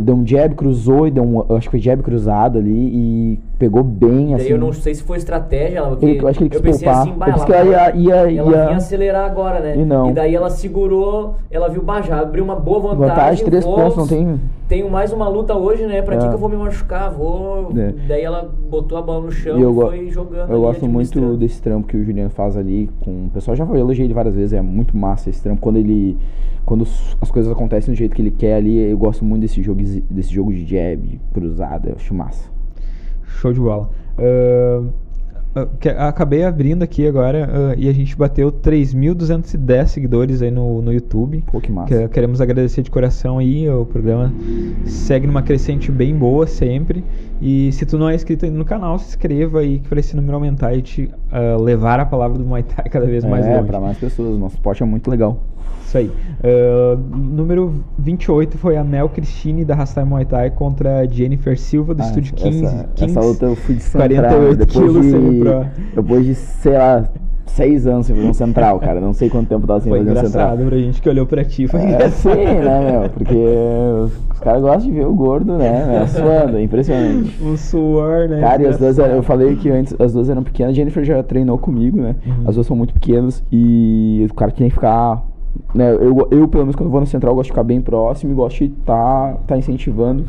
Deu um jab, cruzou e deu um. Acho que foi jab cruzado ali e pegou bem, assim.
eu não sei se foi estratégia. Ela,
ele, eu acho que ele quis
eu pensei
poupar.
assim, bah,
ela, que ela ia, ia,
ia, ela ia acelerar agora, né?
E não.
E daí ela segurou, ela viu, bah, já abriu uma boa vantagem.
Vantagem, três vou, pontos, não tem.
Tenho mais uma luta hoje, né? Pra é. que, que eu vou me machucar? Vou. É. Daí ela botou a bola no chão e,
eu
e foi jogando.
Eu gosto muito desse trampo que o Juliano faz ali com. O pessoal já elogiei ele várias vezes, é muito massa esse trampo. Quando ele. Quando as coisas acontecem do jeito que ele quer ali, eu gosto muito desse jogo, desse jogo de jab, cruzada, eu acho massa.
Show de bola. Uh, acabei abrindo aqui agora uh, e a gente bateu 3.210 seguidores aí no, no YouTube.
Pô, que massa. Que,
queremos agradecer de coração aí. O programa segue numa crescente bem boa sempre. E se tu não é inscrito ainda no canal, se inscreva aí para esse número aumentar e te uh, levar a palavra do Muay Thai cada vez mais
é,
longe.
É, para mais pessoas. Nosso esporte é muito legal.
Isso aí. Uh, número 28 foi a Mel Cristine da Rastai Muay Thai contra a Jennifer Silva do ah, Estúdio 15.
Essa, 15, essa luta eu fui de
central, 48 depois quilos
de, Depois de, sei lá, seis anos sem fazer um central, cara. Não sei quanto tempo tava sem
foi
fazer um central.
Foi pra gente que olhou pra ti. Foi
é, sim, né, meu? Porque os, caras gostam de ver o gordo, né, meu? Suando, é impressionante.
O suor, né?
Cara, e as duas, eu falei que antes as duas eram pequenas. A Jennifer já treinou comigo, né? Uhum. As duas são muito pequenas e o cara tinha que ficar né, eu, eu, pelo menos, quando vou na central, gosto de ficar bem próximo e gosto de estar tá, tá incentivando.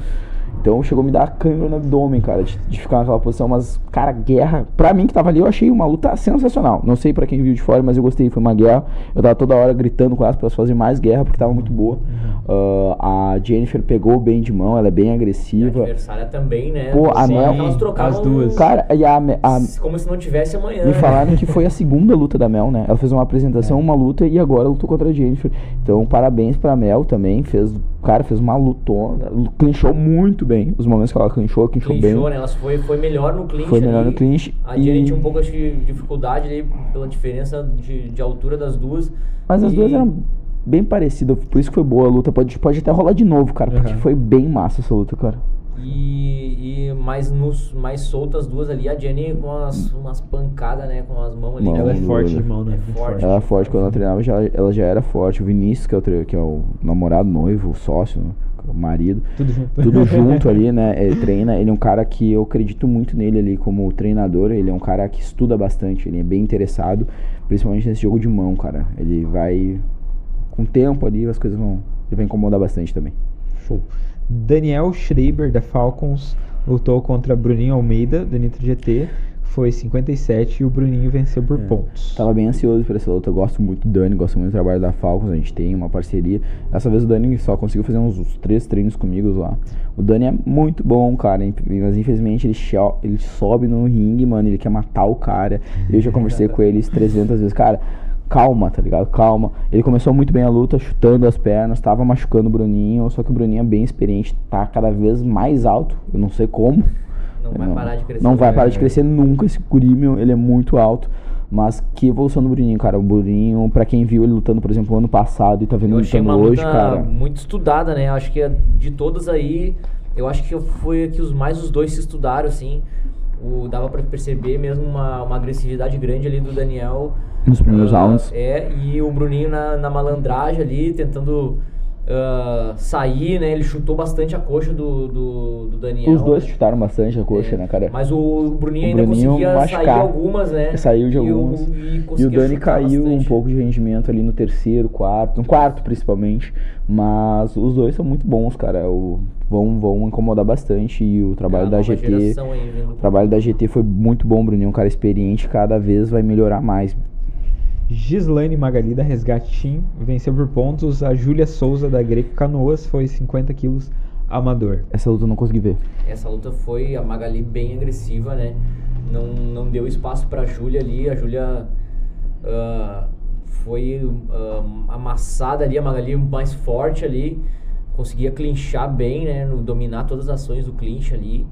Então chegou a me dar câimbra no abdômen, cara, de, de, ficar naquela posição. Mas, cara, guerra. Pra mim que tava ali, eu achei uma luta sensacional. Não sei pra quem viu de fora, mas eu gostei. Foi uma guerra. Eu tava toda hora gritando com elas pra elas fazerem mais guerra, porque tava muito boa. Uh, a Jennifer pegou bem de mão, ela é bem agressiva.
a adversária também, né?
Pô, a Mel.
Elas trocaram
as duas.
Cara, e a, a,
Como se não tivesse amanhã.
Me
né?
falaram que foi a segunda luta da Mel, né? Ela fez uma apresentação, uma luta e agora lutou contra a Jennifer. Então, parabéns pra Mel também. Fez, cara, fez uma lutona. Clinchou muito bem. Os momentos que ela clinchou, clinchou,
Clinchou,
bem.
né? Ela foi, foi melhor no clinch
Foi melhor
ali.
no clinch.
A Jenny
e-
tinha um pouco acho, de dificuldade ali pela diferença de, de altura das duas.
Mas as
E-
duas eram bem parecidas, por isso que foi boa a luta. Pode, pode até rolar de novo, cara, porque
Aham.
foi bem massa essa luta, cara.
E, e mais, nos, mais soltas as duas ali, a Jenny com umas, umas pancadas, né? Com as mãos ali.
Mão
Ela é forte de mão, né?
É forte.
Ela é forte, quando ela treinava, já, ela já era forte. O Vinícius, que é o, que é o namorado, noivo, o sócio, né, o marido,
Tudo junto.
tudo junto ali, né? Ele treina, ele é um cara que eu acredito muito nele ali como treinador. Ele é um cara que estuda bastante, ele é bem interessado, principalmente nesse jogo de mão, cara. Ele vai. Com o tempo ali, as coisas vão. Ele vai incomodar bastante também.
Show. Daniel Schreiber, da Falcons, lutou contra Bruninho Almeida, da Nitro GT. Foi 57 e o Bruninho venceu por
É.
pontos.
Tava bem ansioso por essa luta. Eu gosto muito do Dani, gosto muito do trabalho da Falcons. A gente tem uma parceria. Dessa vez o Dani só conseguiu fazer uns, uns três treinos comigo lá. O Dani é muito bom, cara. Mas infelizmente ele, ele sobe no ringue, mano. Ele quer matar o cara. Eu já conversei com ele 300 vezes. Cara, calma, tá ligado? Calma. Ele começou muito bem a luta, chutando as pernas, tava machucando o Bruninho. Só que o Bruninho é bem experiente, tá cada vez mais alto. Eu não sei como.
Não vai parar de crescer.
Não vai parar de
É.
crescer nunca esse guri, meu. Ele é muito alto. Mas que evolução do Bruninho, cara. O Bruninho, pra quem viu ele lutando, por exemplo, ano passado e tá vendo
Eu
ele lutando
uma
hoje,
luta
cara.
muito estudada, né? Acho que a- de todas aí, eu acho que foi a que os mais os dois se estudaram, assim. O, dava pra perceber mesmo uma, uma agressividade grande ali do Daniel.
Nos primeiros
Ah,
rounds.
É, e o Bruninho na, na malandragem ali, tentando ah, sair, né? Ele chutou bastante a coxa do, do, do Daniel.
Os dois
né?
chutaram bastante a coxa,
É,
né, cara?
Mas o Bruninho
O
ainda
Bruninho
conseguia sair
machucar.
algumas, né?
Saiu de
E o-
algumas.
E,
E o Dani caiu um
bastante.
pouco de rendimento ali no terceiro, quarto, no quarto principalmente. Mas os dois são muito bons, cara. O, vão, vão incomodar bastante. E o trabalho
É,
da GT.
aí
O trabalho da GT foi muito bom, Bruninho. Um cara experiente, cada vez vai melhorar mais.
Gislaine Magali, da Resgate Team, venceu por pontos. A Júlia Souza, da Greco Canoas, foi 50 quilos amador.
Essa luta eu não consegui ver.
Essa luta foi a Magali bem agressiva, né? Não, não deu espaço pra Júlia ali. A Júlia ah, foi ah, amassada ali, a Magali mais forte ali. Conseguia clinchar bem, né? Dominar todas as ações do clinch ali.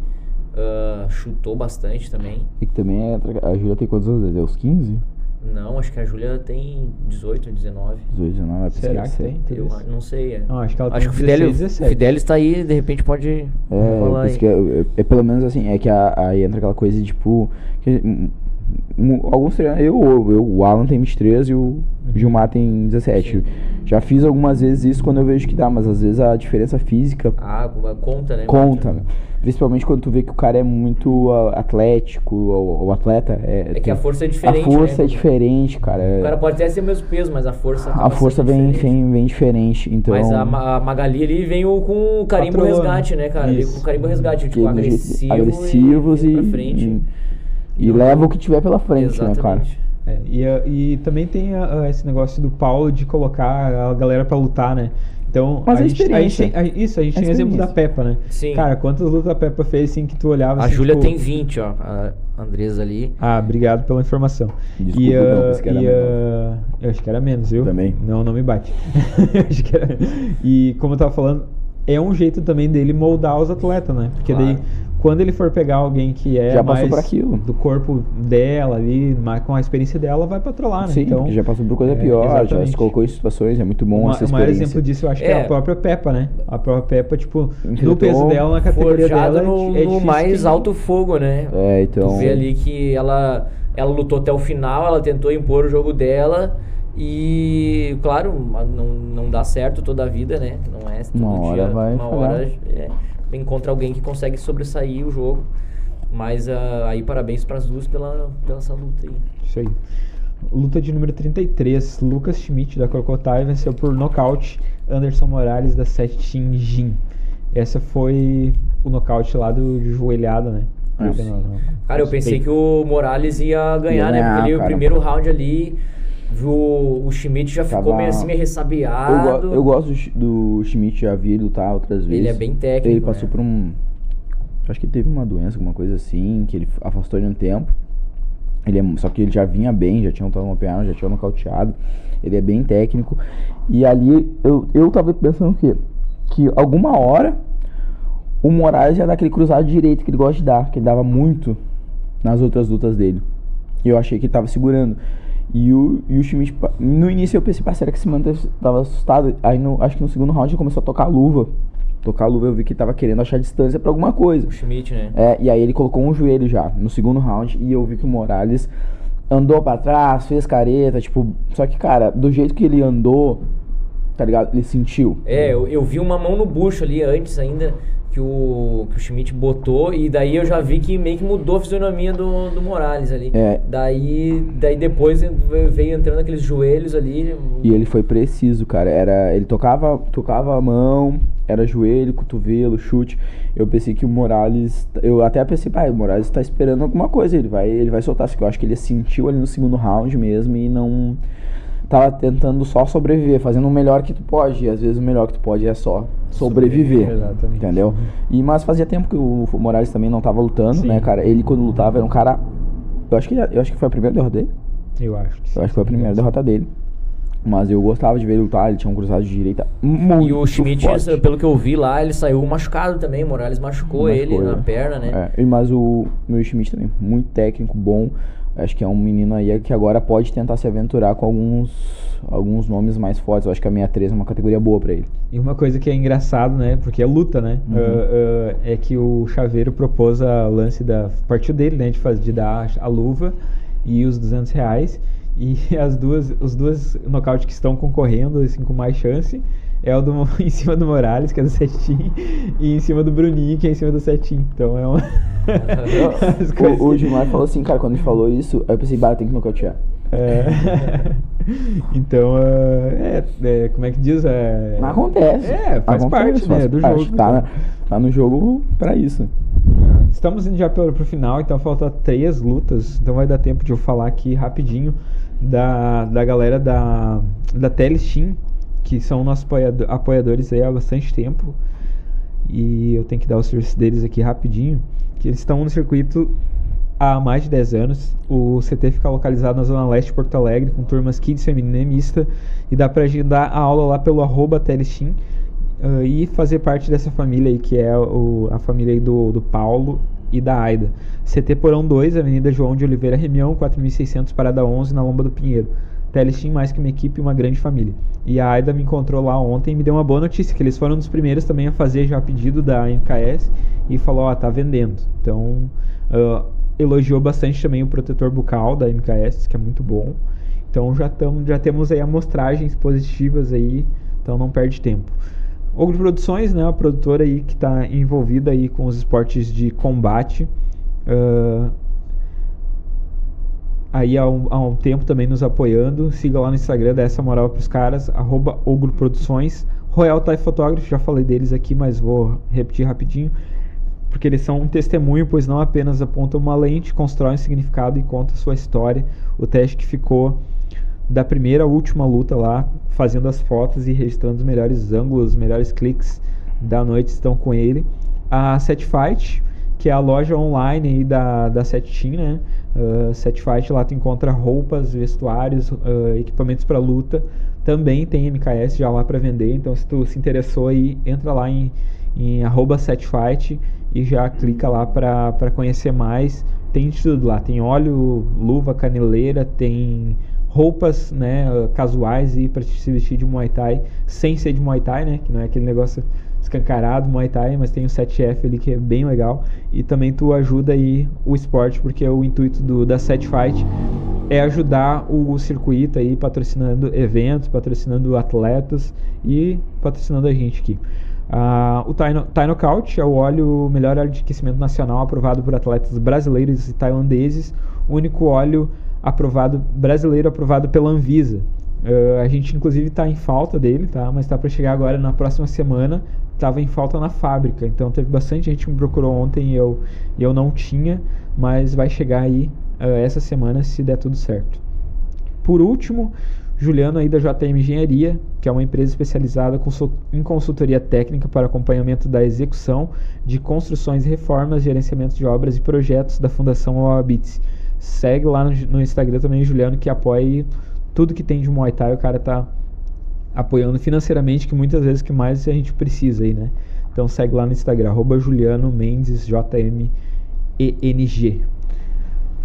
Ah, chutou bastante também.
E que também é, a Júlia tem quantos anos? É os 15?
Não, acho que a Júlia tem 18, 19.
18, 19, é
Será
pesquisa,
que tem?
sei.
Eu não sei. É.
Não, acho que ela
Acho
tem
que o Fidelis,
16,
o
17.
Fidelis tá aí, de repente pode
É,
falar
é, é- é pelo menos assim, é que a- aí entra aquela coisa de tipo. Que, alguns treinadores, eu, eu, o Alan tem 23 e o Gilmar tem 17. Já fiz algumas vezes isso quando eu vejo que dá, mas às vezes a diferença física
Ah, conta, né?
conta. né? Principalmente quando tu vê que o cara é muito atlético, o, atleta é.
É que
tem-
a força é diferente,
A força
né?
é diferente, cara. é-
O cara pode até ser o mesmo peso, mas a força
a força vem,
diferente.
vem, vem diferente. Então,
Mas a, a Magali ali veio com o carimbo
Patroa,
resgate, né, cara? Com o carimbo resgate, tipo,
é
agressivo
agressivos
e,
e,
pra frente.
e, e
Não-
leva o que tiver pela frente, né, cara?
Exatamente.
É, e, a- e também tem a- a esse negócio do Paulo de colocar a galera pra lutar, né? Então,
Mas
a
a
gente, a gente tem, a- isso, a gente
A
tem o exemplo da. Peppa, né?
Sim.
Cara, quantas lutas a Peppa fez assim que tu olhava
A
assim,
Júlia
tipo,
tem 20, ó. A Andresa ali.
Ah, obrigado pela informação.
Desculpa,
e,
não, pensei que era
e, ah, eu acho que era menos, viu?
Também.
Não, não me bate. Eu acho que era- E como eu tava falando, é um jeito também dele moldar os atletas, né? Porque
Claro.
daí, quando ele for pegar alguém que é
Já
mais
por aquilo.
do corpo dela ali, mais com a experiência dela, vai patrolar, né?
Sim,
então,
porque já passou por coisa
é,
pior, já
exatamente.
se colocou em situações, é muito bom
uma,
essa
o maior
experiência.
exemplo disso eu acho que é
É.
a própria Peppa, né? A própria Peppa, tipo, no peso dela, na categoria dela,
no,
é
no
difícil
mais
que-
alto fogo, né?
É, então.
Tu vê ali que ela, ela lutou até o final, ela tentou impor o jogo dela. E, claro, não, não dá certo toda a vida, né? Não é todo
Uma hora
dia.
vai
uma
falhar.
hora é, encontra alguém que consegue sobressair o jogo. Mas ah, aí parabéns para as duas pela, pela essa luta aí.
Isso aí. Luta de número 33. Lucas Schmidt da Crocodile venceu por nocaute Anderson Morales da Setin Jin. Essa foi o nocaute lá do de joelhada, né? Não, não.
Cara, eu pensei que o Morales ia ganhar,
Ia
né?
ganhar,
Porque ele, o primeiro round ali, o, o Schmidt já ficou meio assim, meio
Eu,
ressabiado.
go- eu gosto do, Sch- do Schmidt, já vi ele lutar outras vezes.
Ele é bem técnico.
Ele passou
né?
por um. Acho que ele teve uma doença, alguma coisa assim, que ele afastou ele um tempo. Ele é, só que ele já vinha bem, já tinha lutado uma piano, já tinha nocauteado. Ele é bem técnico. E ali eu, eu tava pensando o quê? Que alguma hora o Moraes ia dar aquele cruzado direito que ele gosta de dar, que ele dava muito nas outras lutas dele. E eu achei que ele tava segurando. E o, e o Schmidt, no início eu pensei, parceiro, que esse mano tava assustado. Aí no, acho que no segundo round ele começou a tocar a luva. Tocar a luva eu vi que ele tava querendo achar distância pra alguma coisa.
O Schmidt, né?
É, e aí ele colocou um joelho já no segundo round e eu vi que o Morales andou pra trás, fez careta, tipo, só que cara, do jeito que ele andou, tá ligado? Ele sentiu.
É, eu, eu vi uma mão no bucho ali antes ainda que o, que o Schmidt botou e daí eu já vi que meio que mudou a fisionomia do, do Morales ali.
É.
Daí, daí depois veio entrando aqueles joelhos ali.
E ele foi preciso, cara. Era, ele tocava, tocava a mão, era joelho, cotovelo, chute. Eu pensei que o Morales, eu até pensei, pai, o Morales tá esperando alguma coisa, ele vai, ele vai soltar, eu acho que ele sentiu ali no segundo round mesmo e não tava tentando só sobreviver, fazendo o melhor que tu pode. E às vezes o melhor que tu pode é só sobreviver.
Exatamente.
Entendeu? E mas fazia tempo que o Morales também não tava lutando,
Sim.
né, cara? Ele quando lutava era um cara eu acho que eu acho que foi a primeira derrota dele.
Eu acho que sim.
Eu acho que foi a primeira derrota dele. Mas eu gostava de ver ele lutar, ele tinha um cruzado de direita muito
E o Schmidt,
forte.
pelo que eu vi lá, ele saiu machucado também. Morales machucou, ele
Machucou,
na
né?
perna, né?
É, mas o meu Schmidt também, muito técnico, bom. Acho que é um menino aí que agora pode tentar se aventurar com alguns, alguns nomes mais fortes. Eu acho que a 63 é uma categoria boa pra ele.
E uma coisa que é engraçado, né? Porque é luta, né?
Uhum.
Ah, ah, é que o Chaveiro propôs a lance da. Partiu dele, né? De, fazer, de dar a luva e os 200 reais. E as duas, os dois nocaute que estão concorrendo, assim, com mais chance, é o do, em cima do Morales, que é do Setinho, e em cima do Bruninho, que é em cima do Setinho. Então é uma.
O, o Gilmar falou assim, cara, quando ele falou isso, aí eu pensei, bah, tem que nocautear.
É. então, ah, é, é, como é que diz? É,
Mas acontece.
É, faz parte, né, do
parte.
jogo,
Tá, na- tá no jogo pra isso.
Estamos indo já pro, pro final, então falta três lutas. Então vai dar tempo de eu falar aqui rapidinho da, da galera da, da Telesteam, que são nossos apoiado- apoiadores aí há bastante tempo. E eu tenho que dar o serviço deles aqui rapidinho. Que eles estão no circuito há mais de 10 anos. O CT fica localizado na Zona Leste de Porto Alegre, com turmas kids feminina e mista. E dá pra agendar a aula lá pelo arroba Telesteam. ah, e fazer parte dessa família aí, que é o- a família aí do, do Paulo e da Aida. CT Porão 2, Avenida João de Oliveira Remião, 4600 Parada 11, na Lomba do Pinheiro. Telesteam mais que uma equipe uma grande família. E a Aida me encontrou lá ontem e me deu uma boa notícia, que eles foram um dos primeiros também a fazer já pedido da MKS e falou, ó, tá vendendo. Então, ah, elogiou bastante também o protetor bucal da MKS, que é muito bom. Então já, tamo, já temos aí amostragens positivas aí, então não perde tempo. Ogro Produções, né, a produtora aí que está envolvida aí com os esportes de combate. ah, aí há um, há um tempo também nos apoiando. Siga lá no Instagram, dá essa moral pros caras, arroba Ogro Produções. Royal Thai Photography, já falei deles aqui, mas vou repetir rapidinho. Porque eles são um testemunho, pois não apenas apontam uma lente, constroem significado e contam sua história. O teste que ficou da primeira à última luta lá, fazendo as fotos e registrando os melhores ângulos, os melhores cliques da noite estão com ele. A Set Fight, que é a loja online da, da Set Team, né? Uh, Set Fight lá tu encontra roupas, vestuários, uh, equipamentos para luta. Também tem MKS já lá para vender, então se tu se interessou aí, entra lá em, em setfight e já clica lá para conhecer mais. Tem de tudo lá, tem óleo, luva, caneleira, tem roupas né, uh, casuais e para se vestir de Muay Thai sem ser de Muay Thai, né? Que não é aquele negócio escancarado Muay Thai, mas tem o 7F ali que é bem legal e também tu ajuda aí o esporte porque o intuito do da Set Fight é ajudar o circuito aí patrocinando eventos, patrocinando atletas e patrocinando a gente aqui. Ah, o Thai, No- Thai Knockout é o óleo, melhor óleo de aquecimento nacional aprovado por atletas brasileiros e tailandeses, o único óleo aprovado brasileiro aprovado pela Anvisa. Uh, a gente inclusive está em falta dele, tá? Mas está para chegar agora na próxima semana. Estava em falta na fábrica, então teve bastante gente que me procurou ontem e eu, eu não tinha, mas vai chegar aí uh, essa semana se der tudo certo. Por último, Juliano aí da JM Engenharia, que é uma empresa especializada em consultoria técnica para acompanhamento da execução de construções e reformas, gerenciamento de obras e projetos da Fundação OABITS. Segue lá no, no Instagram também, Juliano, que apoia tudo que tem de Muay Thai, o cara tá apoiando financeiramente, que muitas vezes que mais a gente precisa aí, né? Então segue lá no Instagram, Juliano Mendes, J-M-E-N-G.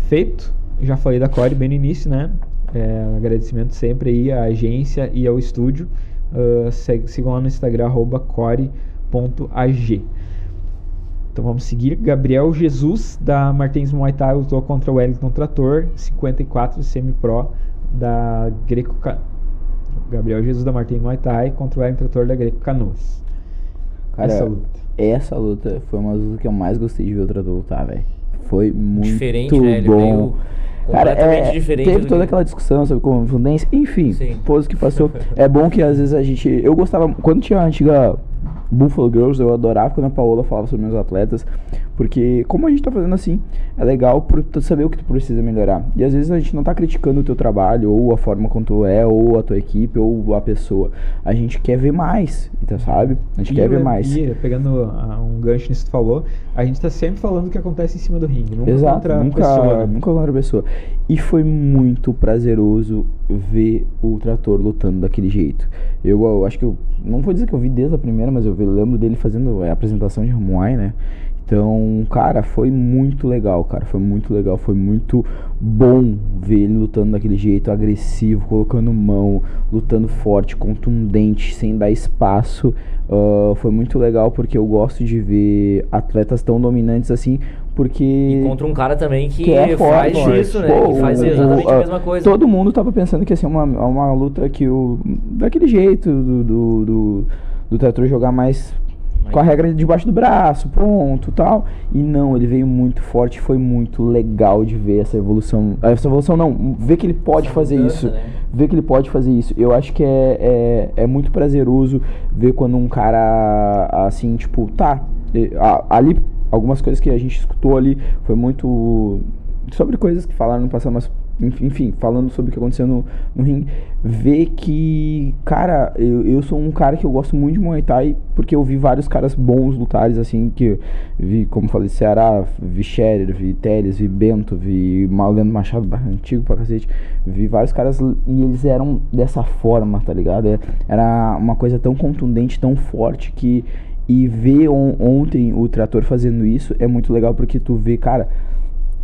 Feito, já falei da Core bem no início, né? É, agradecimento sempre aí à agência e ao estúdio. Uh, segue, sigam lá no Instagram, core.ag. Então vamos seguir. Gabriel Jesus, da Martins Muay Thai, lutou contra o Wellington Trator, 54 semi-pro da Greco... Gabriel Jesus da Martins Muay Thai contra o Wellington Trator da Greco Canoas.
Cara, essa luta. Essa luta foi uma das lutas que eu mais gostei de ver o Trator lutar, velho. Foi muito Diferente, né? Ele bom. Veio Cara, é, diferente teve toda que... aquela discussão sobre confundência, enfim, pôs que passou. é bom que às vezes a gente. Eu gostava. Quando tinha a antiga Buffalo Girls, eu adorava quando a Paola falava sobre meus atletas, porque como a gente tá fazendo assim, é legal por tu saber o que tu precisa melhorar. E às vezes a gente não tá criticando o teu trabalho, ou a forma como tu é, ou a tua equipe, ou a pessoa. A gente quer ver mais, então, sabe? A gente e quer ver mais.
E, pegando uh, um gancho nisso que tu falou, a gente tá sempre falando o que acontece em cima do ringue, nunca
Exato,
contra
nunca,
a pessoa. Né?
Nunca contra a pessoa. E foi muito prazeroso ver o trator lutando daquele jeito. Eu, eu acho que eu não vou dizer que eu vi desde a primeira, mas eu lembro dele fazendo é, a apresentação de Muay, né? Então, cara, foi muito legal, cara. Foi muito legal, foi muito bom ver ele lutando daquele jeito agressivo, colocando mão, lutando forte, contundente, sem dar espaço. Uh, foi muito legal porque eu gosto de ver atletas tão dominantes assim, porque.
E contra um cara também que, que é faz forte, isso, né? Pô, que faz exatamente o, a mesma coisa.
Todo mundo tava pensando que ia ser uma, uma luta que o. daquele jeito do, do, do, do Tetro jogar mais com a regra debaixo do braço, ponto, tal. E não, ele veio muito forte, foi muito legal de ver essa evolução. Essa evolução não, ver que ele pode essa fazer mudança, isso. Né? Ver que ele pode fazer isso. Eu acho que é, é, é muito prazeroso ver quando um cara assim, tipo, tá, ali algumas coisas que a gente escutou ali foi muito sobre coisas que falaram no passado, mas enfim, falando sobre o que aconteceu no, no ringue, ver que, cara, eu, eu sou um cara que eu gosto muito de Muay Thai, porque eu vi vários caras bons lutares, assim, que vi, como falei, Ceará, vi Scherer, vi Teles, vi Bento, vi Malendo Machado, antigo pra cacete, vi vários caras e eles eram dessa forma, tá ligado? É, era uma coisa tão contundente, tão forte que. E ver on, ontem o Trator fazendo isso é muito legal porque tu vê, cara,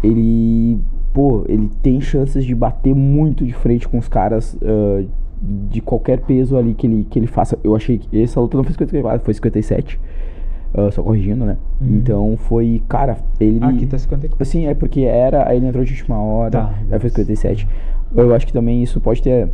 ele pô, ele tem chances de bater muito de frente com os caras uh, de qualquer peso ali que ele, que ele faça. Eu achei que essa luta não foi 54, foi 57. Uh, só corrigindo, né? Uhum. Então foi, cara, ele.
Aqui tá 54.
Sim, é porque era. Aí ele entrou de última hora, tá, aí foi 57. Eu acho que também isso pode ter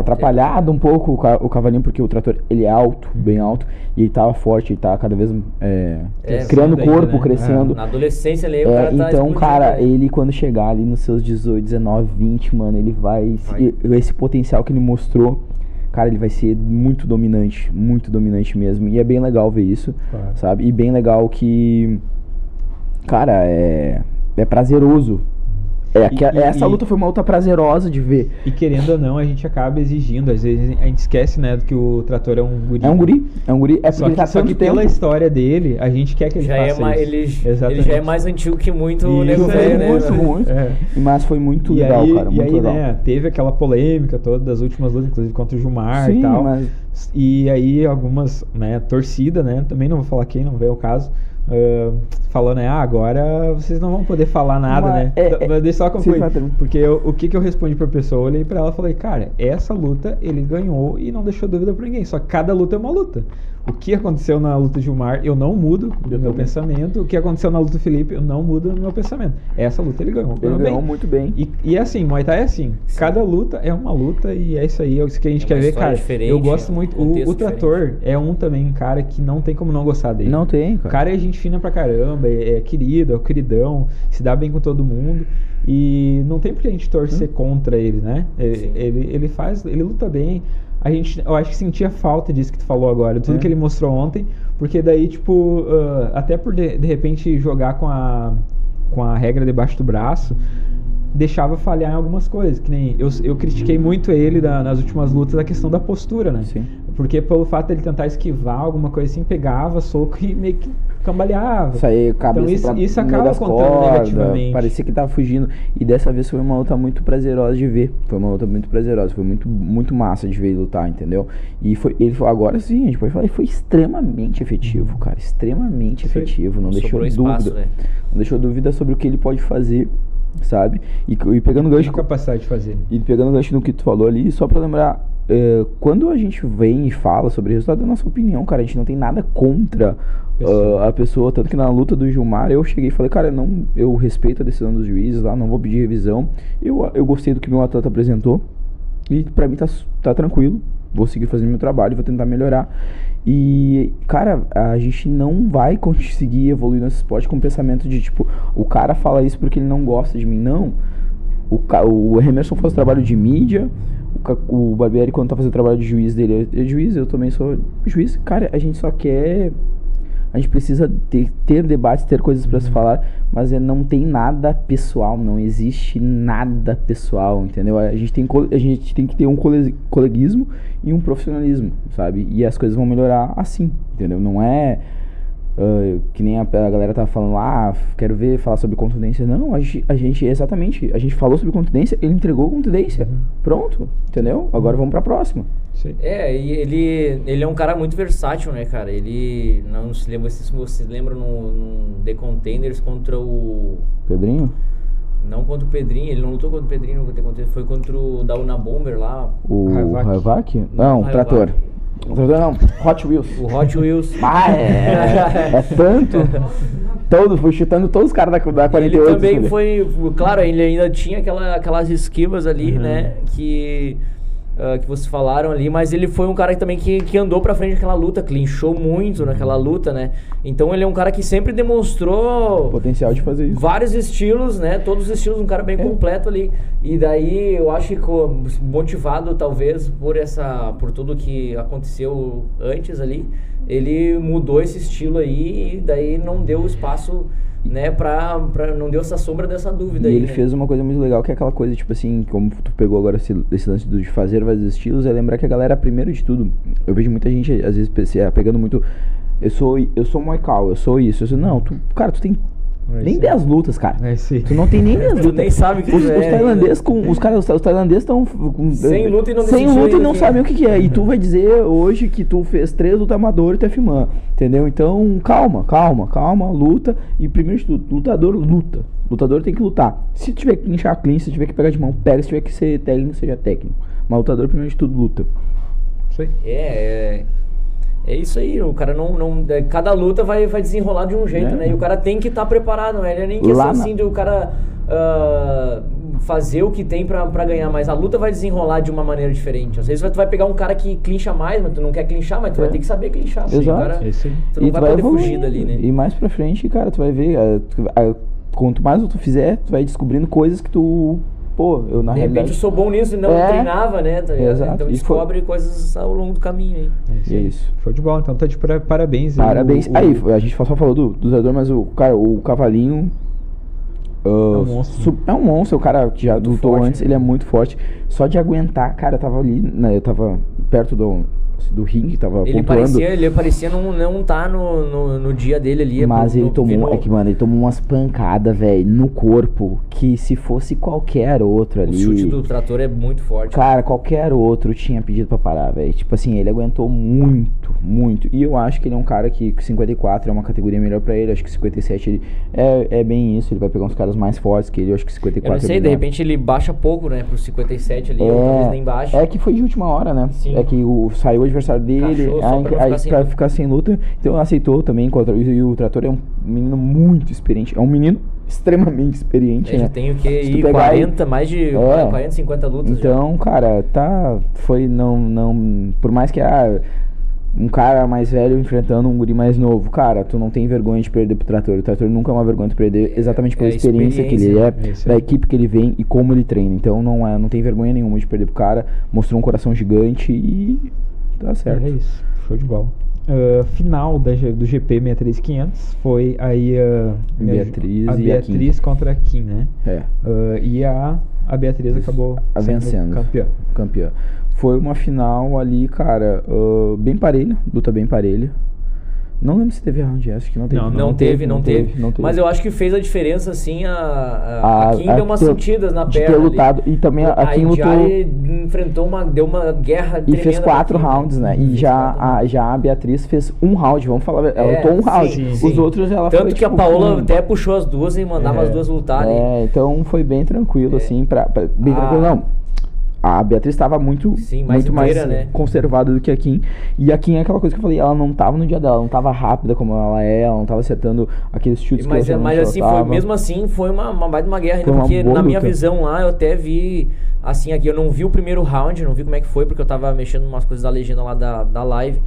atrapalhado um pouco o, cavalinho, porque o trator ele é alto, bem alto, e ele tava forte, ele tá cada vez é, é, criando corpo, ainda, né? crescendo. É.
Na adolescência ali, o
é, cara tá Então, cara, ele quando chegar ali nos seus 18, 19, 20, mano, ele vai, vai. Esse potencial que ele mostrou, cara, ele vai ser muito dominante, muito dominante mesmo. E é bem legal ver isso, claro. sabe? E bem legal que, cara, é, é prazeroso é, que e, essa e, luta foi uma luta prazerosa de ver.
E querendo ou não, a gente acaba exigindo. Às vezes a gente esquece, né, do que o trator é um guri.
É um guri, é um guri. É
só que, tá só que pela história dele, a gente quer que ele já é faça
é mais,
isso.
Ele, ele, já é mais antigo que muito isso,
né? Muito, muito. É. Mas foi muito
e
legal,
aí,
cara. Muito
e aí,
legal.
né, teve aquela polêmica toda das últimas lutas, inclusive contra o Gilmar Sim, e tal. Mas... E aí algumas, né, torcida, né, também não vou falar quem, não veio o caso Uh, falando, né? Ah, agora vocês não vão poder falar nada, Mas, né? É, é, Deixa só concluir. Porque eu, o que, que eu respondi pra pessoa? Eu olhei pra ela e falei, cara, essa luta ele ganhou e não deixou dúvida pra ninguém. Só que cada luta é uma luta. O que aconteceu na luta de Gilmar, eu não mudo do meu pensamento. O que aconteceu na luta do Felipe, eu não mudo no meu pensamento. Essa luta ele ganhou.
Ele ganhou bem. muito bem.
E, e é assim, Muay Thai é assim. Sim. Cada luta é uma luta e é isso aí. É isso que a gente é quer ver, cara. Eu gosto muito. Um o, o Trator é um também, cara, que não tem como não gostar dele.
Não tem,
cara. O cara é gente fina pra caramba, é, é querido, é o queridão, se dá bem com todo mundo. E não tem por que a gente torcer contra ele, né? Ele, ele, ele faz, ele luta bem. A gente, eu acho que sentia falta disso que tu falou agora, tudo
É.
que ele mostrou ontem, porque daí, tipo, ah, até por de, de repente jogar com a, com a regra debaixo do braço, deixava falhar em algumas coisas. Que nem eu, eu critiquei muito ele da- nas últimas lutas a questão da postura, né?
Sim.
Porque pelo fato dele tentar esquivar alguma coisa assim, pegava soco e meio que cambaleava.
Isso aí, cabeça
Então isso-
pra-
isso acaba
das
contando
cordas,
negativamente.
Parecia que tava fugindo. E dessa vez foi uma luta muito prazerosa de ver. Foi uma luta muito prazerosa. Foi muito, muito massa de ver ele lutar, entendeu? E foi, ele foi, agora sim, a gente pode falar, ele foi extremamente efetivo, cara. Extremamente
Foi.
efetivo. Não deixou
espaço,
dúvida.
né?
Não deixou dúvida sobre o que ele pode fazer, sabe? E, e pegando gancho.
capacidade de fazer.
E pegando gancho no que tu falou ali, só pra lembrar, é, quando a gente vem e fala sobre o resultado da nossa opinião, cara, a gente não tem nada contra
Pessoa.
ah, a pessoa. Tanto que na luta do Gilmar eu cheguei e falei, cara, não, eu respeito a decisão dos juízes lá, não vou pedir revisão. Eu, eu gostei do que meu atleta apresentou. E pra mim tá, tá tranquilo. Vou seguir fazendo meu trabalho, vou tentar melhorar. E, cara, a gente não vai conseguir evoluir nesse esporte com o pensamento de, tipo, o cara fala isso porque ele não gosta de mim. Não. O, o Emerson faz o trabalho de mídia, o, o Barbieri, quando tá fazendo o trabalho de juiz dele, é juiz, eu também sou juiz. Cara, a gente só quer. A gente precisa ter, ter debates, ter coisas pra se falar, mas é, não tem nada pessoal, não existe nada pessoal, entendeu? A gente tem, a gente tem que ter um cole- coleguismo e um profissionalismo, sabe? E as coisas vão melhorar assim, entendeu? Não é. Ah, que nem a, a galera tá falando, ah, quero ver falar sobre contundência. Não, a gente, a gente, exatamente, a gente falou sobre contundência, ele entregou contundência. Pronto, entendeu? Agora vamos pra próxima.
Aí.
É, e ele, ele é um cara muito versátil, né, cara? Ele, não se lembra, se vocês lembram no, no The Contenders contra o...
Pedrinho?
Não contra o Pedrinho, ele não lutou contra o Pedrinho foi contra o da Una Bomber lá,
O
Raivak.
Raivak? Não, o trator. Não, Hot Wheels.
o Hot Wheels.
Ah, é, é tanto. Todo, fui chutando todos os caras da, da 48.
Ele também foi, claro, ele ainda tinha aquela, aquelas esquivas ali,
Uhum.
né, que, ah, que vocês falaram ali, mas ele foi um cara que também que, que andou pra frente naquela luta, clinchou muito naquela luta, né, então ele é um cara que sempre demonstrou
Potencial de fazer isso.
vários estilos, né, todos os estilos, um cara bem
É.
completo ali, e daí eu acho que motivado talvez por essa, por tudo que aconteceu antes ali, ele mudou esse estilo aí e daí não deu espaço, né, pra, pra não deu essa sombra dessa dúvida
E
aí,
ele
né?
fez uma coisa muito legal, que é aquela coisa, tipo assim, como tu pegou agora esse, esse lance de fazer vários estilos, é lembrar que a galera, primeiro de tudo, eu vejo muita gente, às vezes, pegando muito. Eu sou, eu sou Moical, eu sou isso, eu sou. Não, tu, cara, tu tem
É
nem
isso
10 lutas, cara.
É.
Tu não tem nem 10
Tu
lutas.
nem sabe o que
os,
é
os tailandeses com. Os caras, os tailandeses estão.
Sem luta e não
Sem luta e não
quem
sabem
é.
o que, que é. E tu vai dizer hoje que tu fez três lutas amador e tu é fimã. Entendeu? Então, calma, calma, calma, luta. E primeiro de tudo, lutador luta. Lutador tem que lutar. Se tiver que inchar clean, se tiver que pegar de mão, pega. Se tiver que ser técnico, seja técnico. Mas lutador, primeiro de tudo, luta.
Isso aí.
É, é, é isso aí, o cara não, não é, cada luta vai, vai desenrolar de um jeito,
É.
né? E o cara tem que estar preparado, né? Ele é nem questão
Lá na-
assim de o cara ah, fazer o que tem pra, pra ganhar, mas a luta vai desenrolar de uma maneira diferente. Às vezes tu vai pegar um cara que clincha mais, mas tu não quer clinchar, mas tu vai
É.
ter que saber clinchar. porque
Exato.
O cara,
É isso aí.
tu não vai, poder fugir dali, né?
E mais pra frente, cara, tu vai ver. eh, tu- ah, quanto mais tu fizer, tu vai descobrindo coisas que tu. Pô, eu na
De repente
realidade.
eu sou bom nisso e não
É.
treinava, né? tá?
Exato.
Então
E foi-
descobre coisas ao longo do caminho aí.
E é isso.
Show de bola. Então tá de para- parabéns. aí,
Parabéns.
o- o-
Aí, a gente só falou do, do Zedor, mas o cara, o cavalinho. ah,
um monstro.
su- é um monstro, o cara que já
Muito
lutou
forte,
antes,
né?
ele é muito forte. Só de aguentar, cara, eu tava ali, né, eu tava perto do, do ringue, tava
Ele
pontuando.
parecia, ele parecia não, não tá no, no, no dia dele ali.
Mas
no-
ele tomou,
no-
é que, mano, ele tomou umas pancadas, velho, no corpo, que se fosse qualquer outro
O
ali.
chute do trator é muito forte.
Cara, qualquer outro tinha pedido pra parar, velho. Tipo assim, ele aguentou muito, muito. E eu acho que ele é um cara que 54 é uma categoria melhor pra ele. Acho que 57 ele é, é bem isso. Ele vai pegar uns caras mais fortes que ele. Eu acho que 54
Eu não sei,
é
de repente ele baixa pouco, né? Pro 57 ali, ou talvez nem baixa.
É que foi de última hora, né?
Sim.
É que o, saiu o adversário dele, aí,
pra ficar sem
pra
luta.
ficar sem luta. Então aceitou também. contra- E o Trator é um menino muito experiente. É um menino extremamente experiente,
Ele
né?
já tem o que? Aí,
pegar
40, mais de
É.
40, 50 lutas já.
Então, cara, tá. Foi não. não Por mais que. Ah, um cara mais velho enfrentando um guri mais novo. Cara, tu não tem vergonha de perder pro trator. O trator nunca é uma vergonha de perder, exatamente pela
é a
experiência, que ele
experiência,
é,
é isso
da
aí.
equipe que ele vem e como ele treina. Então não, é, não tem vergonha nenhuma de perder pro cara. Mostrou um coração gigante e tá certo.
É isso, show de bola. Ah, final da do GP 63500 foi aí a
Beatriz
a
e a
Beatriz contra a Kim, né?
É.
Ah, e a, a Beatriz acabou
A
sendo
vencendo.
campeã.
campeã. Foi uma final ali, cara, ah, bem parelha, luta bem parelha. Não lembro se teve round, acho que não teve.
Não,
Não, teve, não teve.
não teve.
Mas eu acho que fez a diferença, assim, a, a, a Kim deu umas
ter-
sentidas na
de
perna.
ter
ali.
lutado. E também a, a Kim lutou
enfrentou uma, deu uma guerra
e fez quatro
Kim,
rounds, né? E já a, já a Beatriz fez um round, vamos falar. Ela
É,
lutou um round.
sim,
Os
sim.
outros ela
Tanto
foi,
que a
tipo,
Paola
com-
até puxou as duas e mandava
É.
as duas lutarem.
É, então foi bem tranquilo, assim, pra, pra- bem
Ah.
tranquilo, não. A Beatriz estava muito,
Sim, mais
muito mais
inteira, né?
conservada do que a Kim. E a Kim é aquela coisa que eu falei, ela não tava no dia dela, ela não tava rápida como ela é, ela não tava acertando aqueles chutes
Mas,
que
é-
ela
mas
geralmente
assim, foi, mesmo assim, foi uma, uma baita uma guerra ainda,
uma
porque na minha
luta.
visão lá, eu até vi, assim, aqui, eu não vi o primeiro round, não vi como é que foi, porque eu tava mexendo umas coisas da legenda lá da, da live,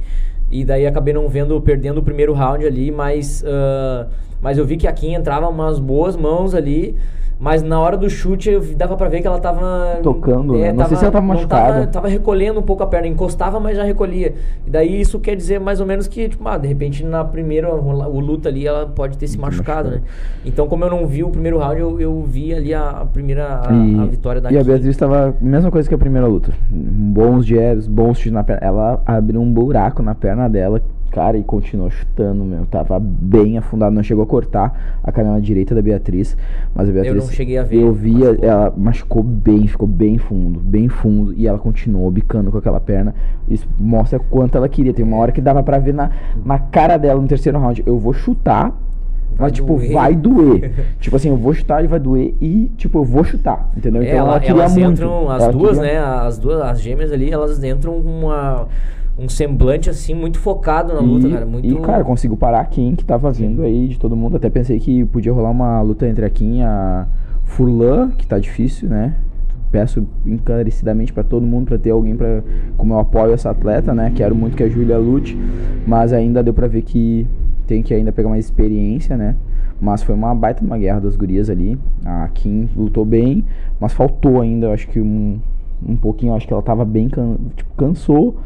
e daí acabei não vendo, perdendo o primeiro round ali, mas, ah, mas eu vi que a Kim entrava umas boas mãos ali, mas na hora do chute eu dava pra ver que ela tava...
Tocando, né? Não sei se ela tava machucada.
Tava, tava recolhendo um pouco a perna, encostava, mas já recolhia. E daí isso quer dizer mais ou menos que, tipo, ah, de repente na primeira o, luta ali ela pode ter se machucado, né? Então, como eu não vi o primeiro round, eu, eu vi ali a, a primeira a,
E,
a vitória da
e a
Kim.
Beatriz tava mesma coisa que a primeira luta. Bons jabs, bons chutes na perna. Ela abriu um buraco na perna dela, cara, e continuou chutando, meu. Tava bem afundado, não chegou a cortar a canela direita da Beatriz. Mas a Beatriz.
não cheguei a ver,
Eu vi,
machucou.
ela machucou bem, ficou bem fundo, bem fundo. E ela continuou bicando com aquela perna. Isso mostra quanto ela queria. Tem uma hora que dava pra ver na, na cara dela no terceiro round. Eu vou chutar.
Vai
mas, tipo,
doer.
vai doer. tipo assim, eu vou chutar e vai doer. E, tipo, eu vou chutar. Entendeu?
É,
Então ela,
ela-
queria
elas
muito.
entram, as
Ela
duas,
queria-
né? As duas, as gêmeas ali, elas entram com uma, um semblante assim, muito focado na luta,
e,
cara. Muito...
e, cara, conseguiu parar a Kim, que tava vindo aí de todo mundo. Até pensei que podia rolar uma luta entre a Kim e a Furlan, que tá difícil, né? Peço encarecidamente pra todo mundo pra ter alguém pra. Como eu apoio essa atleta, né? Quero muito que a Júlia lute, mas ainda deu pra ver que tem que ainda pegar mais experiência, né? Mas foi uma baita de uma guerra das gurias ali. A Kim lutou bem, mas faltou ainda, eu acho que um, um pouquinho. Acho que ela tava bem. can- Tipo, cansou.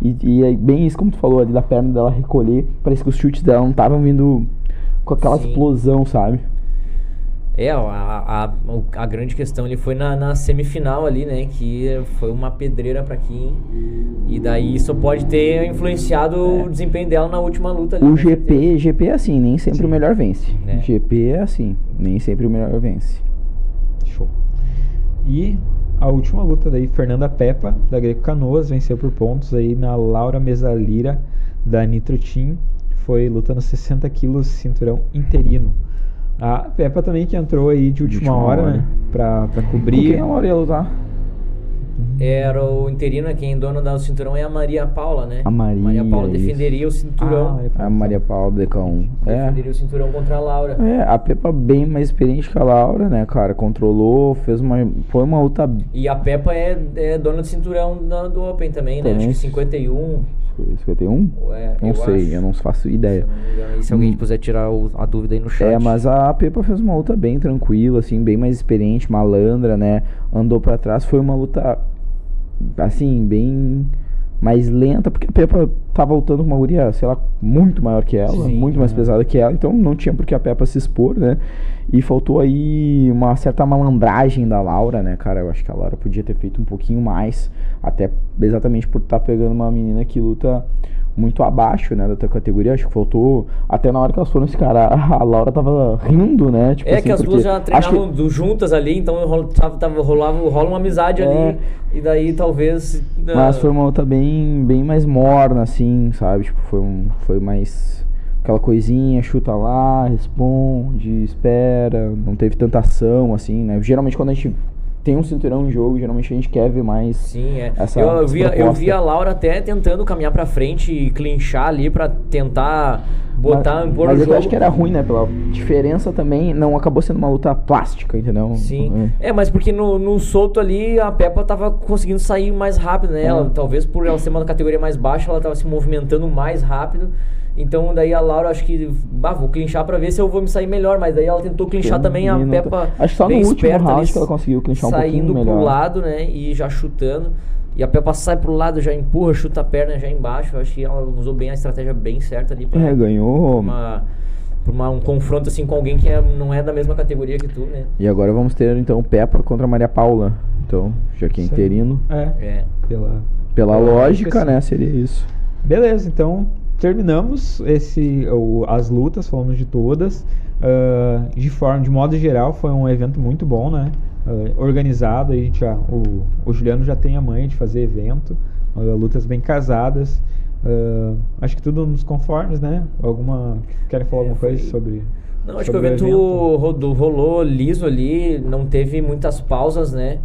E, e é bem isso, como tu falou ali, da perna dela recolher. Parece que os chutes dela não estavam vindo com aquela
Sim.
explosão, sabe?
É, a, a, a, grande questão ali foi na, na semifinal ali, né? Que foi uma pedreira pra Kim. E daí isso pode ter influenciado o desempenho dela na última luta ali.
O
certeza.
GP, GP é assim, nem sempre o melhor vence.
É.
GP é assim, nem sempre o melhor vence.
Show. E a última luta daí, Fernanda Peppa, da Greco Canoas, venceu por pontos aí na Laura Mesalira, da Nitro Team. Foi luta nos 60 quilos, cinturão interino. A Peppa também que entrou aí de última,
última
hora,
hora.
né? Pra, pra
Com
cobrir.
quem a Laura ia lutar?
Era o interino, quem dona do cinturão é a Maria Paula, né?
A Maria,
Maria Paula
isso.
defenderia o cinturão.
Ah,
A Maria Paula DK1. É.
Defenderia o cinturão contra a Laura.
É, a Peppa bem mais experiente que a Laura, né, cara? Controlou, fez uma. Foi uma luta.
E a Peppa é, é dona do cinturão da- do Open também, né?
Também.
Acho que 51.
51?
É,
Não
eu
sei,
acho.
eu não faço
Se
ideia.
eu não me engano. E se alguém puser tirar o- a dúvida aí no chat.
É, mas a Pepa fez uma luta bem tranquila, assim, bem mais experiente, malandra, né? Andou pra trás, foi uma luta, assim, bem mais lenta, porque a Pepa tava lutando com uma guria, sei lá, muito maior que ela,
Sim,
muito mais
é.
pesada que ela, então não tinha por que a Pepa se expor, né? E faltou aí uma certa malandragem da Laura, né, cara? Eu acho que a Laura podia ter feito um pouquinho mais, até exatamente por estar pegando uma menina que luta muito abaixo, né, da tua categoria. Acho que faltou. Até na hora que elas foram esse cara, a Laura tava rindo, né? Tipo
É
assim,
que as duas já
que-
treinavam do- juntas ali, então tava, tava, rolava, rola uma amizade
É.
ali. E daí talvez.
Mas
ah,
foi uma luta bem, bem mais morna, assim, sabe? Tipo, foi, um, foi mais aquela coisinha, chuta lá, responde, espera. Não teve tanta ação, assim, né? Geralmente quando a gente tem um cinturão em jogo, geralmente a gente quer ver mais.
Sim, é.
essa-
eu, eu,
essa
vi, eu vi a Laura até tentando caminhar pra frente e clinchar ali pra tentar botar,
mas, mas
o
eu
jogo.
acho que era ruim, né? Pela diferença também, não acabou sendo uma luta plástica, entendeu?
Sim. É, mas porque no, no solto ali a Peppa tava conseguindo sair mais rápido, né? Ela,
É.
talvez por ela ser uma categoria mais baixa, ela tava se movimentando mais rápido. Então daí a Laura acho que, bah, vou clinchar pra ver se eu vou me sair melhor, mas daí ela tentou clinchar também a. Peppa
Acho que só no
bem
último
esperta
round
ali,
que ela conseguiu clinchar um pouquinho
saindo pro
melhor.
lado, né, e já chutando. E a Peppa sai pro lado, já empurra, chuta a perna já embaixo. Eu acho que ela usou bem a estratégia bem certa ali pra,
É, ganhou.
uma, pra uma- um confronto assim com alguém que é- não é da mesma categoria que tu, né?
E agora vamos ter então Peppa contra Maria Paula. Então, já que é
aí.
interino,
É,
É.
pela,
pela
Eu acho
lógica,
que
né,
sim.
seria isso.
Beleza, então terminamos esse, o- as lutas, falamos de todas. Ah, de forma, de modo geral, foi um evento muito bom, né? Ah, organizado, a gente já, o, o Juliano já tem a manha de fazer evento, ah, lutas bem casadas. Ah, acho que tudo nos conformes, né? Alguma querem falar
É,
alguma coisa
foi-
sobre?
Não, acho que o
sobre
evento, rodou- rolou liso ali, não teve muitas pausas, né?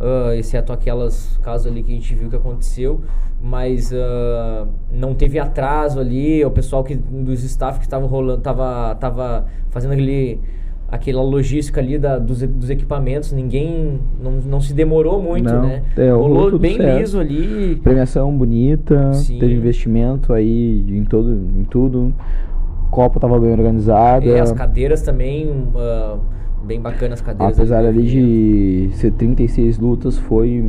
Ah, exceto aquelas casos ali que a gente viu que aconteceu, mas ah, não teve atraso ali, o pessoal que, dos staff que estavam rolando, tava, tava fazendo aquele, aquela logística ali da, dos, dos equipamentos, ninguém, não, não se demorou muito,
Não,
né?
é, rolou
bem
certo.
liso ali,
Premiação bonita,
Sim.
teve investimento aí em todo, em tudo. Copa tava bem organizada.
e as cadeiras também, ah, bem bacanas as cadeiras.
Apesar
do
ali de ser 36 lutas, foi.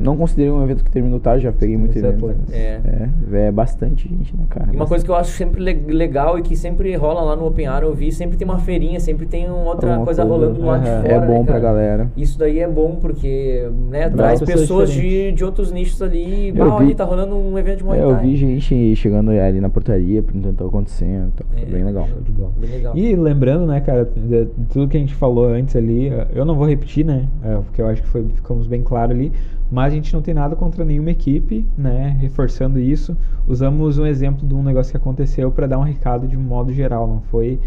Não considerei um evento que terminou tarde, já peguei muito
36
evento.
atletas.
É.
É, é bastante gente, né, cara?
E uma coisa que eu acho sempre le- legal e que sempre rola lá no Open Air, eu vi, sempre tem uma feirinha, sempre tem outra
Alguma
coisa, rolando do lado de
Aham.
fora.
É bom
né,
pra galera.
Isso daí é bom porque né, traz
pessoas
pessoas de, de outros nichos ali.
Eu
Ah, olha,
vi-
tá rolando um evento de Muay
É,
Thai.
eu vi gente chegando ali na portaria, perguntando o que tá acontecendo. Então,
É.
foi bem legal.
Bem legal.
E lembrando, né, cara, tudo que a gente falou antes ali, eh, eu não vou repetir, né, eh, porque eu acho que foi, ficamos bem claro ali, mas a gente não tem nada contra nenhuma equipe, né, reforçando isso. Usamos um exemplo de um negócio que aconteceu para dar um recado de modo geral, não foi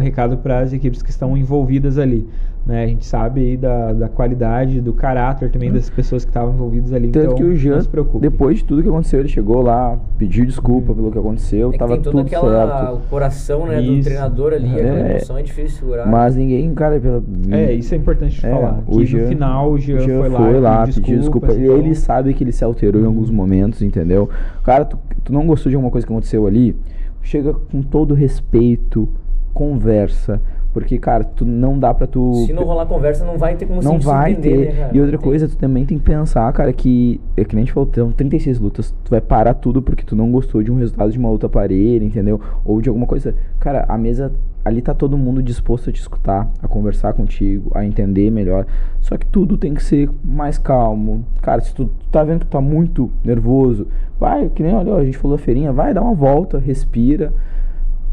recado para as equipes que estão envolvidas ali. Né, a gente sabe aí da, da qualidade, do caráter também das pessoas que estavam envolvidas ali.
Hum. Tanto
então,
que o
não
Jean,
se preocupe.
depois de tudo que aconteceu, ele chegou lá, pediu desculpa pelo que aconteceu,
É que
tava tudo
aquela
certo.
o coração né, do treinador ali, aquela
É.
emoção é difícil segurar.
Mas ninguém, cara, pela.
É, isso é importante
É,
falar.
o
que
Jean-
no final o Jean,
o Jean
foi lá,
foi lá,
pediu
pediu desculpa.
desculpas,
E
então-
ele sabe que ele se alterou em alguns momentos, entendeu? Cara, tu, tu não gostou de alguma coisa que aconteceu ali? Chega com todo respeito, conversa. Porque, cara, tu não dá pra tu.
Se não rolar conversa, não vai ter como
não
se
vai
entender,
ter.
né,
e outra coisa, tu também tem que pensar, cara, que. É que nem a gente falou, tem 36 lutas. Tu vai parar tudo porque tu não gostou de um resultado de uma luta parelha, entendeu? Ou de alguma coisa. Cara, a mesa. Ali tá todo mundo disposto a te escutar, a conversar contigo, a entender melhor. Só que tudo tem que ser mais calmo. Cara, se tu, tu tá vendo que tu tá muito nervoso, vai, que nem olha, a gente falou da feirinha, vai, dá uma volta, respira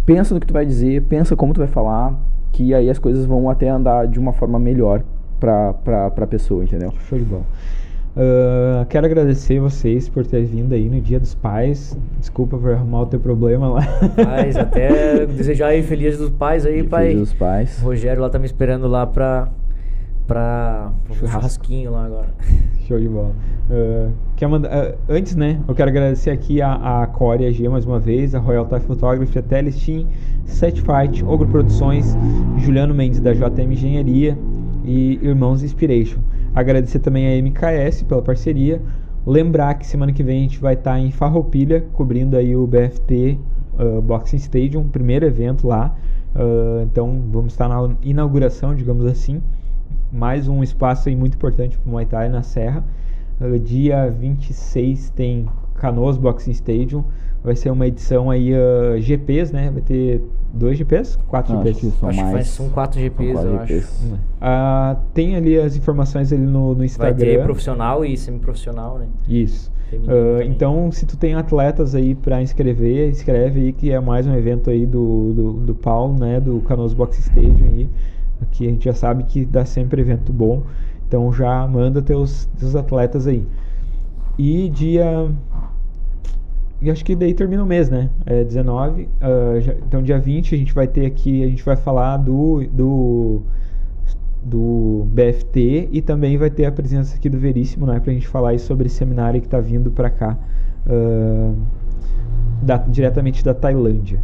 pensa no que tu vai dizer, pensa como tu vai falar, que aí as coisas vão até andar de uma forma melhor pra, pra, pra pessoa, entendeu?
Show de bola. Ah, quero agradecer vocês por ter vindo aí no Dia dos Pais. Desculpa por arrumar o teu problema lá.
Mas até desejar aí feliz dos pais aí, pai.
dos pais.
O Rogério lá tá me esperando lá pra. Pra. churrasquinho lá agora.
Show de bola. Ah, quer mandar, ah, antes, né? Eu quero agradecer aqui a, a Core e a G mais uma vez, a Royal Thai Photography, a Telestim, Set Fight, Ogro Produções, Juliano Mendes da JM Engenharia e Irmãos Inspiration. Agradecer também a MKS pela parceria. Lembrar que semana que vem a gente vai estar em Farroupilha, cobrindo aí o BFT ah, Boxing Stadium, primeiro evento lá. Ah, então vamos estar na inauguração, digamos assim. Mais um espaço aí muito importante para o Muay Thai na Serra. Uh, dia 26 tem Canoas Boxing Stadium. Vai ser uma edição aí uh, GPs, né? Vai ter dois GPs? Quatro
Não, acho
GPs.
que são
acho que
mais.
faz, são quatro GPs,
quatro
eu acho.
GPs.
Ah, tem ali as informações ali no, no
Vai
Instagram.
ter profissional e semiprofissional, né?
Isso.
Também.
então, se tu tem atletas aí para inscrever, escreve aí que é mais um evento aí do, do, do Paulo, né? Do Canoas Boxing Stadium aí. Aqui a gente já sabe que dá sempre evento bom. Então já manda teus, teus atletas aí. E dia. E acho que daí termina o mês, né? É 19. ah, já- então dia 20 a gente vai ter aqui, a gente vai falar do. do do BFT e também vai ter a presença aqui do Veríssimo, né, pra gente falar sobre esse seminário que tá vindo pra cá, ah, da- diretamente da Tailândia.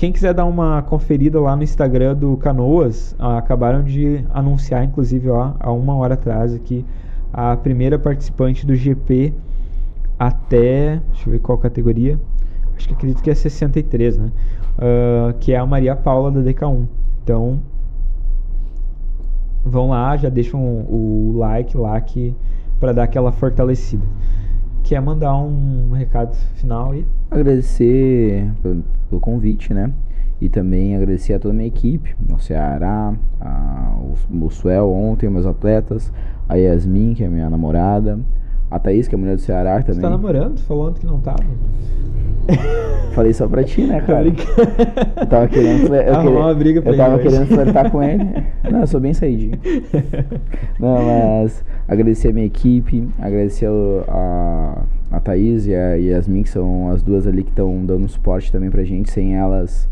Quem quiser dar uma conferida lá no Instagram do Canoas, ah, acabaram de anunciar, inclusive, ó, há uma hora atrás aqui, a primeira participante do GP até. Deixa eu ver qual categoria. Acho que acredito que é 63, né? Ah, que é a Maria Paula da DK1. Então, vão lá, já deixam o like lá que para dar aquela fortalecida. Quer mandar um recado final aí?
Agradecer pelo, pelo convite, né? E também agradecer a toda a minha equipe, o Ceará, a, o, Suel ontem, meus atletas, a Yasmin, que é minha namorada, a Thaís, que é a mulher do Ceará
Você
também.
tá namorando? Tu falou ontem que não tava.
Falei só pra ti, né,
Tô
cara? Eu tava querendo, fle- eu,
uma briga pra
eu tava querendo flertar com ele. Não, eu sou bem saidinho. Não, mas agradecer a minha equipe, agradecer o- a, a Thaís e a Yasmin, que são as duas ali que estão dando suporte também pra gente. Sem elas,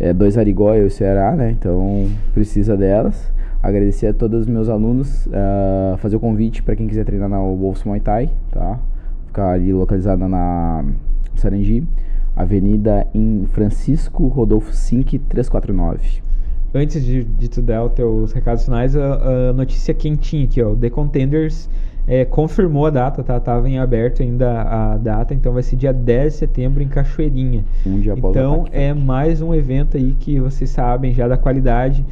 é dois Arigó e o Ceará, né? Então precisa delas. Agradecer a todos os meus alunos, ah, fazer o convite para quem quiser treinar na Wolves Muay Thai, tá? Ficar ali localizada na Sarangi, Avenida em Francisco Rodolfo Sink 349.
Antes de, de tu dar os teus recados finais, a, a notícia quentinha aqui, ó. O The Contenders é, confirmou a data, tá? Tava em aberto ainda a data, então vai ser dia 10 de setembro em Cachoeirinha.
Um dia após o
Então
ataque.
é mais um evento aí que vocês sabem já da qualidade.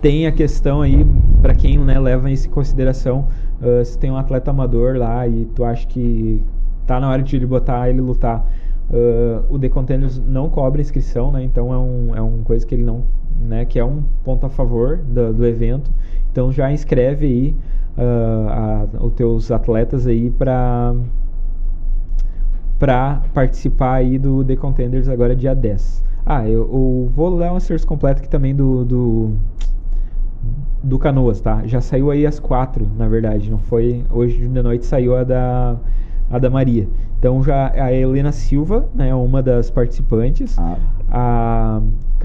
Tem a questão aí, para quem né, leva isso em consideração, ah, se tem um atleta amador lá e tu acha que tá na hora de ele botar ele lutar, ah, o The Contenders não cobra inscrição, né? Então é um, é um coisa que ele não, né? Que é um ponto a favor do, do evento. Então já inscreve aí ah, a- os teus atletas aí para para participar aí do The Contenders agora dia 10. Ah, eu, eu vou ler um serviço completo aqui também do, do do Canoas, tá? Já saiu aí às quatro, na verdade, não foi hoje de noite saiu a da a da Maria. Então já a Helena Silva, né, uma das participantes,
Ah,
a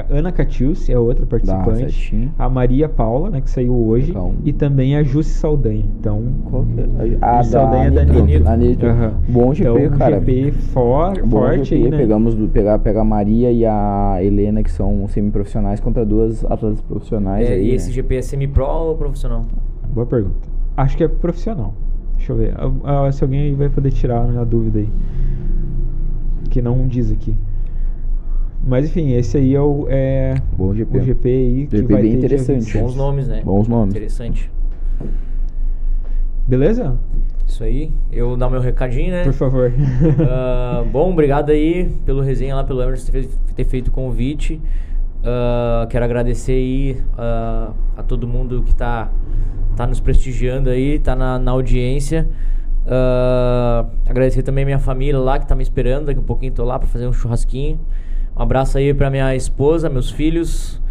Ana Catius é outra participante, a Maria Paula, né, que saiu hoje,
Legal.
e também a Jussi Saldanha. Então,
qual que é? Ah,
Isso, Saldanha da
Nitro.
Nitro.
A Nitro.
Aham.
Bom GP,
então, um
cara.
GP for,
Bom
forte
GP,
aí, né?
Pegamos do, pegar, pegar a Maria e a Helena, que são semiprofissionais, contra duas atletas profissionais
É,
aí.
e
né?
esse GP é semi-pro ou profissional?
Boa pergunta. Acho que é profissional. Deixa eu ver. Ah, ah, se alguém aí vai poder tirar né, a dúvida aí. Que não diz aqui. Mas enfim, esse aí é o, é
Bom GP.
o GP aí que
GP
vai
bem
ter
interessante.
26.
Bons nomes, né?
Bons nomes.
Interessante.
Beleza?
Isso aí. Eu dar meu recadinho, né?
Por favor.
Ah, bom, obrigado aí pelo resenha lá, pelo Emerson ter feito, ter feito o convite. Ah, quero agradecer aí ah, a todo mundo que tá, tá nos prestigiando aí, tá na, na audiência. Agradecer também a minha família lá que tá me esperando, daqui um pouquinho tô lá pra fazer um churrasquinho. Um abraço aí pra minha esposa, meus filhos,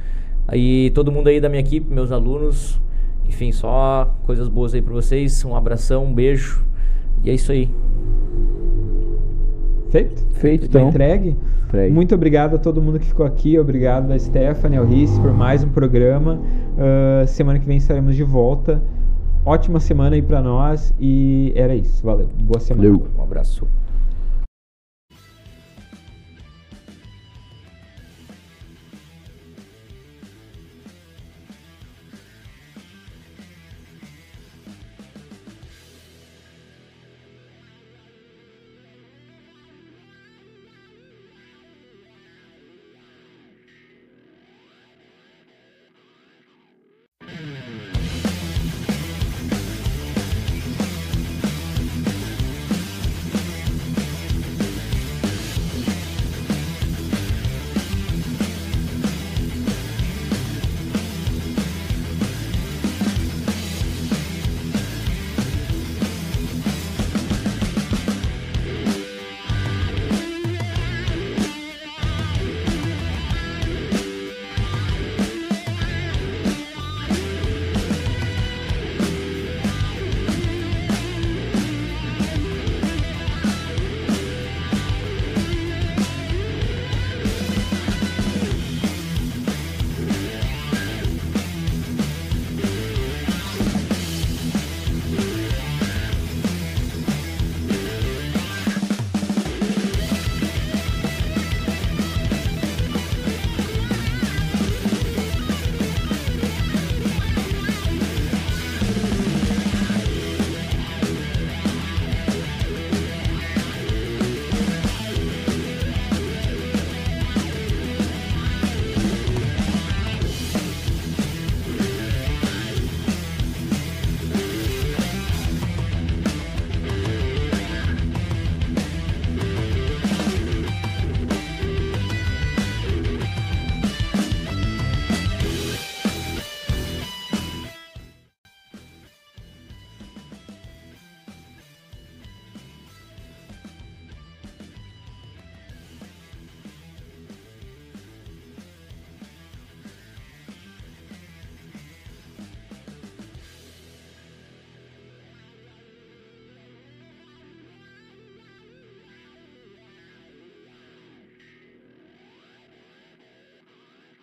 aí todo mundo aí da minha equipe, meus alunos. Enfim, só coisas boas aí pra vocês. Um abração, um beijo. E é isso aí.
Feito?
Feito,
Tá
então.
entregue?
Entregue.
Muito obrigado a todo mundo que ficou aqui. Obrigado a Stephanie, ao Rice por mais um programa. Ah, semana que vem estaremos de volta. Ótima semana aí pra nós. E era isso. Valeu. Boa semana.
Valeu.
Um abraço.